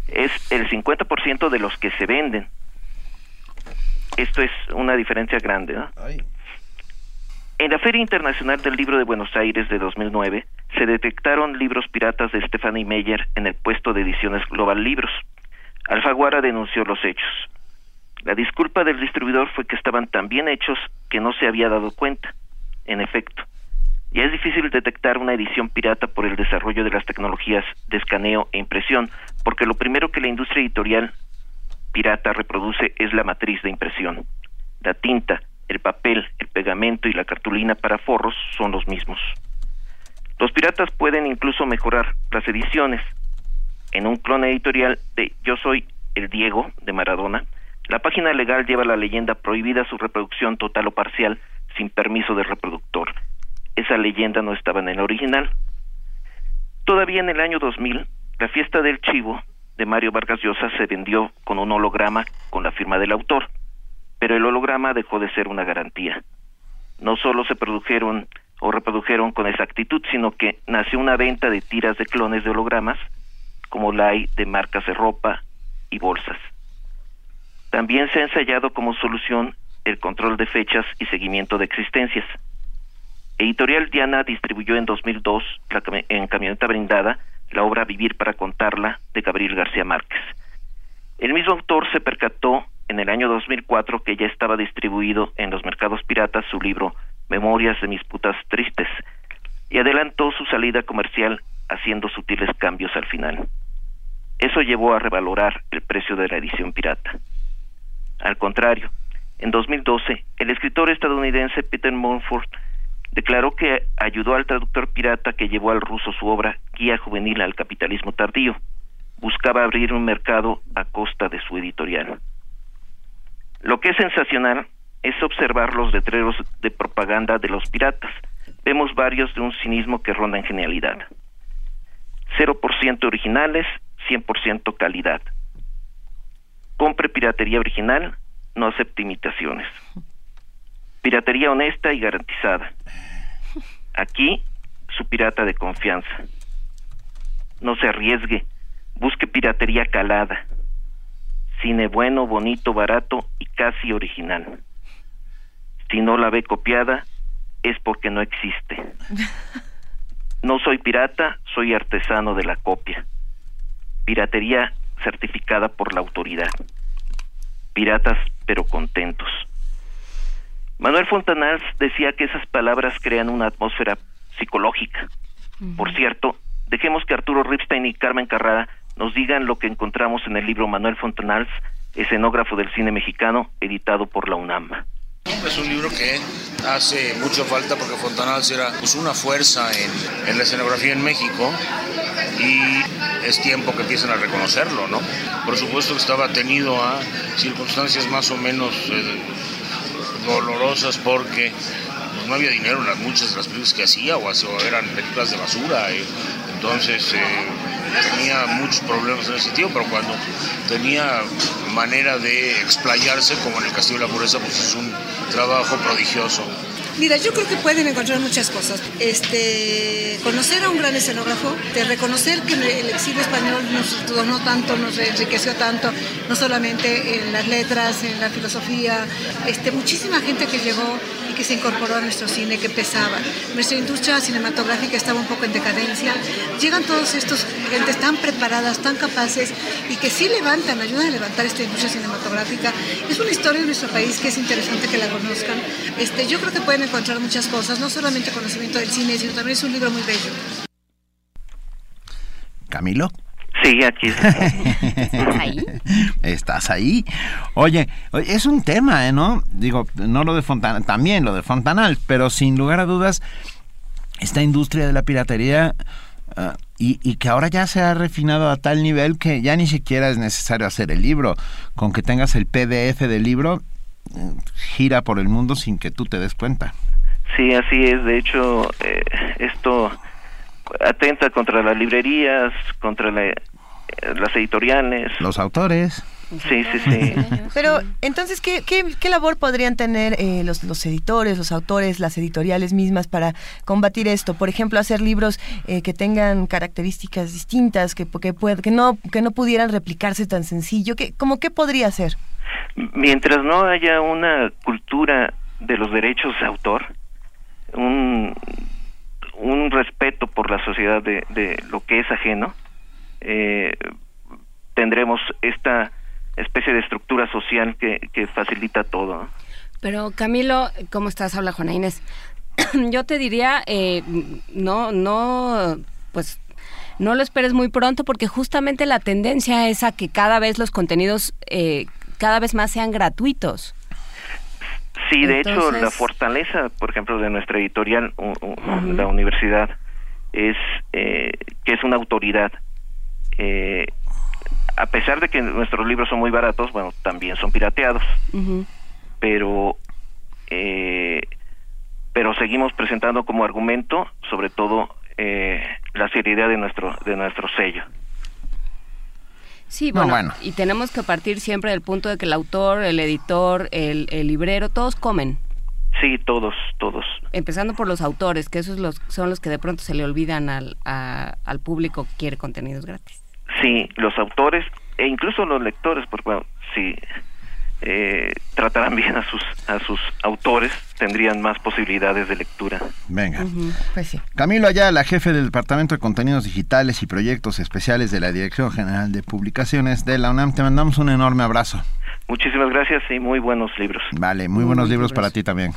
es el 50% de los que se venden esto es una diferencia grande. En la Feria Internacional del Libro de Buenos Aires de 2009 se detectaron libros piratas de Stephanie Meyer en el puesto de ediciones Global Libros. Alfaguara denunció los hechos. La disculpa del distribuidor fue que estaban tan bien hechos que no se había dado cuenta. En efecto, ya es difícil detectar una edición pirata por el desarrollo de las tecnologías de escaneo e impresión, porque lo primero que la industria editorial pirata reproduce es la matriz de impresión. La tinta, el papel, el pegamento y la cartulina para forros son los mismos. Los piratas pueden incluso mejorar las ediciones. En un clon editorial de Yo soy el Diego de Maradona, la página legal lleva la leyenda prohibida su reproducción total o parcial sin permiso del reproductor. esa leyenda no estaba en el original. Todavía en el año 2000, la fiesta del chivo de Mario Vargas Llosa se vendió con un holograma con la firma del autor, pero el holograma dejó de ser una garantía. No solo se produjeron o reprodujeron con exactitud, sino que nació una venta de tiras de clones de hologramas, como la hay de marcas de ropa y bolsas. También se ha ensayado como solución el control de fechas y seguimiento de existencias. Editorial Diana distribuyó en 2002 la, en camioneta brindada la obra Vivir para contarla de Gabriel García Márquez. El mismo autor se percató en el año 2004 que ya estaba distribuido en los mercados piratas su libro Memorias de mis putas tristes y adelantó su salida comercial haciendo sutiles cambios al final. Eso llevó a revalorar el precio de la edición pirata. Al contrario, en 2012, el escritor estadounidense Peter Mumford declaró que ayudó al traductor pirata que llevó al ruso su obra Guía Juvenil al Capitalismo Tardío. Buscaba abrir un mercado a costa de su editorial. Lo que es sensacional es observar los letreros de propaganda de los piratas. Vemos varios de un cinismo que ronda en genialidad. 0% originales, 100% calidad. Compre piratería original, no acepte imitaciones. Piratería honesta y garantizada. Aquí, su pirata de confianza. No se arriesgue, busque piratería calada. Cine bueno, bonito, barato y casi original. Si no la ve copiada, es porque no existe. No soy pirata, soy artesano de la copia. Piratería certificada por la autoridad. Piratas pero contentos. Manuel Fontanals decía que esas palabras crean una atmósfera psicológica. Por cierto, dejemos que Arturo Ripstein y Carmen Carrada nos digan lo que encontramos en el libro Manuel Fontanals, escenógrafo del cine mexicano, editado por la UNAM. Es un libro que hace mucha falta porque Fontanals era pues, una fuerza en, la escenografía en México y es tiempo que empiecen a reconocerlo, ¿no? Por supuesto que estaba tenido a circunstancias más o menos eh, dolorosas porque pues, no había dinero en las, muchas de las películas que hacía o, eran películas de basura. Eh. Entonces eh, tenía muchos problemas en ese sentido, pero cuando tenía manera de explayarse, como en el Castillo de la Pureza, pues es un trabajo prodigioso. Mira, yo creo que pueden encontrar muchas cosas. Este, conocer a un gran escenógrafo, de reconocer que el exilio español nos donó tanto, nos enriqueció tanto, no solamente en las letras, en la filosofía, este, muchísima gente que llegó y que se incorporó a nuestro cine, que pesaba. Nuestra industria cinematográfica estaba un poco en decadencia. Llegan todos estos gentes tan preparadas, tan capaces y que sí levantan, ayudan a levantar esta industria cinematográfica. Es una historia de nuestro país que es interesante que la conozcan. Este, yo creo que pueden encontrar muchas cosas, no solamente conocimiento del cine, sino también es un libro muy bello. Camilo. Sí, aquí. ¿Estás ahí? ¿Estás ahí? Oye, es un tema, ¿eh? ¿no? Digo, no lo de Fontanal, también lo de Fontanal, pero sin lugar a dudas, esta industria de la piratería ah, y, y, que ahora ya se ha refinado a tal nivel que ya ni siquiera es necesario hacer el libro. Con que tengas el PDF del libro, gira por el mundo sin que tú te des cuenta. Sí, así es. De hecho, eh, esto atenta contra las librerías, contra eh, las editoriales. Los autores. Sí, sí, sí. Pero entonces, ¿qué, qué, labor podrían tener eh, los, los, editores, los autores, las editoriales mismas para combatir esto? Por ejemplo, hacer libros que tengan características distintas, que, que, que, no, que no pudieran replicarse tan sencillo. ¿Qué, ¿Cómo qué podría ser? Mientras no haya una cultura de los derechos de autor, un, un respeto por la sociedad de, de lo que es ajeno, eh, tendremos esta especie de estructura social que, que facilita todo. Pero Camilo, ¿cómo estás? Habla Juana Inés. Yo te diría, eh, no, no, pues no lo esperes muy pronto porque justamente la tendencia es a que cada vez los contenidos eh, cada vez más sean gratuitos. Sí, de hecho, la fortaleza, por ejemplo, de nuestra editorial, la universidad, es eh, que es una autoridad. Eh, a pesar de que nuestros libros son muy baratos, bueno, también son pirateados. Pero eh, pero seguimos presentando como argumento, sobre todo, eh, la seriedad de nuestro, de nuestro sello. Sí, bueno, y tenemos que partir siempre del punto de que el autor, el editor, el, el librero, todos comen. Sí, todos, todos. Empezando por los autores, que esos los, son los que de pronto se le olvidan al, al público que quiere contenidos gratis. Sí, los autores e incluso los lectores, porque bueno, si eh, trataran bien a sus a sus autores, tendrían más posibilidades de lectura. Venga. pues sí. Camilo Ayala, jefe del Departamento de Contenidos Digitales y Proyectos Especiales de la Dirección General de Publicaciones de la UNAM, te mandamos un enorme abrazo. Muchísimas gracias y muy buenos libros. Vale, muy, buenos libros para ti también.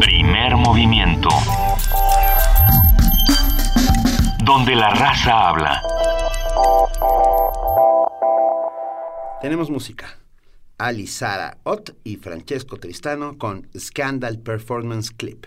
Primer movimiento. Donde la raza habla. Tenemos música. Ali Sara Ott y Francesco Tristano con Scandal Performance Clip.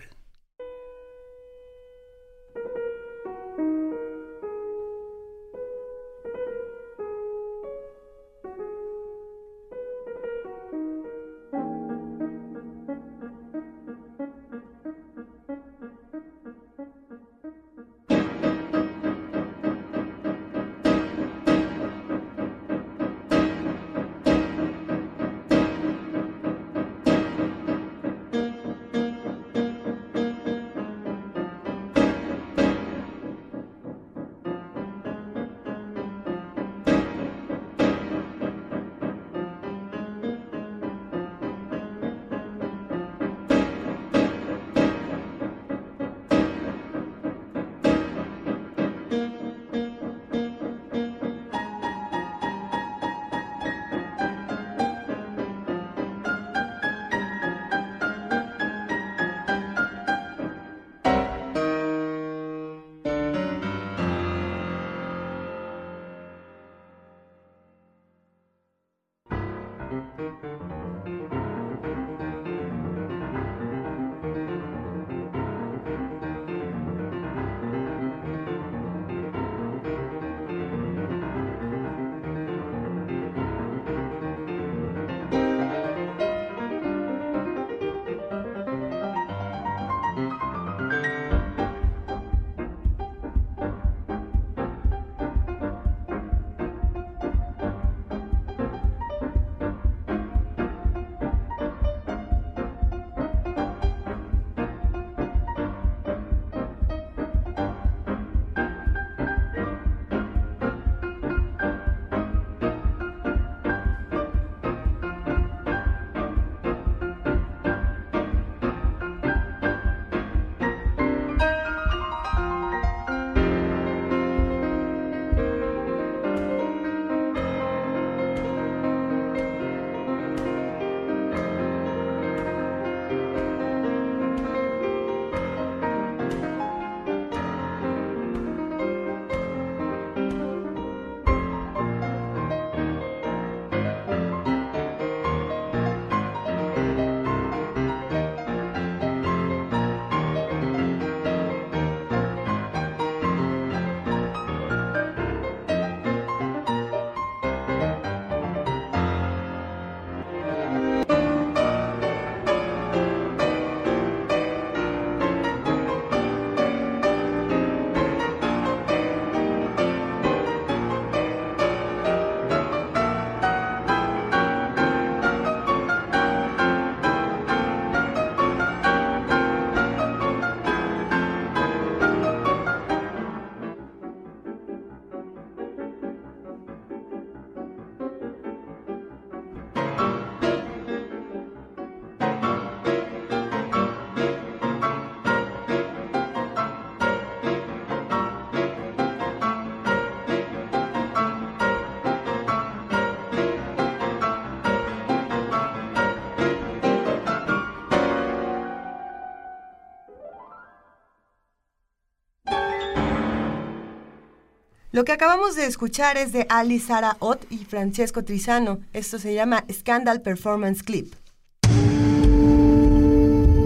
Lo que acabamos de escuchar es de Ali Sara Ott y Francesco Trizano. Esto se llama Scandal Performance Clip.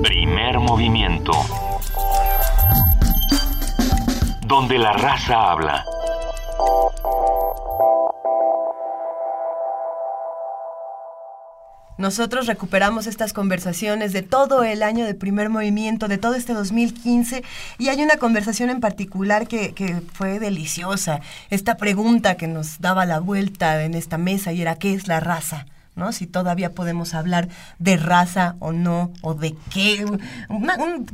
Primer movimiento. Donde la raza habla. Nosotros recuperamos estas conversaciones de todo el año de primer movimiento, de todo este 2015, y hay una conversación en particular que, fue deliciosa. Esta pregunta que nos daba la vuelta en esta mesa y era ¿qué es la raza? ¿no? Si todavía podemos hablar de raza o no, o de qué.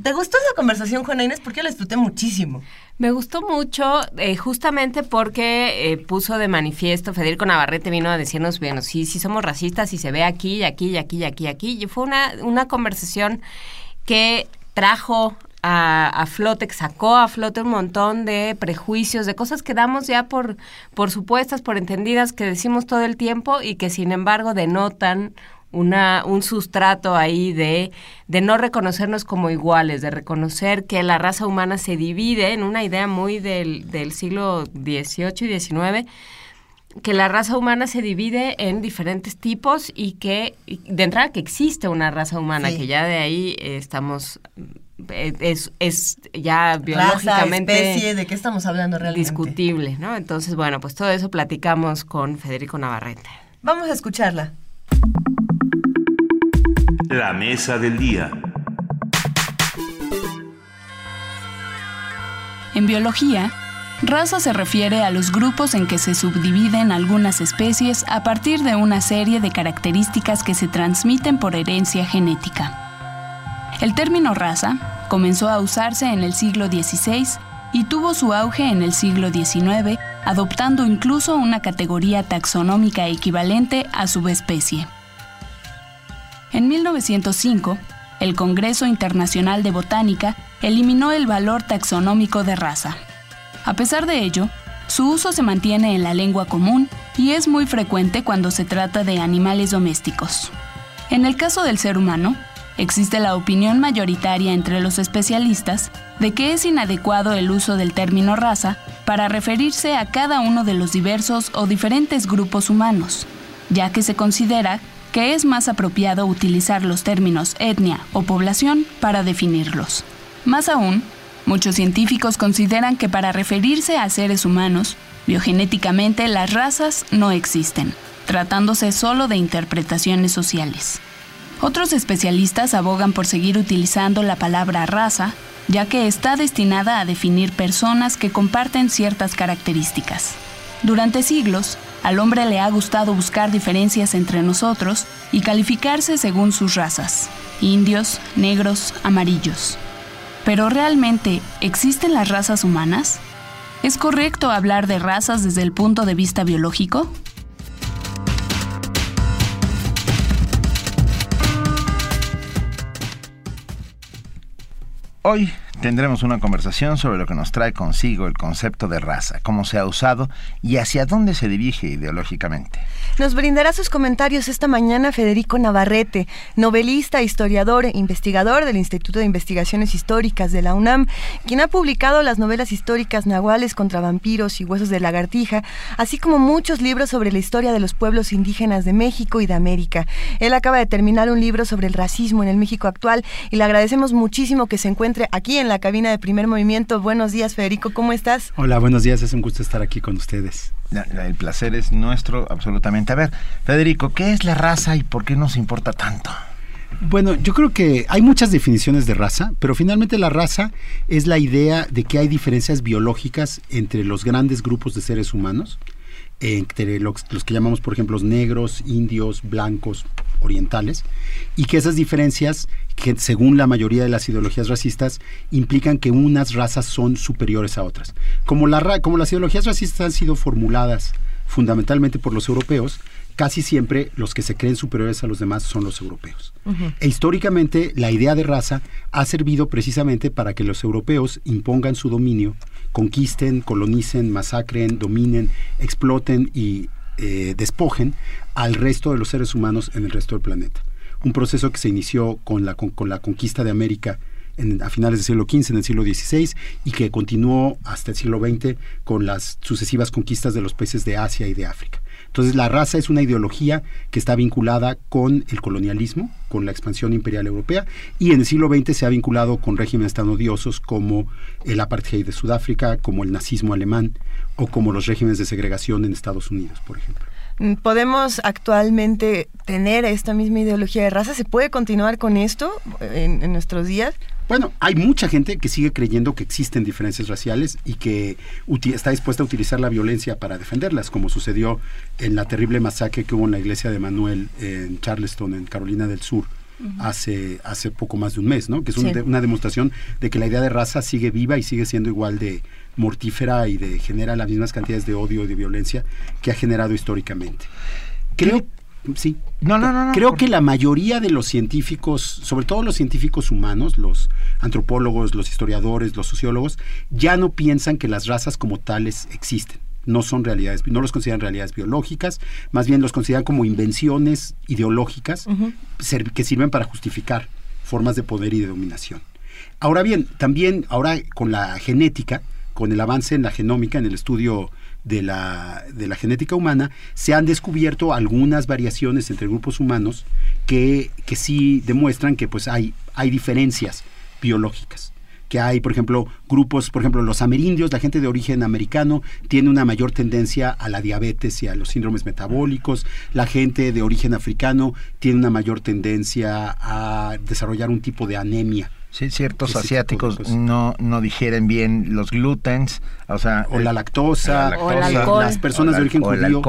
¿Te gustó esa conversación, Juana Inés? Porque yo la disfruté muchísimo. Me gustó mucho, eh, justamente porque eh, puso de manifiesto, Federico Navarrete vino a decirnos, bueno, sí, sí somos racistas y se ve aquí, y aquí, y aquí, y aquí, y aquí. Y fue una, una conversación que trajo a, flote, que sacó a flote un montón de prejuicios, de cosas que damos ya por, por supuestas, por entendidas, que decimos todo el tiempo y que sin embargo denotan una, un sustrato ahí de, de no reconocernos como iguales, de reconocer que la raza humana se divide en una idea muy del, del siglo XVIII y XIX, que la raza humana se divide en diferentes tipos y que de entrada que existe una raza humana, que ya de ahí estamos eh, es, es ya biológicamente Raza, especie, ¿de qué estamos hablando realmente? Discutible, ¿no? Entonces, bueno, pues todo eso platicamos con Federico Navarrete. Vamos a escucharla. La mesa del día. En biología, raza se refiere a los grupos en que se subdividen algunas especies a partir de una serie de características que se transmiten por herencia genética. El término raza comenzó a usarse en el siglo XVI y tuvo su auge en el siglo XIX, adoptando incluso una categoría taxonómica equivalente a subespecie. En 1905, el Congreso Internacional de Botánica eliminó el valor taxonómico de raza. A pesar de ello, su uso se mantiene en la lengua común y es muy frecuente cuando se trata de animales domésticos. En el caso del ser humano, existe la opinión mayoritaria entre los especialistas de que es inadecuado el uso del término raza para referirse a cada uno de los diversos o diferentes grupos humanos, ya que se considera que es más apropiado utilizar los términos etnia o población para definirlos. Más aún, muchos científicos consideran que para referirse a seres humanos, biogenéticamente las razas no existen, tratándose solo de interpretaciones sociales. Otros especialistas abogan por seguir utilizando la palabra raza, ya que está destinada a definir personas que comparten ciertas características. Durante siglos, al hombre le ha gustado buscar diferencias entre nosotros y calificarse según sus razas, indios, negros, amarillos. Pero realmente, ¿existen las razas humanas? ¿Es correcto hablar de razas desde el punto de vista biológico? Hoy tendremos una conversación sobre lo que nos trae consigo el concepto de raza, cómo se ha usado y hacia dónde se dirige ideológicamente. Nos brindará sus comentarios esta mañana Federico Navarrete, novelista, historiador e investigador del Instituto de Investigaciones Históricas de la UNAM, quien ha publicado las novelas históricas Nahuales contra vampiros y Huesos de lagartija, así como muchos libros sobre la historia de los pueblos indígenas de México y de América. Él acaba de terminar un libro sobre el racismo en el México actual y le agradecemos muchísimo que se encuentre aquí en la cabina de Primer Movimiento. Buenos días, Federico, ¿cómo estás? Hola, buenos días, es un gusto estar aquí con ustedes. El placer es nuestro, absolutamente. A ver, Federico, ¿qué es la raza y por qué nos importa tanto? Bueno, yo creo que hay muchas definiciones de raza, pero finalmente la raza es la idea de que hay diferencias biológicas entre los grandes grupos de seres humanos, entre los, los que llamamos, por ejemplo, los negros, indios, blancos, orientales, y que esas diferencias, que según la mayoría de las ideologías racistas, implican que unas razas son superiores a otras. Como, la, como las ideologías racistas han sido formuladas fundamentalmente por los europeos, casi siempre los que se creen superiores a los demás son los europeos. E históricamente la idea de raza ha servido precisamente para que los europeos impongan su dominio, conquisten, colonicen, masacren, dominen, exploten y eh, despojen al resto de los seres humanos en el resto del planeta. Un proceso que se inició con la, con, la conquista de América en, a finales del siglo XV, en el siglo XVI, y que continuó hasta el siglo XX con las sucesivas conquistas de los países de Asia y de África. Entonces la raza es una ideología que está vinculada con el colonialismo, con la expansión imperial europea, y en el siglo XX se ha vinculado con regímenes tan odiosos como el apartheid de Sudáfrica, como el nazismo alemán o como los regímenes de segregación en Estados Unidos, por ejemplo. ¿Podemos actualmente tener esta misma ideología de raza? ¿Se puede continuar con esto en, en nuestros días? Bueno, hay mucha gente que sigue creyendo que existen diferencias raciales y que está dispuesta a utilizar la violencia para defenderlas, como sucedió en la terrible masacre que hubo en la iglesia de Manuel en Charleston, en Carolina del Sur, hace, hace poco más de un mes, ¿no? Que es un Sí. de- una demostración de que la idea de raza sigue viva y sigue siendo igual de mortífera y de genera las mismas cantidades de odio y de violencia que ha generado históricamente. Creo, sí. No, no, no. no, Creo por- que la mayoría de los científicos, sobre todo los científicos humanos, los antropólogos, los historiadores, los sociólogos, ya no piensan que las razas como tales existen. No son realidades, no los consideran realidades biológicas, más bien los consideran como invenciones ideológicas que sirven para justificar formas de poder y de dominación. Ahora bien, también ahora con la genética, con el avance en la genómica, en el estudio de la, de la genética humana, se han descubierto algunas variaciones entre grupos humanos que, que sí demuestran que pues hay, hay diferencias biológicas que hay, por ejemplo, grupos, por ejemplo, los amerindios, la gente de origen americano, tiene una mayor tendencia a la diabetes y a los síndromes metabólicos, la gente de origen africano tiene una mayor tendencia a desarrollar un tipo de anemia. Sí, ciertos asiáticos no, no digieren bien los glutens, o sea... o la eh, lactosa, la lactosa, alcohol. las personas o de origen o judío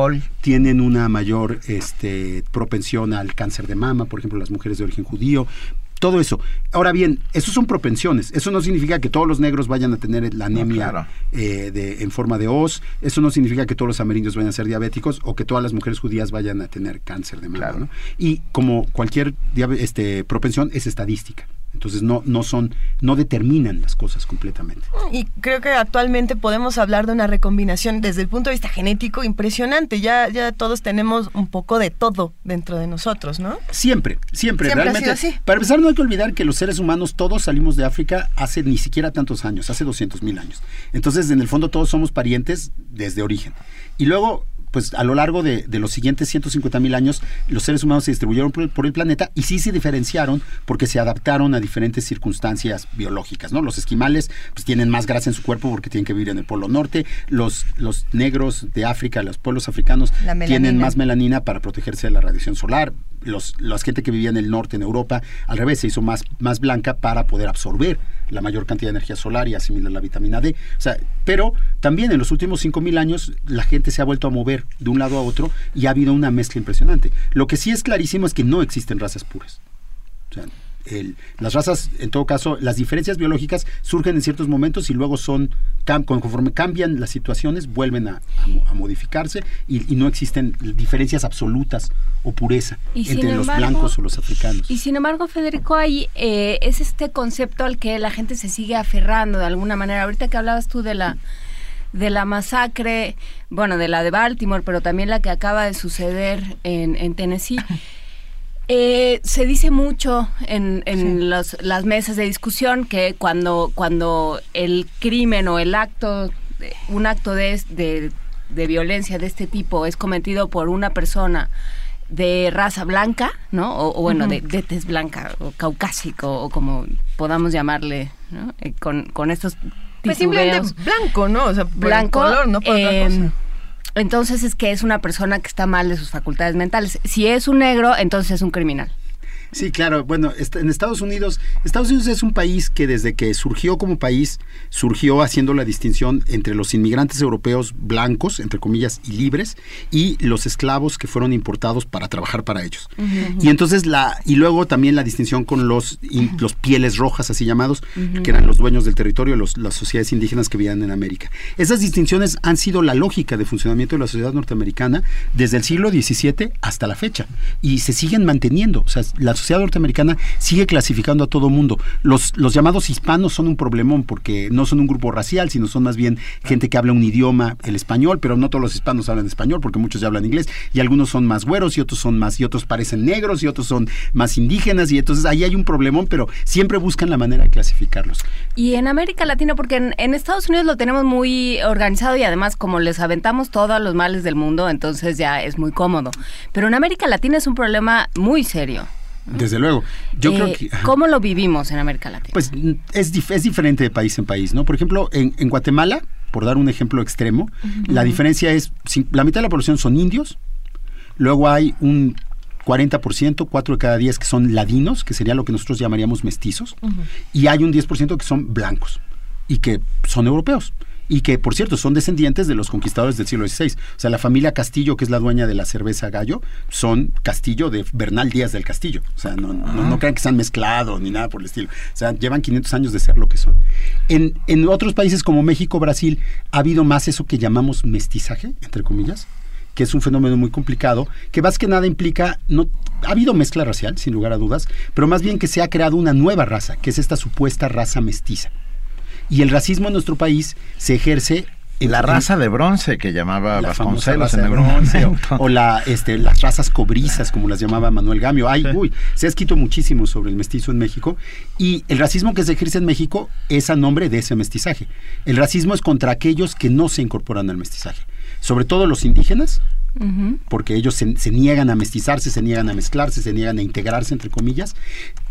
tienen una mayor este, propensión al cáncer de mama, por ejemplo, las mujeres de origen judío. Todo eso. Ahora bien, eso son propensiones. Eso no significa que todos los negros vayan a tener la anemia claro. eh, de, en forma de os. Eso no significa que todos los amerindios vayan a ser diabéticos o que todas las mujeres judías vayan a tener cáncer de mama. ¿no? Y como cualquier diabe- este, propensión es estadística. Entonces no, no son, no determinan las cosas completamente. Y creo que actualmente podemos hablar de una recombinación desde el punto de vista genético impresionante. Ya, ya todos tenemos un poco de todo dentro de nosotros, ¿no? Siempre, siempre, Siempre ha realmente. sido así. Para empezar, no hay que olvidar que los seres humanos todos salimos de África hace ni siquiera tantos años, hace 200 mil años. Entonces, en el fondo, todos somos parientes desde origen. Y luego, pues a lo largo de, de los siguientes 150 mil años, los seres humanos se distribuyeron por el, por el planeta y sí se diferenciaron porque se adaptaron a diferentes circunstancias biológicas, ¿no? Los esquimales pues tienen más grasa en su cuerpo porque tienen que vivir en el Polo Norte, los, los negros de África, los pueblos africanos tienen más melanina para protegerse de la radiación solar. Los, la gente que vivía en el norte, en Europa, al revés, se hizo más, más blanca para poder absorber la mayor cantidad de energía solar y asimilar la vitamina D. O sea, pero también en los últimos 5.000 años la gente se ha vuelto a mover de un lado a otro y ha habido una mezcla impresionante. Lo que sí es clarísimo es que no existen razas puras. O sea, el- las razas, en todo caso, las diferencias biológicas surgen en ciertos momentos y luego son, cam- conforme cambian las situaciones, vuelven a, a mo- a modificarse y, y no existen diferencias absolutas o pureza Y entre los blancos o los africanos. Y sin embargo, Federico, hay, eh, es este concepto al que la gente se sigue aferrando de alguna manera. Ahorita que hablabas tú de la de la masacre, bueno, de la de Baltimore, pero también la que acaba de suceder en, en Tennessee. Eh, se dice mucho en, en los- las mesas de discusión que cuando, cuando el crimen o el acto, un acto de, de, de violencia de este tipo es cometido por una persona de raza blanca, ¿no? O, o bueno, de, de tez blanca o caucásico o como podamos llamarle, ¿no? Eh, con, con estos Pues simplemente blanco, ¿no? O sea, por el blanco, color, no por otra cosa. Entonces es que es una persona que está mal de sus facultades mentales. Si es un negro, entonces es un criminal. Sí, claro. Bueno, en Estados Unidos, Estados Unidos es un país que desde que surgió como país, surgió haciendo la distinción entre los inmigrantes europeos blancos, entre comillas, y libres, y los esclavos que fueron importados para trabajar para ellos. Y entonces la, y luego también la distinción con los, in- los pieles rojas, así llamados, que eran los dueños del territorio, los- las sociedades indígenas que vivían en América. Esas distinciones han sido la lógica de funcionamiento de la sociedad norteamericana desde el siglo XVII hasta la fecha. Y se siguen manteniendo. O sea, la sociedad norteamericana sigue clasificando a todo mundo. Los, llamados hispanos son un problemón porque no son un grupo racial, sino son más bien gente que habla un idioma, el español, pero no todos los hispanos hablan español porque muchos ya hablan inglés. Y algunos son más güeros y otros son más, y otros parecen negros y otros son más indígenas. Y entonces ahí hay un problemón, pero siempre buscan la manera de clasificarlos. Y en América Latina, porque en, en Estados Unidos lo tenemos muy organizado y además como les aventamos todos los males del mundo, entonces ya es muy cómodo. Pero en América Latina es un problema muy serio. Desde luego. Yo creo Eh, que... ¿Cómo lo vivimos en América Latina? Pues mm, es, dif- es diferente de país en país, ¿no? Por ejemplo, en, en Guatemala, por dar un ejemplo extremo, la diferencia es, la mitad de la población son indios, Luego hay un 40%, 4 de cada 10 que son ladinos, que sería lo que nosotros llamaríamos mestizos, y hay un 10% que son blancos y que son europeos y que, por cierto, son descendientes de los conquistadores del siglo XVI. O sea, la familia Castillo, que es la dueña de la cerveza Gallo, son Castillo de Bernal Díaz del Castillo. O sea, no, no, no crean que se han mezclado ni nada por el estilo. O sea, llevan 500 años de ser lo que son. En, en otros países como México, Brasil, ha habido más eso que llamamos mestizaje, entre comillas, que es un fenómeno muy complicado, que más que nada implica, no, ha habido mezcla racial, sin lugar a dudas, pero más bien que se ha creado una nueva raza, que es esta supuesta raza mestiza. Y el racismo en nuestro país se ejerce en La raza de bronce que llamaba la Vasconcelos en de algún bronce, o, momento. o la, este, las razas cobrizas, como las llamaba Manuel Gamio. Ay, uy, se ha escrito muchísimo sobre el mestizo en México y el racismo que se ejerce en México es a nombre de ese mestizaje. El racismo es contra aquellos que no se incorporan al mestizaje, sobre todo los indígenas, porque ellos se, se niegan a mestizarse, se niegan a mezclarse, se niegan a integrarse, entre comillas,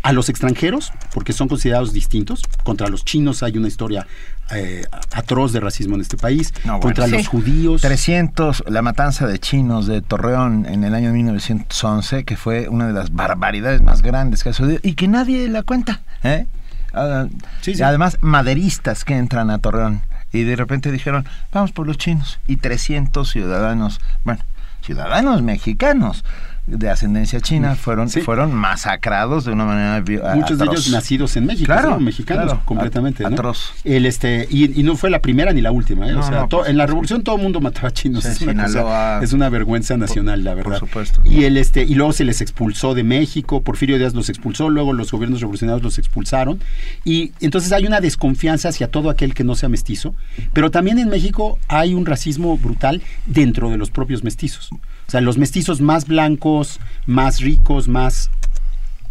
a los extranjeros, porque son considerados distintos. Contra los chinos hay una historia eh, atroz de racismo en este país. No, bueno. contra los judíos. 300, la matanza de chinos de Torreón en el año 1911, que fue una de las barbaridades más grandes que ha sucedido y que nadie la cuenta. ¿eh? Ah, y Además, maderistas que entran a Torreón y de repente dijeron, vamos por los chinos. Y 300 ciudadanos, bueno, ciudadanos mexicanos de ascendencia china fueron, fueron masacrados de una manera Muchos de ellos nacidos en México, mexicanos, claro, completamente. atroz. El, este, y, y no fue la primera ni la última. ¿eh? No, o sea, no, to- por en la revolución todo el mundo mataba chinos. Sí, es, una cosa- Sinaloa. es una vergüenza nacional, la verdad. supuesto. Y, el, este, y luego se les expulsó de México, Porfirio Díaz los expulsó, luego los gobiernos revolucionarios los expulsaron. Y entonces hay una desconfianza hacia todo aquel que no sea mestizo. Pero también en México hay un racismo brutal dentro de los propios mestizos. O sea, los mestizos más blancos, más ricos, más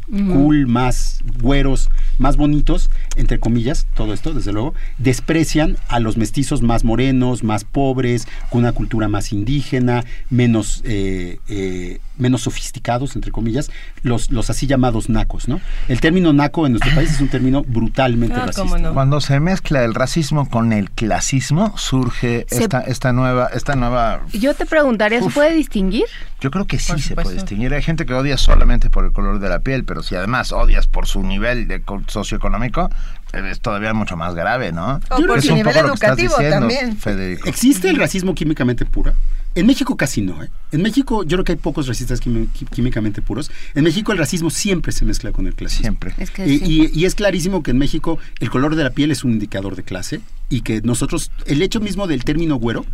cool, más güeros, más bonitos, entre comillas, todo esto, desde luego, desprecian a los mestizos más morenos, más pobres, con una cultura más indígena, menos, eh, eh, menos sofisticados, entre comillas, los, los así llamados nacos, ¿no? El término naco en nuestro país es un término brutalmente Ah, racista. Cuando se mezcla el racismo con el clasismo, surge Se- esta, esta nueva, esta nueva Yo te preguntaría, ¿se puede distinguir? Yo creo que sí se puede distinguir. Hay gente que odia solamente por el color de la piel, pero si además odias por su nivel de socioeconómico, eh, es todavía mucho más grave, ¿no? O por su nivel educativo diciendo, también. Federico. ¿Existe el racismo químicamente puro? En México casi no. ¿eh? En México yo creo que hay pocos racistas químicamente puros. En México el racismo siempre se mezcla con el clasismo. Siempre. Es que y, sí. y- y es clarísimo que en México el color de la piel es un indicador de clase y que nosotros, el hecho mismo del término güero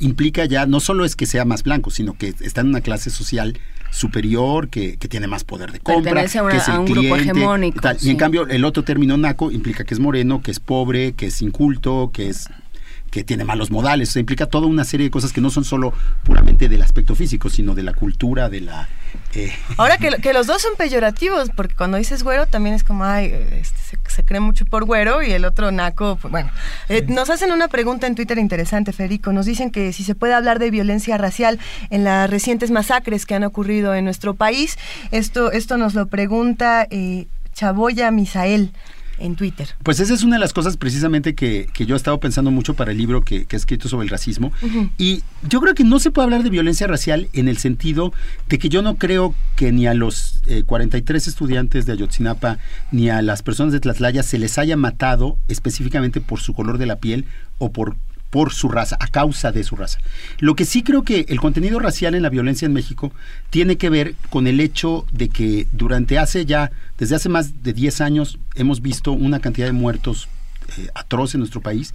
implica ya, no solo es que sea más blanco, sino que está en una clase social superior, que, que tiene más poder de compra, Pertenece a una- que es el a un grupo cliente, hegemónico, y tal. Y sí. en cambio el otro término naco implica que es moreno, que es pobre, que es inculto, que es que tiene malos modales, o sea, implica toda una serie de cosas que no son solo puramente del aspecto físico, sino de la cultura, de la... eh, Ahora que, que los dos son peyorativos, porque cuando dices güero también es como, ay, este, se, se cree mucho por güero y el otro naco, pues, bueno. Eh, nos hacen una pregunta en Twitter interesante, Federico. Nos dicen que si se puede hablar de violencia racial en las recientes masacres que han ocurrido en nuestro país. Esto, esto nos lo pregunta eh, Chaboya Misael en Twitter. Pues esa es una de las cosas precisamente que, que yo he estado pensando mucho para el libro que, que he escrito sobre el racismo. Y yo creo que no se puede hablar de violencia racial en el sentido de que yo no creo que ni a los eh, 43 estudiantes de Ayotzinapa ni a las personas de Tlatlaya se les haya matado específicamente por su color de la piel o por por su raza, a causa de su raza. Lo que sí creo que el contenido racial en la violencia en México tiene que ver con el hecho de que durante hace ya, desde hace más de 10 años, hemos visto una cantidad de muertos eh, atroz en nuestro país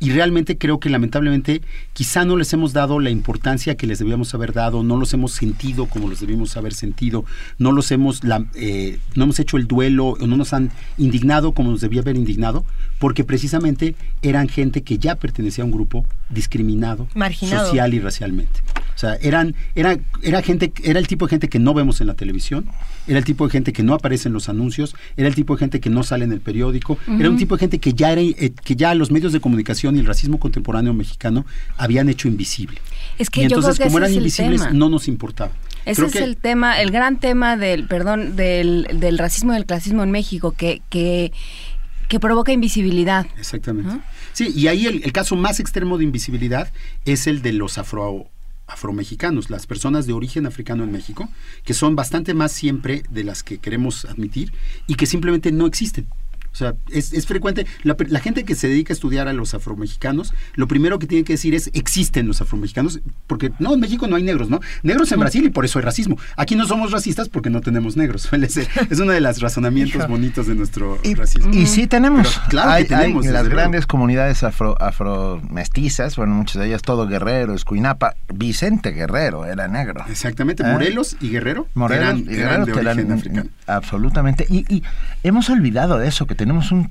y realmente creo que lamentablemente quizá no les hemos dado la importancia que les debíamos haber dado, no los hemos sentido como los debimos haber sentido, no los hemos, la- eh, no hemos hecho el duelo, no nos han indignado como nos debía haber indignado, porque precisamente eran gente que ya pertenecía a un grupo discriminado, Marginado. social y racialmente. O sea, eran, era, era gente, era el tipo de gente que no vemos en la televisión, era el tipo de gente que no aparece en los anuncios, era el tipo de gente que no sale en el periódico, era un tipo de gente que ya era, eh, que ya los medios de comunicación y el racismo contemporáneo mexicano habían hecho invisible. Es que y yo creo entonces, que como eran invisibles, no nos importaba. Ese Creo es que- el tema, el gran tema del, perdón, del, del racismo y del clasismo en México, que, que, que provoca invisibilidad. Exactamente. Sí, y ahí el, el caso más extremo de invisibilidad es el de los afro afromexicanos, las personas de origen africano en México, que son bastante más siempre de las que queremos admitir y que simplemente no existen. O sea, es, frecuente. La, gente que se dedica a estudiar a los afromexicanos, lo primero que tiene que decir es, existen los afromexicanos, porque no, en México no hay negros, ¿no? Negros en Brasil y por eso hay racismo. Aquí no somos racistas porque no tenemos negros. es uno de los razonamientos bonitos de nuestro racismo. Y sí tenemos. claro hay, que tenemos. las grandes comunidades afro, afromestizas, bueno, muchas de ellas, todo Guerrero, Escuinapa, Vicente Guerrero era negro. Exactamente, ¿Eh? Morelos y Guerrero Morelos y Guerrero de origen africano. Absolutamente. Y, y hemos olvidado de eso, que tenemos un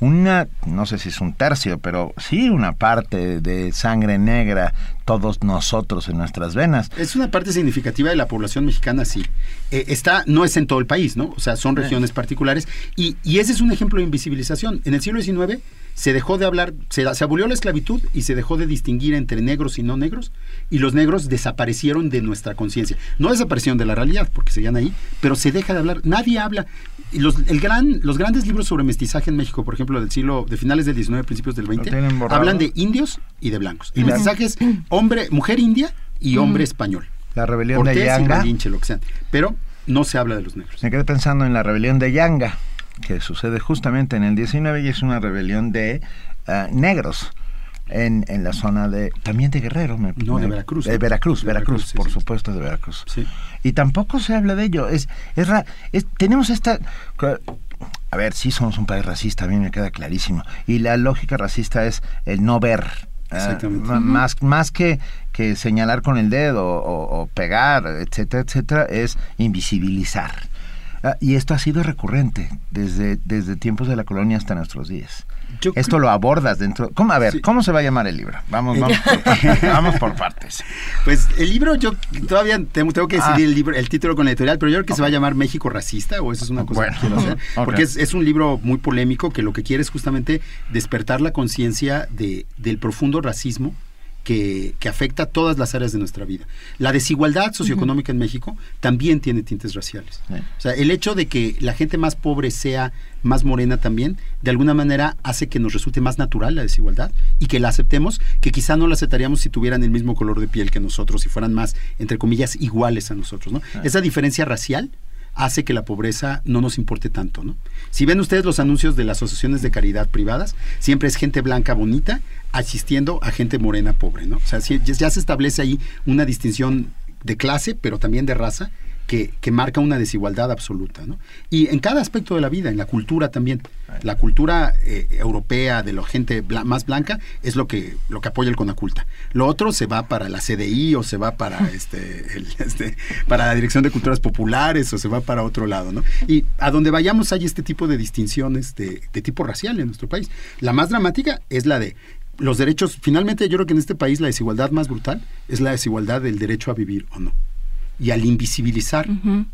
una, no sé si es un tercio, pero sí una parte de sangre negra, todos nosotros en nuestras venas. Es una parte significativa de la población mexicana, sí. Eh, está, no es en todo el país, ¿no? O sea, son regiones particulares. Y, y ese es un ejemplo de invisibilización. En el siglo XIX se dejó de hablar, se, abolió la esclavitud y se dejó de distinguir entre negros y no negros, y los negros desaparecieron de nuestra conciencia. No desaparecieron de la realidad, porque seguían ahí, pero se deja de hablar. Nadie habla. Los, el gran, los grandes libros sobre mestizaje en México, por ejemplo, del siglo, de finales del 19, principios del 20, hablan de indios y de blancos. El mestizaje es hombre, mujer india y hombre español. La rebelión de Yanga. lo que Pero no se habla de los negros. Me quedé pensando en la rebelión de Yanga que sucede justamente en el 19 y es una rebelión de ah, negros. En, en, la zona de también de Guerrero no de Veracruz. de Veracruz Veracruz, por supuesto de Veracruz. Y tampoco se habla de ello es, es, tenemos esta a ver sí somos un país racista a mí me queda clarísimo y la lógica racista es el no ver ah, más más que que señalar con el dedo o, o pegar etcétera etcétera es invisibilizar. Ah, y esto ha sido recurrente desde, desde tiempos de la colonia hasta nuestros días. Esto lo abordas dentro. ¿Cómo, a ver, ¿cómo se va a llamar el libro? Vamos, vamos, por, vamos por partes. Pues el libro, yo todavía tengo, que decidir ah. el, libro, el título con la editorial, pero yo creo que se va a llamar México Racista, o eso es una cosa que quiero hacer. Porque es, es, un libro muy polémico que lo que quiere es justamente despertar la conciencia de, del profundo racismo que, afecta a todas las áreas de nuestra vida. La desigualdad socioeconómica en México también tiene tintes raciales. O sea, el hecho de que la gente más pobre sea más morena también, de alguna manera hace que nos resulte más natural la desigualdad y que la aceptemos, que quizá no la aceptaríamos si tuvieran el mismo color de piel que nosotros, si fueran más, entre comillas, iguales a nosotros. ¿no? Esa diferencia racial hace que la pobreza no nos importe tanto, ¿no? Si ven ustedes los anuncios de las asociaciones de caridad privadas, siempre es gente blanca bonita asistiendo a gente morena pobre, ¿no? O sea, ya se establece ahí una distinción de clase, pero también de raza, que, marca una desigualdad absoluta. ¿no? Y en cada aspecto de la vida, en la cultura también. La cultura eh, europea de la gente más blanca es lo que, lo que apoya el Conaculta. Lo otro se va para la CDI o se va para, este, este, para la Dirección de Culturas Populares o se va para otro lado. ¿no? Y a donde vayamos hay este tipo de distinciones de, de tipo racial en nuestro país. La más dramática es la de los derechos, finalmente yo creo que en este país la desigualdad más brutal es la desigualdad del derecho a vivir o no. Y al invisibilizar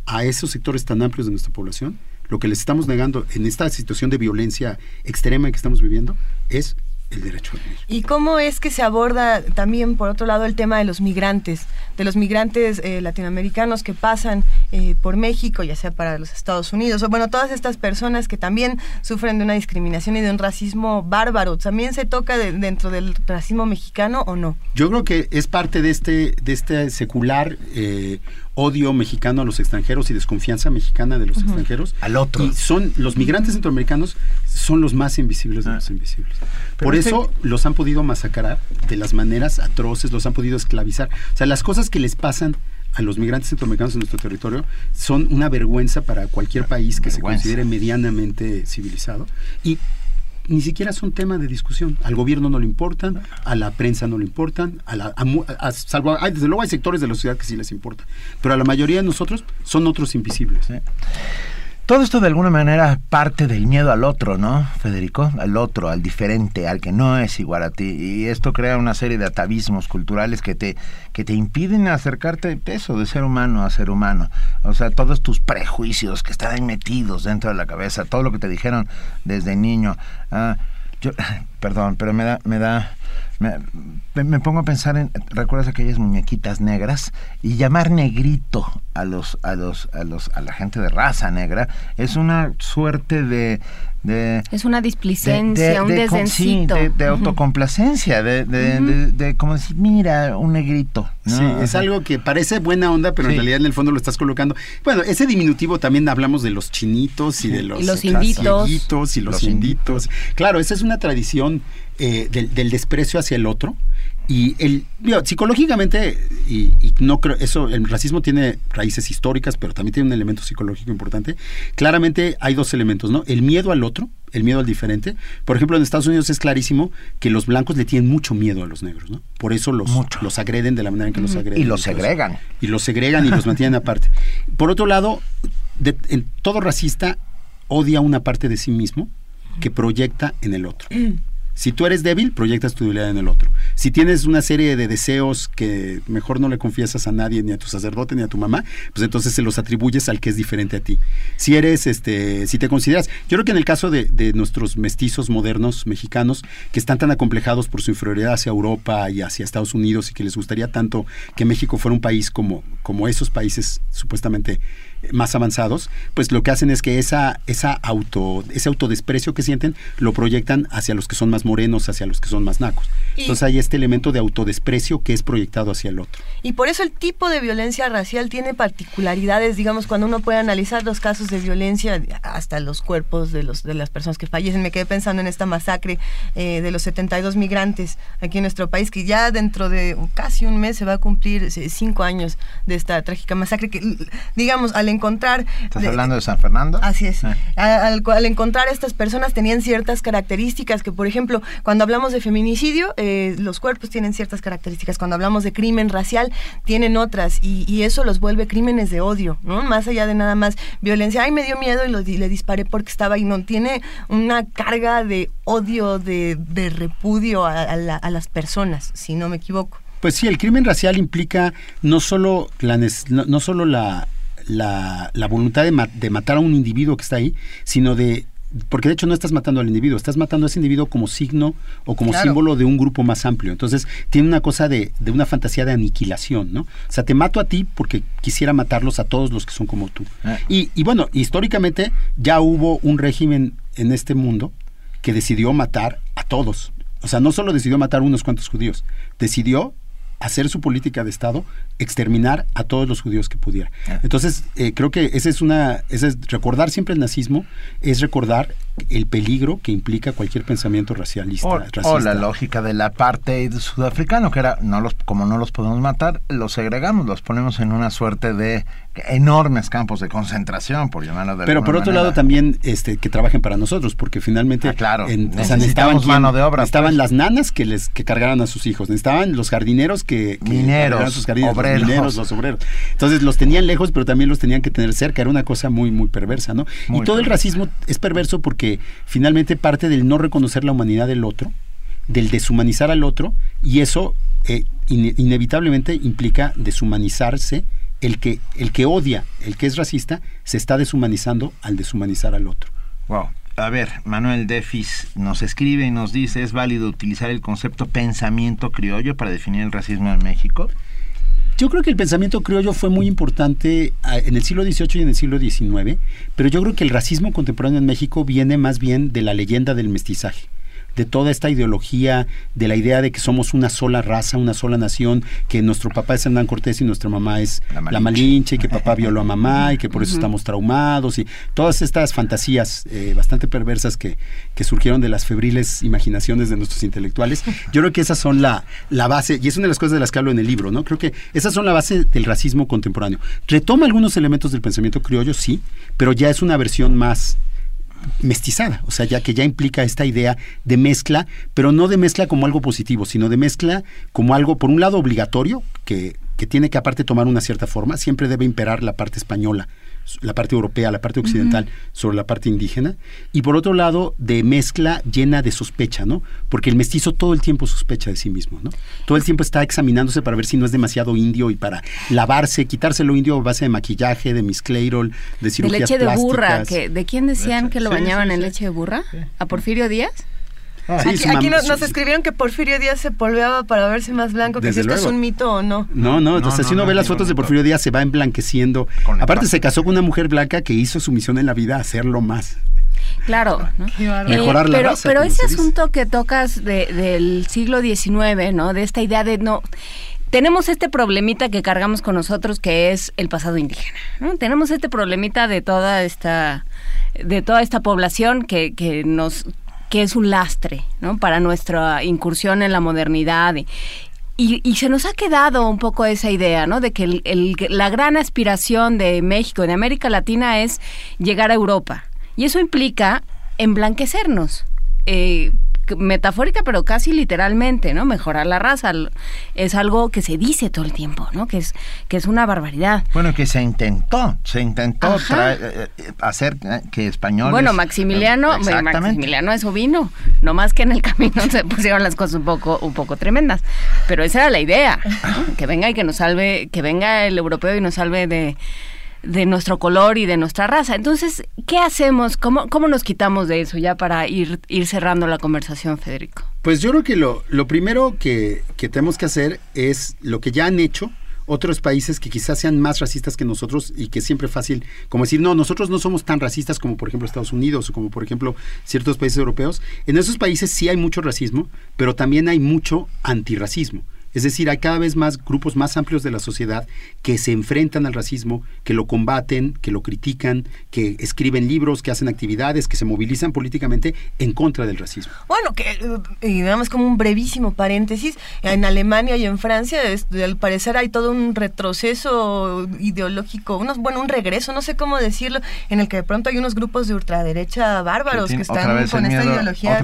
a esos sectores tan amplios de nuestra población, lo que les estamos negando en esta situación de violencia extrema que estamos viviendo es el derecho a vivir. ¿Y cómo es que se aborda también, por otro lado, el tema de los migrantes, de los migrantes eh, latinoamericanos que pasan eh, por México, ya sea para los Estados Unidos, o bueno, todas estas personas que también sufren de una discriminación y de un racismo bárbaro, ¿también se toca dentro del racismo mexicano o no? Yo creo que es parte de este, de este secular eh, odio mexicano a los extranjeros y desconfianza mexicana de los extranjeros. Al otro. Y son los migrantes centroamericanos son los más invisibles de ah. los invisibles. Por eso los han podido masacrar de las maneras atroces, los han podido esclavizar. O sea, las cosas que les pasan a los migrantes centroamericanos en nuestro territorio son una vergüenza para cualquier país que se considere medianamente civilizado. Y ni siquiera son tema de discusión. Al gobierno no le importan, a la prensa no le importan, a la, salvo, desde luego hay sectores de la sociedad que sí les importa, pero a la mayoría de nosotros son otros invisibles. Todo esto de alguna manera parte del miedo al otro, ¿no, Federico? Al otro, al diferente, al que no es igual a ti. Y esto crea una serie de atavismos culturales que te, que te impiden acercarte eso, de ser humano a ser humano. O sea, todos tus prejuicios que están metidos dentro de la cabeza, todo lo que te dijeron desde niño. Ah, yo, perdón, pero me da, me da, me, pongo a pensar en, ¿recuerdas aquellas muñequitas negras? Y llamar negrito a los, a los, a los, a la gente de raza negra es una suerte de, de es una displicencia, un desdencito. de, autocomplacencia, de, de, como decir, mira, un negrito. Sí, es algo que parece buena onda, pero en realidad en el fondo lo estás colocando. Bueno, ese diminutivo también hablamos de los chinitos y de los, y los inditos. y los, inditos. Claro, esa es una tradición eh, del, del desprecio hacia el otro y el, psicológicamente, y, no creo, eso, el racismo tiene raíces históricas, pero también tiene un elemento psicológico importante. Claramente hay dos elementos, ¿no? El miedo al otro, el miedo al diferente. Por ejemplo, en Estados Unidos es clarísimo que los blancos le tienen mucho miedo a los negros, ¿no? Por eso los, los agreden de la manera en que los agreden. Y los segregan. Y los segregan y los mantienen aparte. Por otro lado, en, todo racista odia una parte de sí mismo que proyecta en el otro. Si tú eres débil, proyectas tu debilidad en el otro. Si tienes una serie de deseos que mejor no le confiesas a nadie, ni a tu sacerdote, ni a tu mamá, pues entonces se los atribuyes al que es diferente a ti. Si eres, este, si te consideras, yo creo que en el caso de, nuestros mestizos modernos mexicanos, que están tan acomplejados por su inferioridad hacia Europa y hacia Estados Unidos y que les gustaría tanto que México fuera un país como, como esos países supuestamente más avanzados, pues lo que hacen es que esa, esa auto, ese autodesprecio que sienten lo proyectan hacia los que son más morenos, hacia los que son más nacos. Entonces hay este elemento de autodesprecio que es proyectado hacia el otro. Y por eso el tipo de violencia racial tiene particularidades, digamos, cuando uno puede analizar los casos de violencia, hasta los cuerpos de, los, de las personas que fallecen. Me quedé pensando en esta masacre eh, de los 72 migrantes aquí en nuestro país, que ya dentro de casi un mes se va a cumplir eh, cinco años de esta trágica masacre, que digamos, al encontrar... ¿Estás hablando de San Fernando? Así es. Ah. Al, al, encontrar estas personas tenían ciertas características que, por ejemplo, cuando hablamos de feminicidio, eh, los cuerpos tienen ciertas características. Cuando hablamos de crimen racial, tienen otras. Y, eso los vuelve crímenes de odio, ¿no? Más allá de nada más violencia. Ay, me dio miedo y, lo, le disparé porque estaba ahí. No, tiene una carga de odio, de, repudio a, las personas, si no me equivoco. Pues sí, el crimen racial implica no solo la, no solo la, la, la voluntad de, de, matar a un individuo que está ahí, sino de... Porque de hecho no estás matando al individuo, estás matando a ese individuo como signo o como símbolo de un grupo más amplio. Entonces tiene una cosa de, de, una fantasía de aniquilación, ¿no? O sea, te mato a ti porque quisiera matarlos a todos los que son como tú. Ah. Y, y bueno, históricamente ya hubo un régimen en este mundo que decidió matar a todos. O sea, no solo decidió matar unos cuantos judíos, decidió hacer su política de Estado, exterminar a todos los judíos que pudiera. Ah. Entonces, eh, creo que esa es una, ese es recordar siempre el nazismo, es recordar el peligro que implica cualquier pensamiento racialista. O, la lógica del apartheid sudafricano, que era, no los, como no los podemos matar, los segregamos, los ponemos en una suerte de enormes campos de concentración, por llamarlo de Pero por otro lado también este, que trabajen para nosotros, porque finalmente ah, claro, necesitaban mano de obra. Estaban pues. las nanas que les que cargaran a sus hijos, necesitaban los jardineros que, mineros, sus obreros. Los mineros, los obreros. Entonces los tenían lejos, pero también los tenían que tener cerca, era una cosa muy muy perversa, ¿no? y todo el racismo es perverso porque finalmente parte del no reconocer la humanidad del otro, del deshumanizar al otro, y eso eh, inevitablemente implica deshumanizarse el que, el que odia, el que es racista, se está deshumanizando al deshumanizar al otro. Wow. A ver, Manuel Defis nos escribe y nos dice, ¿es válido utilizar el concepto pensamiento criollo para definir el racismo en México? Yo creo que el pensamiento criollo fue muy importante ah, en el siglo XVIII y en el siglo XIX, pero yo creo que el racismo contemporáneo en México viene más bien de la leyenda del mestizaje de toda esta ideología, de la idea de que somos una sola raza, una sola nación, que nuestro papá es Hernán Cortés y nuestra mamá es la Malinche, y que papá violó a mamá y que por eso estamos traumados y todas estas fantasías eh, bastante perversas que, que, surgieron de las febriles imaginaciones de nuestros intelectuales. Yo creo que esas son la, la base, y es una de las cosas de las que hablo en el libro, ¿no? Creo que esas son la base del racismo contemporáneo. Retoma algunos elementos del pensamiento criollo, sí, pero ya es una versión más mestizada, o sea, ya que ya implica esta idea de mezcla, pero no de mezcla como algo positivo, sino de mezcla como algo, por un lado, obligatorio, que, que tiene que aparte tomar una cierta forma, siempre debe imperar la parte española la parte europea, la parte occidental, sobre la parte indígena, y por otro lado, de mezcla llena de sospecha, ¿no? Porque el mestizo todo el tiempo sospecha de sí mismo, ¿no? Todo el tiempo está examinándose para ver si no es demasiado indio y para lavarse, quitarse lo indio a base de maquillaje, de miscleirol, de cirugías De leche de burra, que, ¿de quién decían que lo bañaban en leche de burra? ¿A Porfirio Díaz? Aquí, nos, escribieron que Porfirio Díaz se polveaba para verse más blanco, que si esto es un mito o no. No, no, entonces si uno ve las fotos de Porfirio Díaz se va emblanqueciendo. Aparte se casó con una mujer blanca que hizo su misión en la vida hacerlo más. Claro, mejorar la pero, Pero ese asunto que tocas del siglo XIX, ¿no? De esta idea de no tenemos este problemita que cargamos con nosotros que es el pasado indígena. ¿no? Tenemos este problemita de toda esta de toda esta población que, que nos que es un lastre ¿no? para nuestra incursión en la modernidad. Y, se nos ha quedado un poco esa idea, ¿no? De que la gran aspiración de México, de América Latina, es llegar a Europa. Y eso implica emblanquecernos. Eh, metafórica, pero casi literalmente, ¿no? Mejorar la raza es algo que se dice todo el tiempo, ¿no? Que es que es una barbaridad. Bueno, que se intentó, se intentó eh, eh, hacer eh, que españoles. Bueno, Maximiliano, Maximiliano eso vino, no más que en el camino se pusieron las cosas un poco un poco tremendas, pero esa era la idea, que venga y que nos salve, que venga el europeo y nos salve de de nuestro color y de nuestra raza. Entonces, ¿qué hacemos? ¿Cómo, cómo nos quitamos de eso ya para ir, ir cerrando la conversación, Federico? Pues yo creo que lo, lo primero que, que tenemos que hacer es lo que ya han hecho otros países que quizás sean más racistas que nosotros y que siempre es fácil como decir, no, nosotros no somos tan racistas como por ejemplo Estados Unidos o como por ejemplo ciertos países europeos. En esos países sí hay mucho racismo, pero también hay mucho antirracismo. Es decir, hay cada vez más grupos más amplios de la sociedad que se enfrentan al racismo, que lo combaten, que lo critican, que escriben libros, que hacen actividades, que se movilizan políticamente en contra del racismo. Bueno, que y nada más como un brevísimo paréntesis, en Alemania y en Francia al parecer hay todo un retroceso ideológico, unos, bueno, un regreso, no sé cómo decirlo, en el que de pronto hay unos grupos de ultraderecha bárbaros que, están con esta ideología.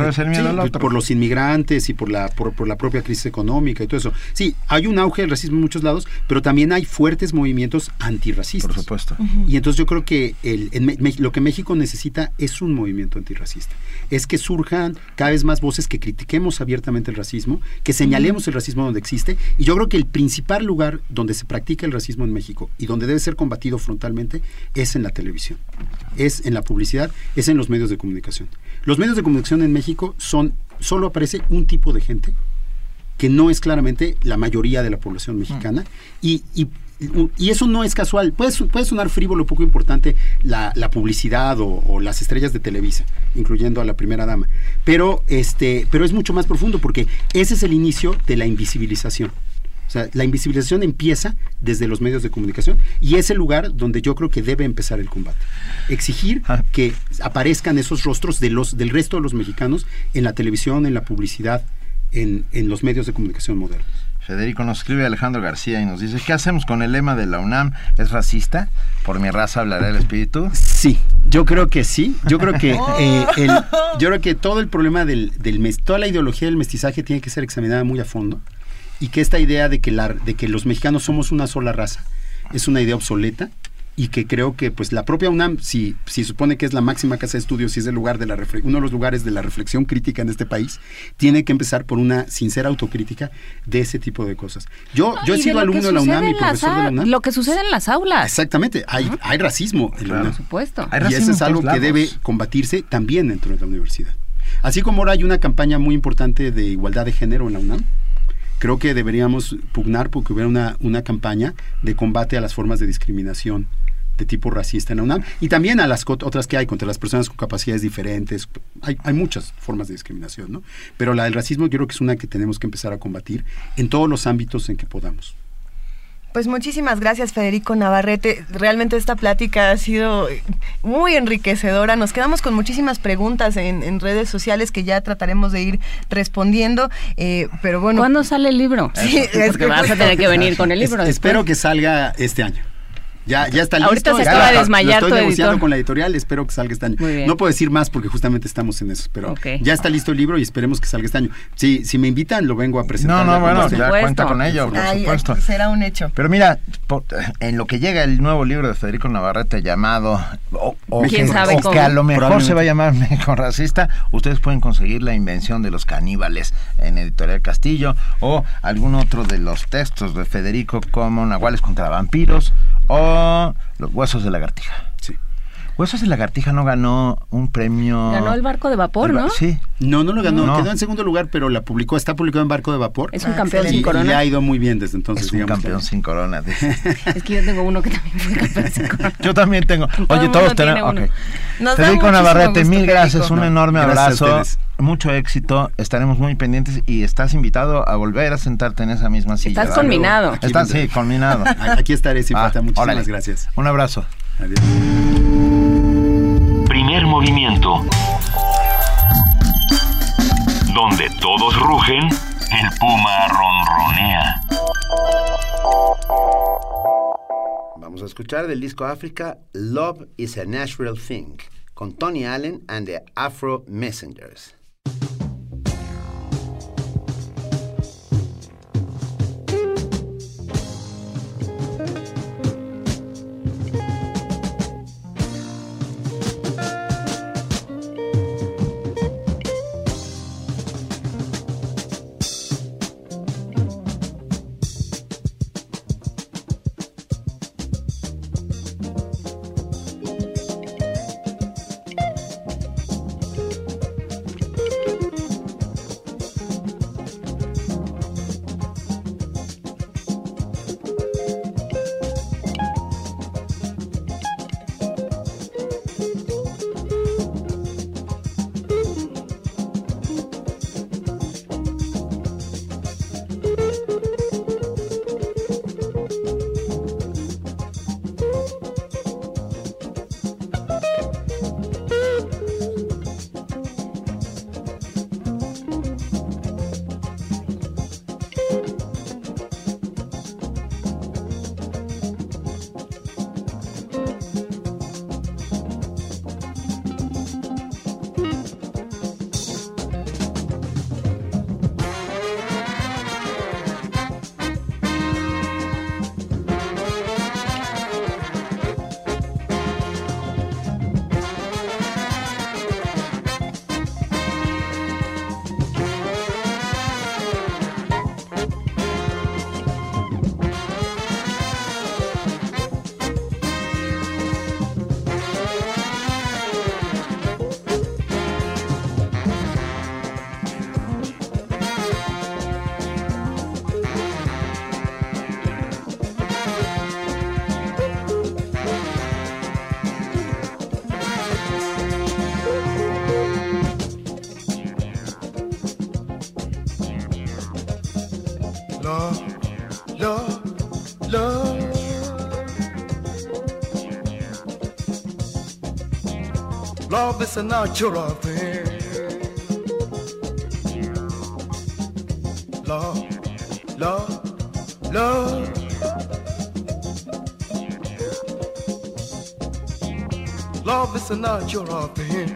por los inmigrantes y por la, por, por la propia crisis económica y todo eso. Sí, hay un auge del racismo en muchos lados, pero también hay fuertes movimientos antirracistas. Por supuesto. Y entonces yo creo que lo que México necesita es un movimiento antirracista. Es que surjan cada vez más voces que critiquemos abiertamente el racismo, que señalemos el racismo donde existe. Y yo creo que el principal lugar donde se practica el racismo en México y donde debe ser combatido frontalmente es en la televisión, es en la publicidad, es en los medios de comunicación. Los medios de comunicación en México son, solo aparece un tipo de gente que no es claramente la mayoría de la población mexicana. Y, y, eso no es casual. Puede, puede sonar frívolo, poco importante la, publicidad o, las estrellas de Televisa, incluyendo a la primera dama. Pero, este, pero es mucho más profundo porque ese es el inicio de la invisibilización. O sea, la invisibilización empieza desde los medios de comunicación y es el lugar donde yo creo que debe empezar el combate. Exigir ah. que aparezcan esos rostros de los, del resto de los mexicanos en la televisión, en la publicidad, en, en los medios de comunicación modernos. Federico nos escribe Alejandro García y nos dice, ¿qué hacemos con el lema de la UNAM? ¿Es racista? ¿Por mi raza hablará el espíritu? Sí, yo creo que sí. Yo creo que eh, el, yo creo que todo el problema del, del toda la ideología del mestizaje tiene que ser examinada muy a fondo y que esta idea de que, la, de que los mexicanos somos una sola raza es una idea obsoleta y que creo que pues la propia UNAM, si, si supone que es la máxima casa de estudios y es el lugar de la uno de los lugares de la reflexión crítica en este país, tiene que empezar por una sincera autocrítica de ese tipo de cosas. Yo, yo he sido alumno de la UNAM y profesor de la UNAM. Lo que sucede en las aulas. Exactamente, hay, hay racismo en la UNAM. Por supuesto. y eso es algo que debe combatirse también dentro de la universidad. Así como ahora hay una campaña muy importante de igualdad de género en la UNAM, creo que deberíamos pugnar porque hubiera una, una campaña de combate a las formas de discriminación de tipo racista en la UNAM y también a las otras que hay contra las personas con capacidades diferentes. Hay, hay, muchas formas de discriminación, ¿no? Pero la del racismo yo creo que es una que tenemos que empezar a combatir en todos los ámbitos en que podamos. Pues muchísimas gracias Federico Navarrete. Realmente esta plática ha sido muy enriquecedora. Nos quedamos con muchísimas preguntas en, redes sociales que ya trataremos de ir respondiendo. Eh, pero bueno. ¿Cuándo sale el libro? Sí, Porque vas a tener que venir con el libro. espero que salga este año. Ya, ya está listo. Ahorita se acaba de desmayar lo estoy negociando con la editorial, espero que salga este año. No puedo decir más porque justamente estamos en eso, pero ya está listo el libro y esperemos que salga este año. Si, si me invitan, lo vengo a presentar. No, no, bueno, ya cuenta con ello, por supuesto. Será un hecho. Pero mira, en lo que llega el nuevo libro de Federico Navarrete llamado, o, ¿Quién sabe que a lo mejor se va a llamar México Racista, ustedes pueden conseguir La Invención de los Caníbales en Editorial Castillo o algún otro de los textos de Federico como Nahuales contra Vampiros o los huesos de lagartija. Huesos de lagartija no ganó un premio. Ganó el barco de vapor, ba- ¿no? Sí. No, no lo ganó, No. quedó en segundo lugar, pero la publicó, está publicado en Barco de Vapor. Es un campeón y, sin corona. y le ha ido muy bien desde entonces. Es un digamos. campeón sin corona. dice. Es que yo tengo uno que también fue campeón sin corona. Yo también tengo. Oye, todos tenemos. uno. ok. Nos da Federico Navarrete, gusto, mil gracias, un No, enorme gracias abrazo, mucho éxito, estaremos muy pendientes y estás invitado a volver a sentarte en esa misma silla. Estás. Aquí Estás, sí, conminado. Aquí estaré sin Ah, falta. Muchísimas órale. gracias. Un abrazo. Adiós. Primer movimiento. Donde todos rugen, el puma ronronea. Vamos a escuchar del disco África Love is a Natural Thing con Tony Allen and the Afro Messengers. Is a natural thing. Love, love, love. Love is a natural thing.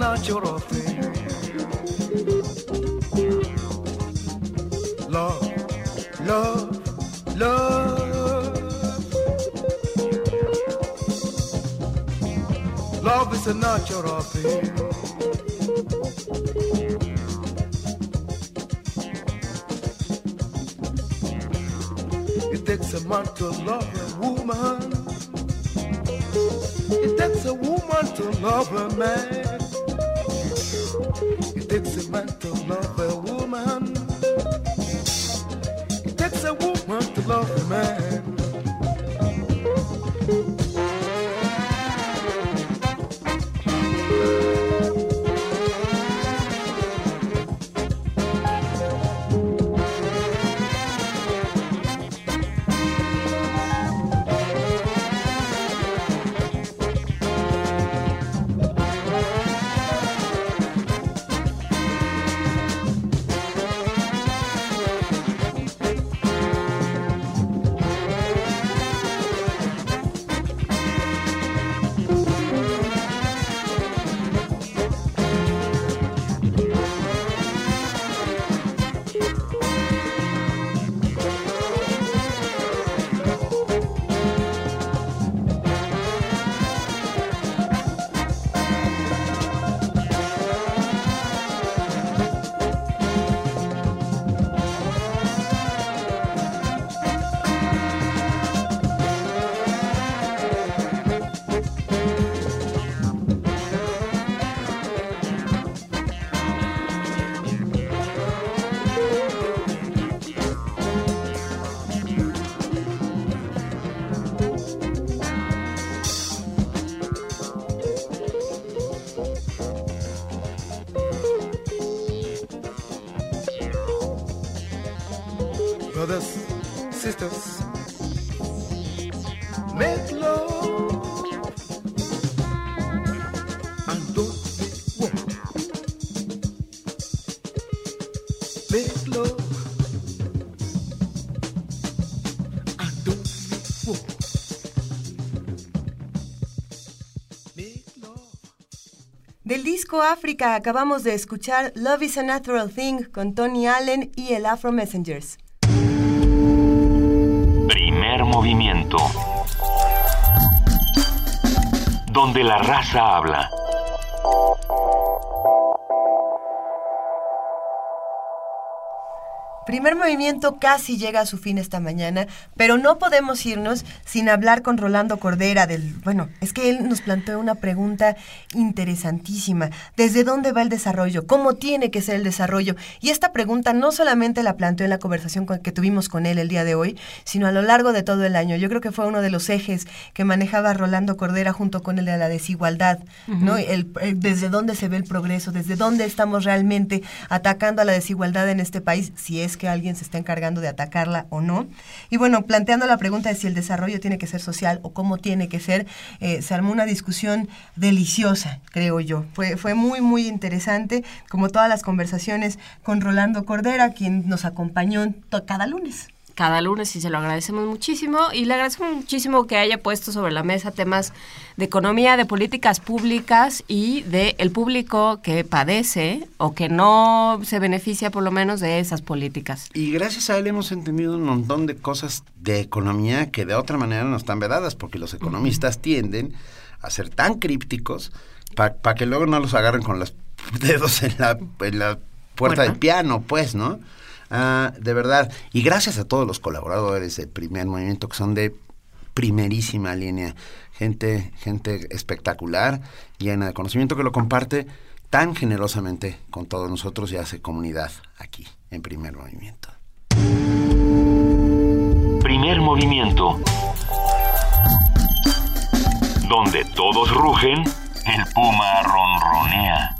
나처럼 disco África acabamos de escuchar Love is a Natural Thing con Tony Allen y el Afro Messengers. Primer movimiento. Donde la raza habla. Primer movimiento casi llega a su fin esta mañana, pero no podemos irnos sin hablar con Rolando Cordera del, bueno, es que él nos planteó una pregunta interesantísima. ¿Desde dónde va el desarrollo? ¿Cómo tiene que ser el desarrollo? Y esta pregunta no solamente la planteó en la conversación que tuvimos con él el día de hoy, sino a lo largo de todo el año. Yo creo que fue uno de los ejes que manejaba Rolando Cordera junto con el de la desigualdad, ¿no? El, desde dónde se ve el progreso, desde dónde estamos realmente atacando a la desigualdad en este país, si es que alguien se está encargando de atacarla o no. Y bueno, planteando la pregunta de si el desarrollo tiene que ser social o cómo tiene que ser, eh, se armó una discusión deliciosa, creo yo. Fue, fue muy, muy interesante, como todas las conversaciones con Rolando Cordera, quien nos acompañó cada lunes cada lunes y se lo agradecemos muchísimo y le agradecemos muchísimo que haya puesto sobre la mesa temas de economía, de políticas públicas y de el público que padece o que no se beneficia por lo menos de esas políticas. Y gracias a él hemos entendido un montón de cosas de economía que de otra manera no están vedadas porque los economistas tienden a ser tan crípticos para que luego no los agarren con los dedos en la, puerta del piano, pues, ¿no? Ah, de verdad. Y gracias a todos los colaboradores del primer movimiento que son de primerísima línea. Gente, gente espectacular, llena de conocimiento que lo comparte tan generosamente con todos nosotros y hace comunidad aquí en primer movimiento. Primer movimiento. Donde todos rugen, el puma ronronea.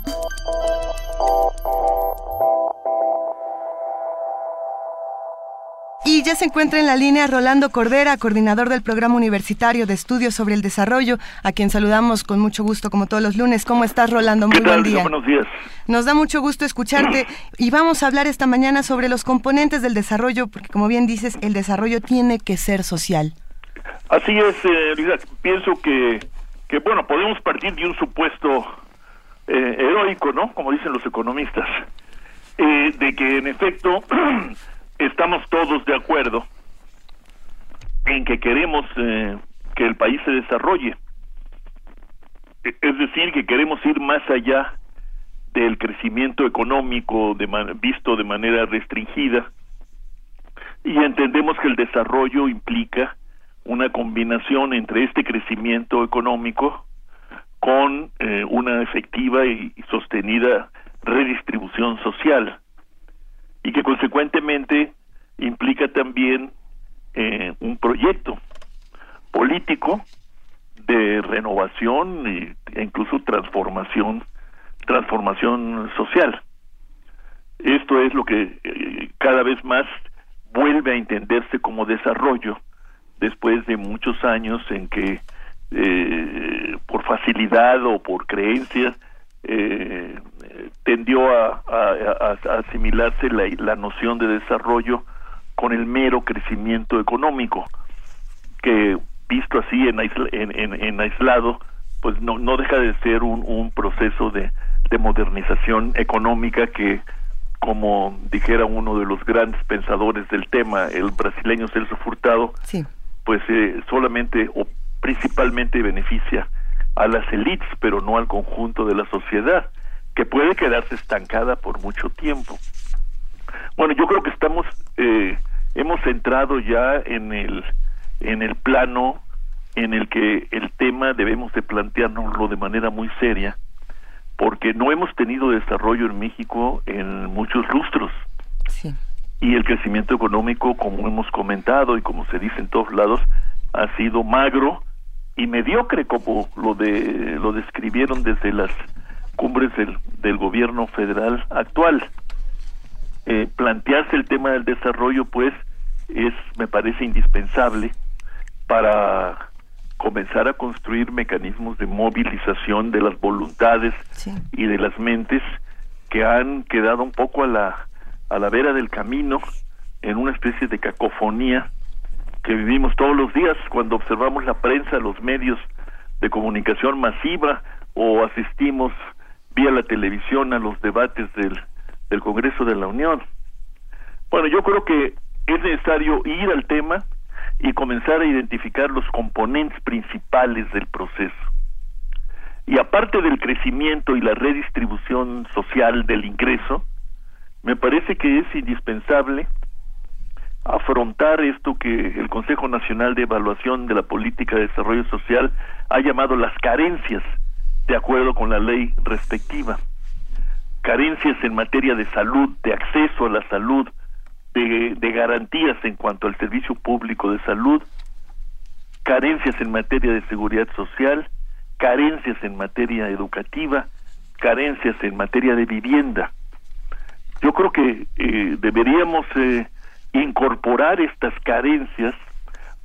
Y ya se encuentra en la línea Rolando Cordera, coordinador del Programa Universitario de Estudios sobre el Desarrollo, a quien saludamos con mucho gusto como todos los lunes. ¿Cómo estás, Rolando? Muy buen día. Buenos días. Nos da mucho gusto escucharte y vamos a hablar esta mañana sobre los componentes del desarrollo, porque como bien dices, el desarrollo tiene que ser social. Así es, eh, Pienso que, que, bueno, podemos partir de un supuesto eh, heroico, ¿no? Como dicen los economistas, eh, de que en efecto estamos todos de acuerdo en que queremos eh, que el país se desarrolle. Es decir, que queremos ir más allá del crecimiento económico de visto de manera restringida y entendemos que el desarrollo implica una combinación entre este crecimiento económico con eh, una efectiva y sostenida redistribución social y que consecuentemente implica también eh, un proyecto político de renovación e incluso transformación transformación social. Esto es lo que eh, cada vez más vuelve a entenderse como desarrollo después de muchos años en que eh, por facilidad o por creencia eh, tendió a, asimilarse la, noción de desarrollo con el mero crecimiento económico, que visto así en, en, aislado, pues no, no deja de ser un, un proceso de, de modernización económica que, como dijera uno de los grandes pensadores del tema, el brasileño Celso Furtado, pues eh, solamente o principalmente beneficia a las élites, pero no al conjunto de la sociedad, que puede quedarse estancada por mucho tiempo. Bueno, yo creo que estamos, eh, hemos entrado ya en el, en el plano en el que el tema debemos de planteárnoslo de manera muy seria, porque no hemos tenido desarrollo en México en muchos lustros. Y el crecimiento económico, como hemos comentado y como se dice en todos lados, ha sido magro y mediocre como lo de lo describieron desde las cumbres del, del gobierno federal actual. Eh, plantearse el tema del desarrollo, pues, es, me parece indispensable para comenzar a construir mecanismos de movilización de las voluntades y de las mentes que han quedado un poco a la a la vera del camino en una especie de cacofonía que vivimos todos los días cuando observamos la prensa, los medios de comunicación masiva o asistimos vía la televisión a los debates del, Congreso de la Unión. Bueno, yo creo que es necesario ir al tema y comenzar a identificar los componentes principales del proceso. Y aparte del crecimiento y la redistribución social del ingreso, me parece que es indispensable afrontar esto que el Consejo Nacional de Evaluación de la Política de Desarrollo Social ha llamado las carencias de acuerdo con la ley respectiva. Carencias en materia de salud, de acceso a la salud, de, garantías en cuanto al servicio público de salud, carencias en materia de seguridad social, carencias en materia educativa, carencias en materia de vivienda. Yo creo que eh, deberíamos eh, incorporar estas carencias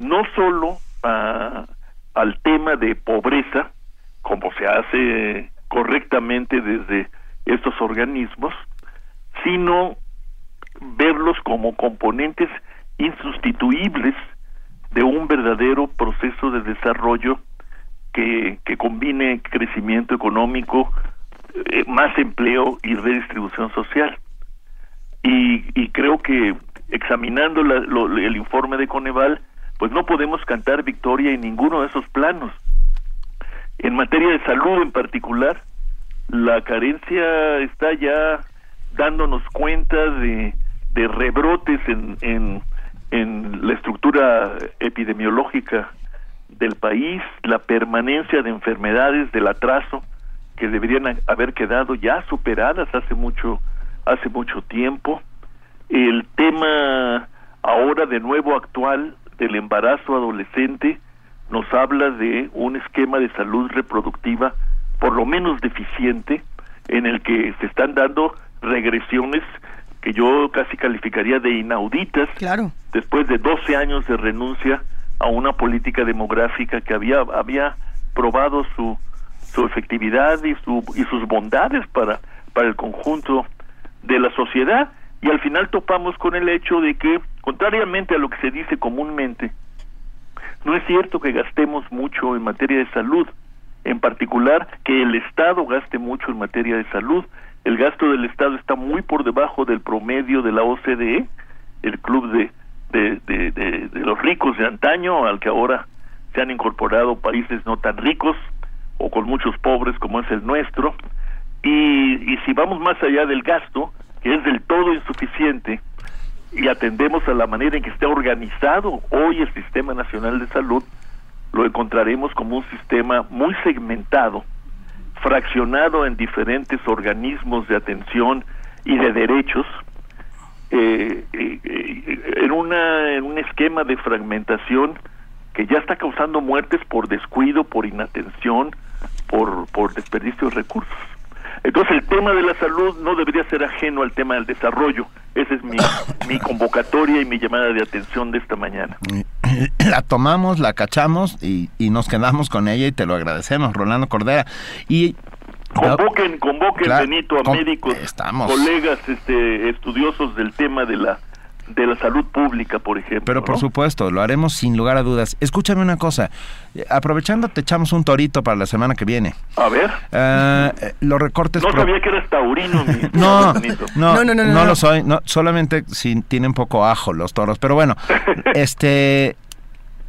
no solo al tema de pobreza, como se hace correctamente desde estos organismos, sino verlos como componentes insustituibles de un verdadero proceso de desarrollo que, que combine crecimiento económico, eh, más empleo y redistribución social. Y, y creo que examinando el informe de Coneval, pues no podemos cantar victoria en ninguno de esos planos. En materia de salud en particular, la carencia está ya dándonos cuenta de, de rebrotes en, en, en la estructura epidemiológica del país, la permanencia de enfermedades, del atraso que deberían haber quedado ya superadas hace mucho hace mucho tiempo. El tema ahora de nuevo actual del embarazo adolescente nos habla de un esquema de salud reproductiva por lo menos deficiente en el que se están dando regresiones que yo casi calificaría de inauditas claro. después de 12 años de renuncia a una política demográfica que había había probado su su efectividad y su y sus bondades para para el conjunto de la sociedad y al final topamos con el hecho de que, contrariamente a lo que se dice comúnmente, no es cierto que gastemos mucho en materia de salud, en particular que el Estado gaste mucho en materia de salud. El gasto del Estado está muy por debajo del promedio de la OCDE, el club de, de, de, de, los ricos de antaño, al que ahora se han incorporado países no tan ricos o con muchos pobres como es el nuestro. Y, y si vamos más allá del gasto, que es del todo insuficiente y atendemos a la manera en que está organizado hoy el Sistema Nacional de Salud, lo encontraremos como un sistema muy segmentado, fraccionado en diferentes organismos de atención y de derechos, eh, eh, eh, en, una, en un esquema de fragmentación que ya está causando muertes por descuido, por inatención, por, por desperdicio de recursos. Entonces el tema de la salud no debería ser ajeno al tema del desarrollo. Esa es mi, mi convocatoria y mi llamada de atención de esta mañana. La tomamos, la cachamos y, y nos quedamos con ella y te lo agradecemos, Rolando Cordera. Y Convoquen, convoquen Benito a médicos, colegas este, estudiosos del tema de la de la salud pública, por ejemplo. Pero por supuesto, lo haremos sin lugar a dudas. Escúchame una cosa, aprovechando te echamos un torito para la semana que viene. A ver. Ah, eh, los recortes... No sabía que eras taurino. no, no, no, no, no, lo soy, no, solamente si tienen poco ajo los toros, pero bueno, este...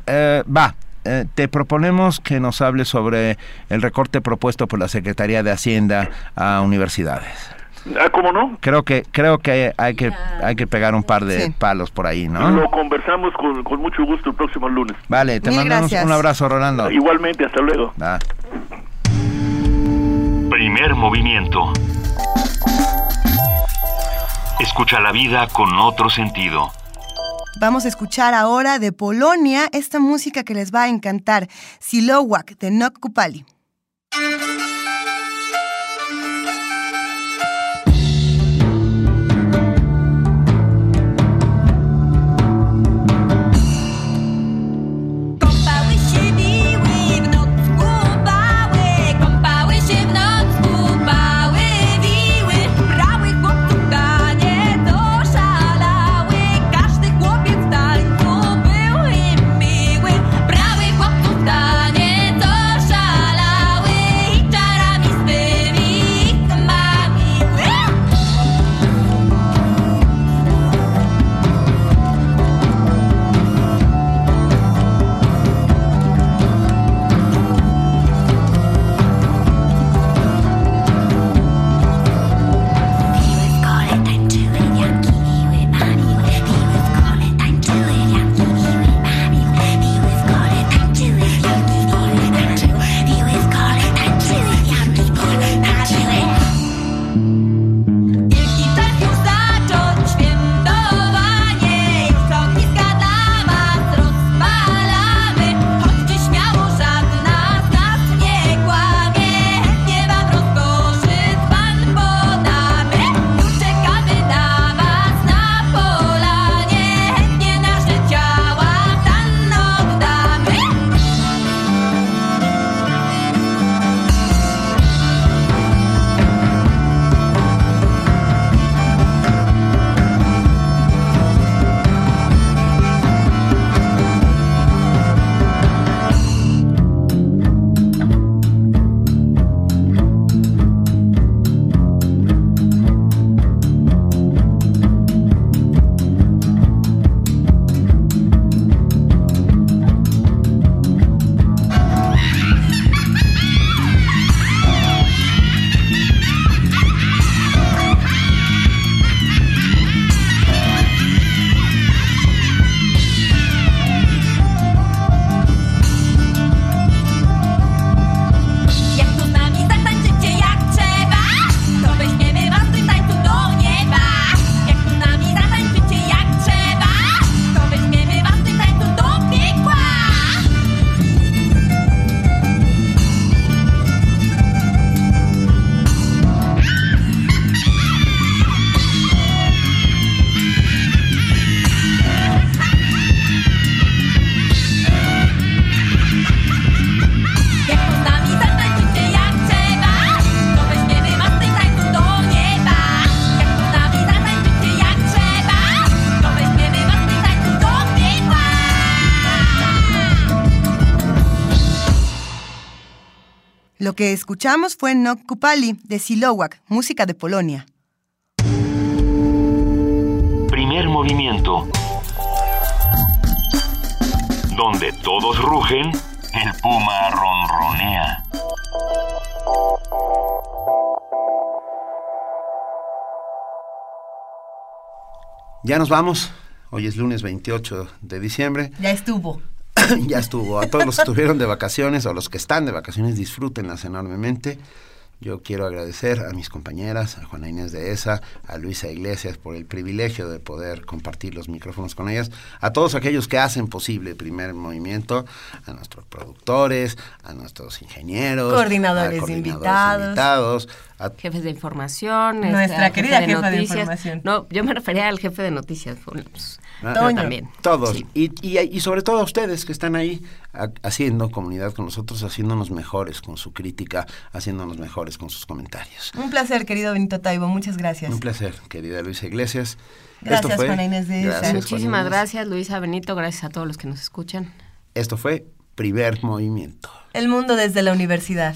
Eh, va, eh, te proponemos que nos hables sobre el recorte propuesto por la Secretaría de Hacienda a universidades. Ah, ¿Cómo no? Creo que creo que hay que hay que pegar un par de palos por ahí, ¿no? Lo conversamos con, con, mucho gusto el próximo lunes. Vale, te mandamos un abrazo, Rolando. Igualmente, hasta luego. Primer movimiento. Escucha la vida con otro sentido. Vamos a escuchar ahora de Polonia esta música que les va a encantar, Silowak de Nok Kupali. Que escuchamos fue Nok Kupali de Silowak, música de Polonia. Primer movimiento. Donde todos rugen, el puma ronronea. Ya nos vamos. Hoy es lunes 28 de diciembre. Ya estuvo. ya estuvo. A todos los que estuvieron de vacaciones o los que están de vacaciones, disfrútenlas enormemente. Yo quiero agradecer a mis compañeras, a Juana Inés de ESA, a Luisa Iglesias por el privilegio de poder compartir los micrófonos con ellas, a todos aquellos que hacen posible el primer movimiento, a nuestros productores, a nuestros ingenieros, coordinadores, a coordinadores invitados, invitados a jefes de información, este, Nuestra querida jefe de jefa de información. No, yo me refería al jefe de noticias. pues, Ah, también. Todos. Y, y, y sobre todo a ustedes que están ahí haciendo comunidad con nosotros, haciéndonos mejores con su crítica, haciéndonos mejores con sus comentarios. Un placer, querido Benito Taibo. Muchas gracias. Un placer, querida Luisa Iglesias. Gracias, Esto fue- Juana Inés de gracias, Muchísimas Inés. gracias, Luisa Benito. Gracias a todos los que nos escuchan. Esto fue Primer Movimiento. El mundo desde la universidad.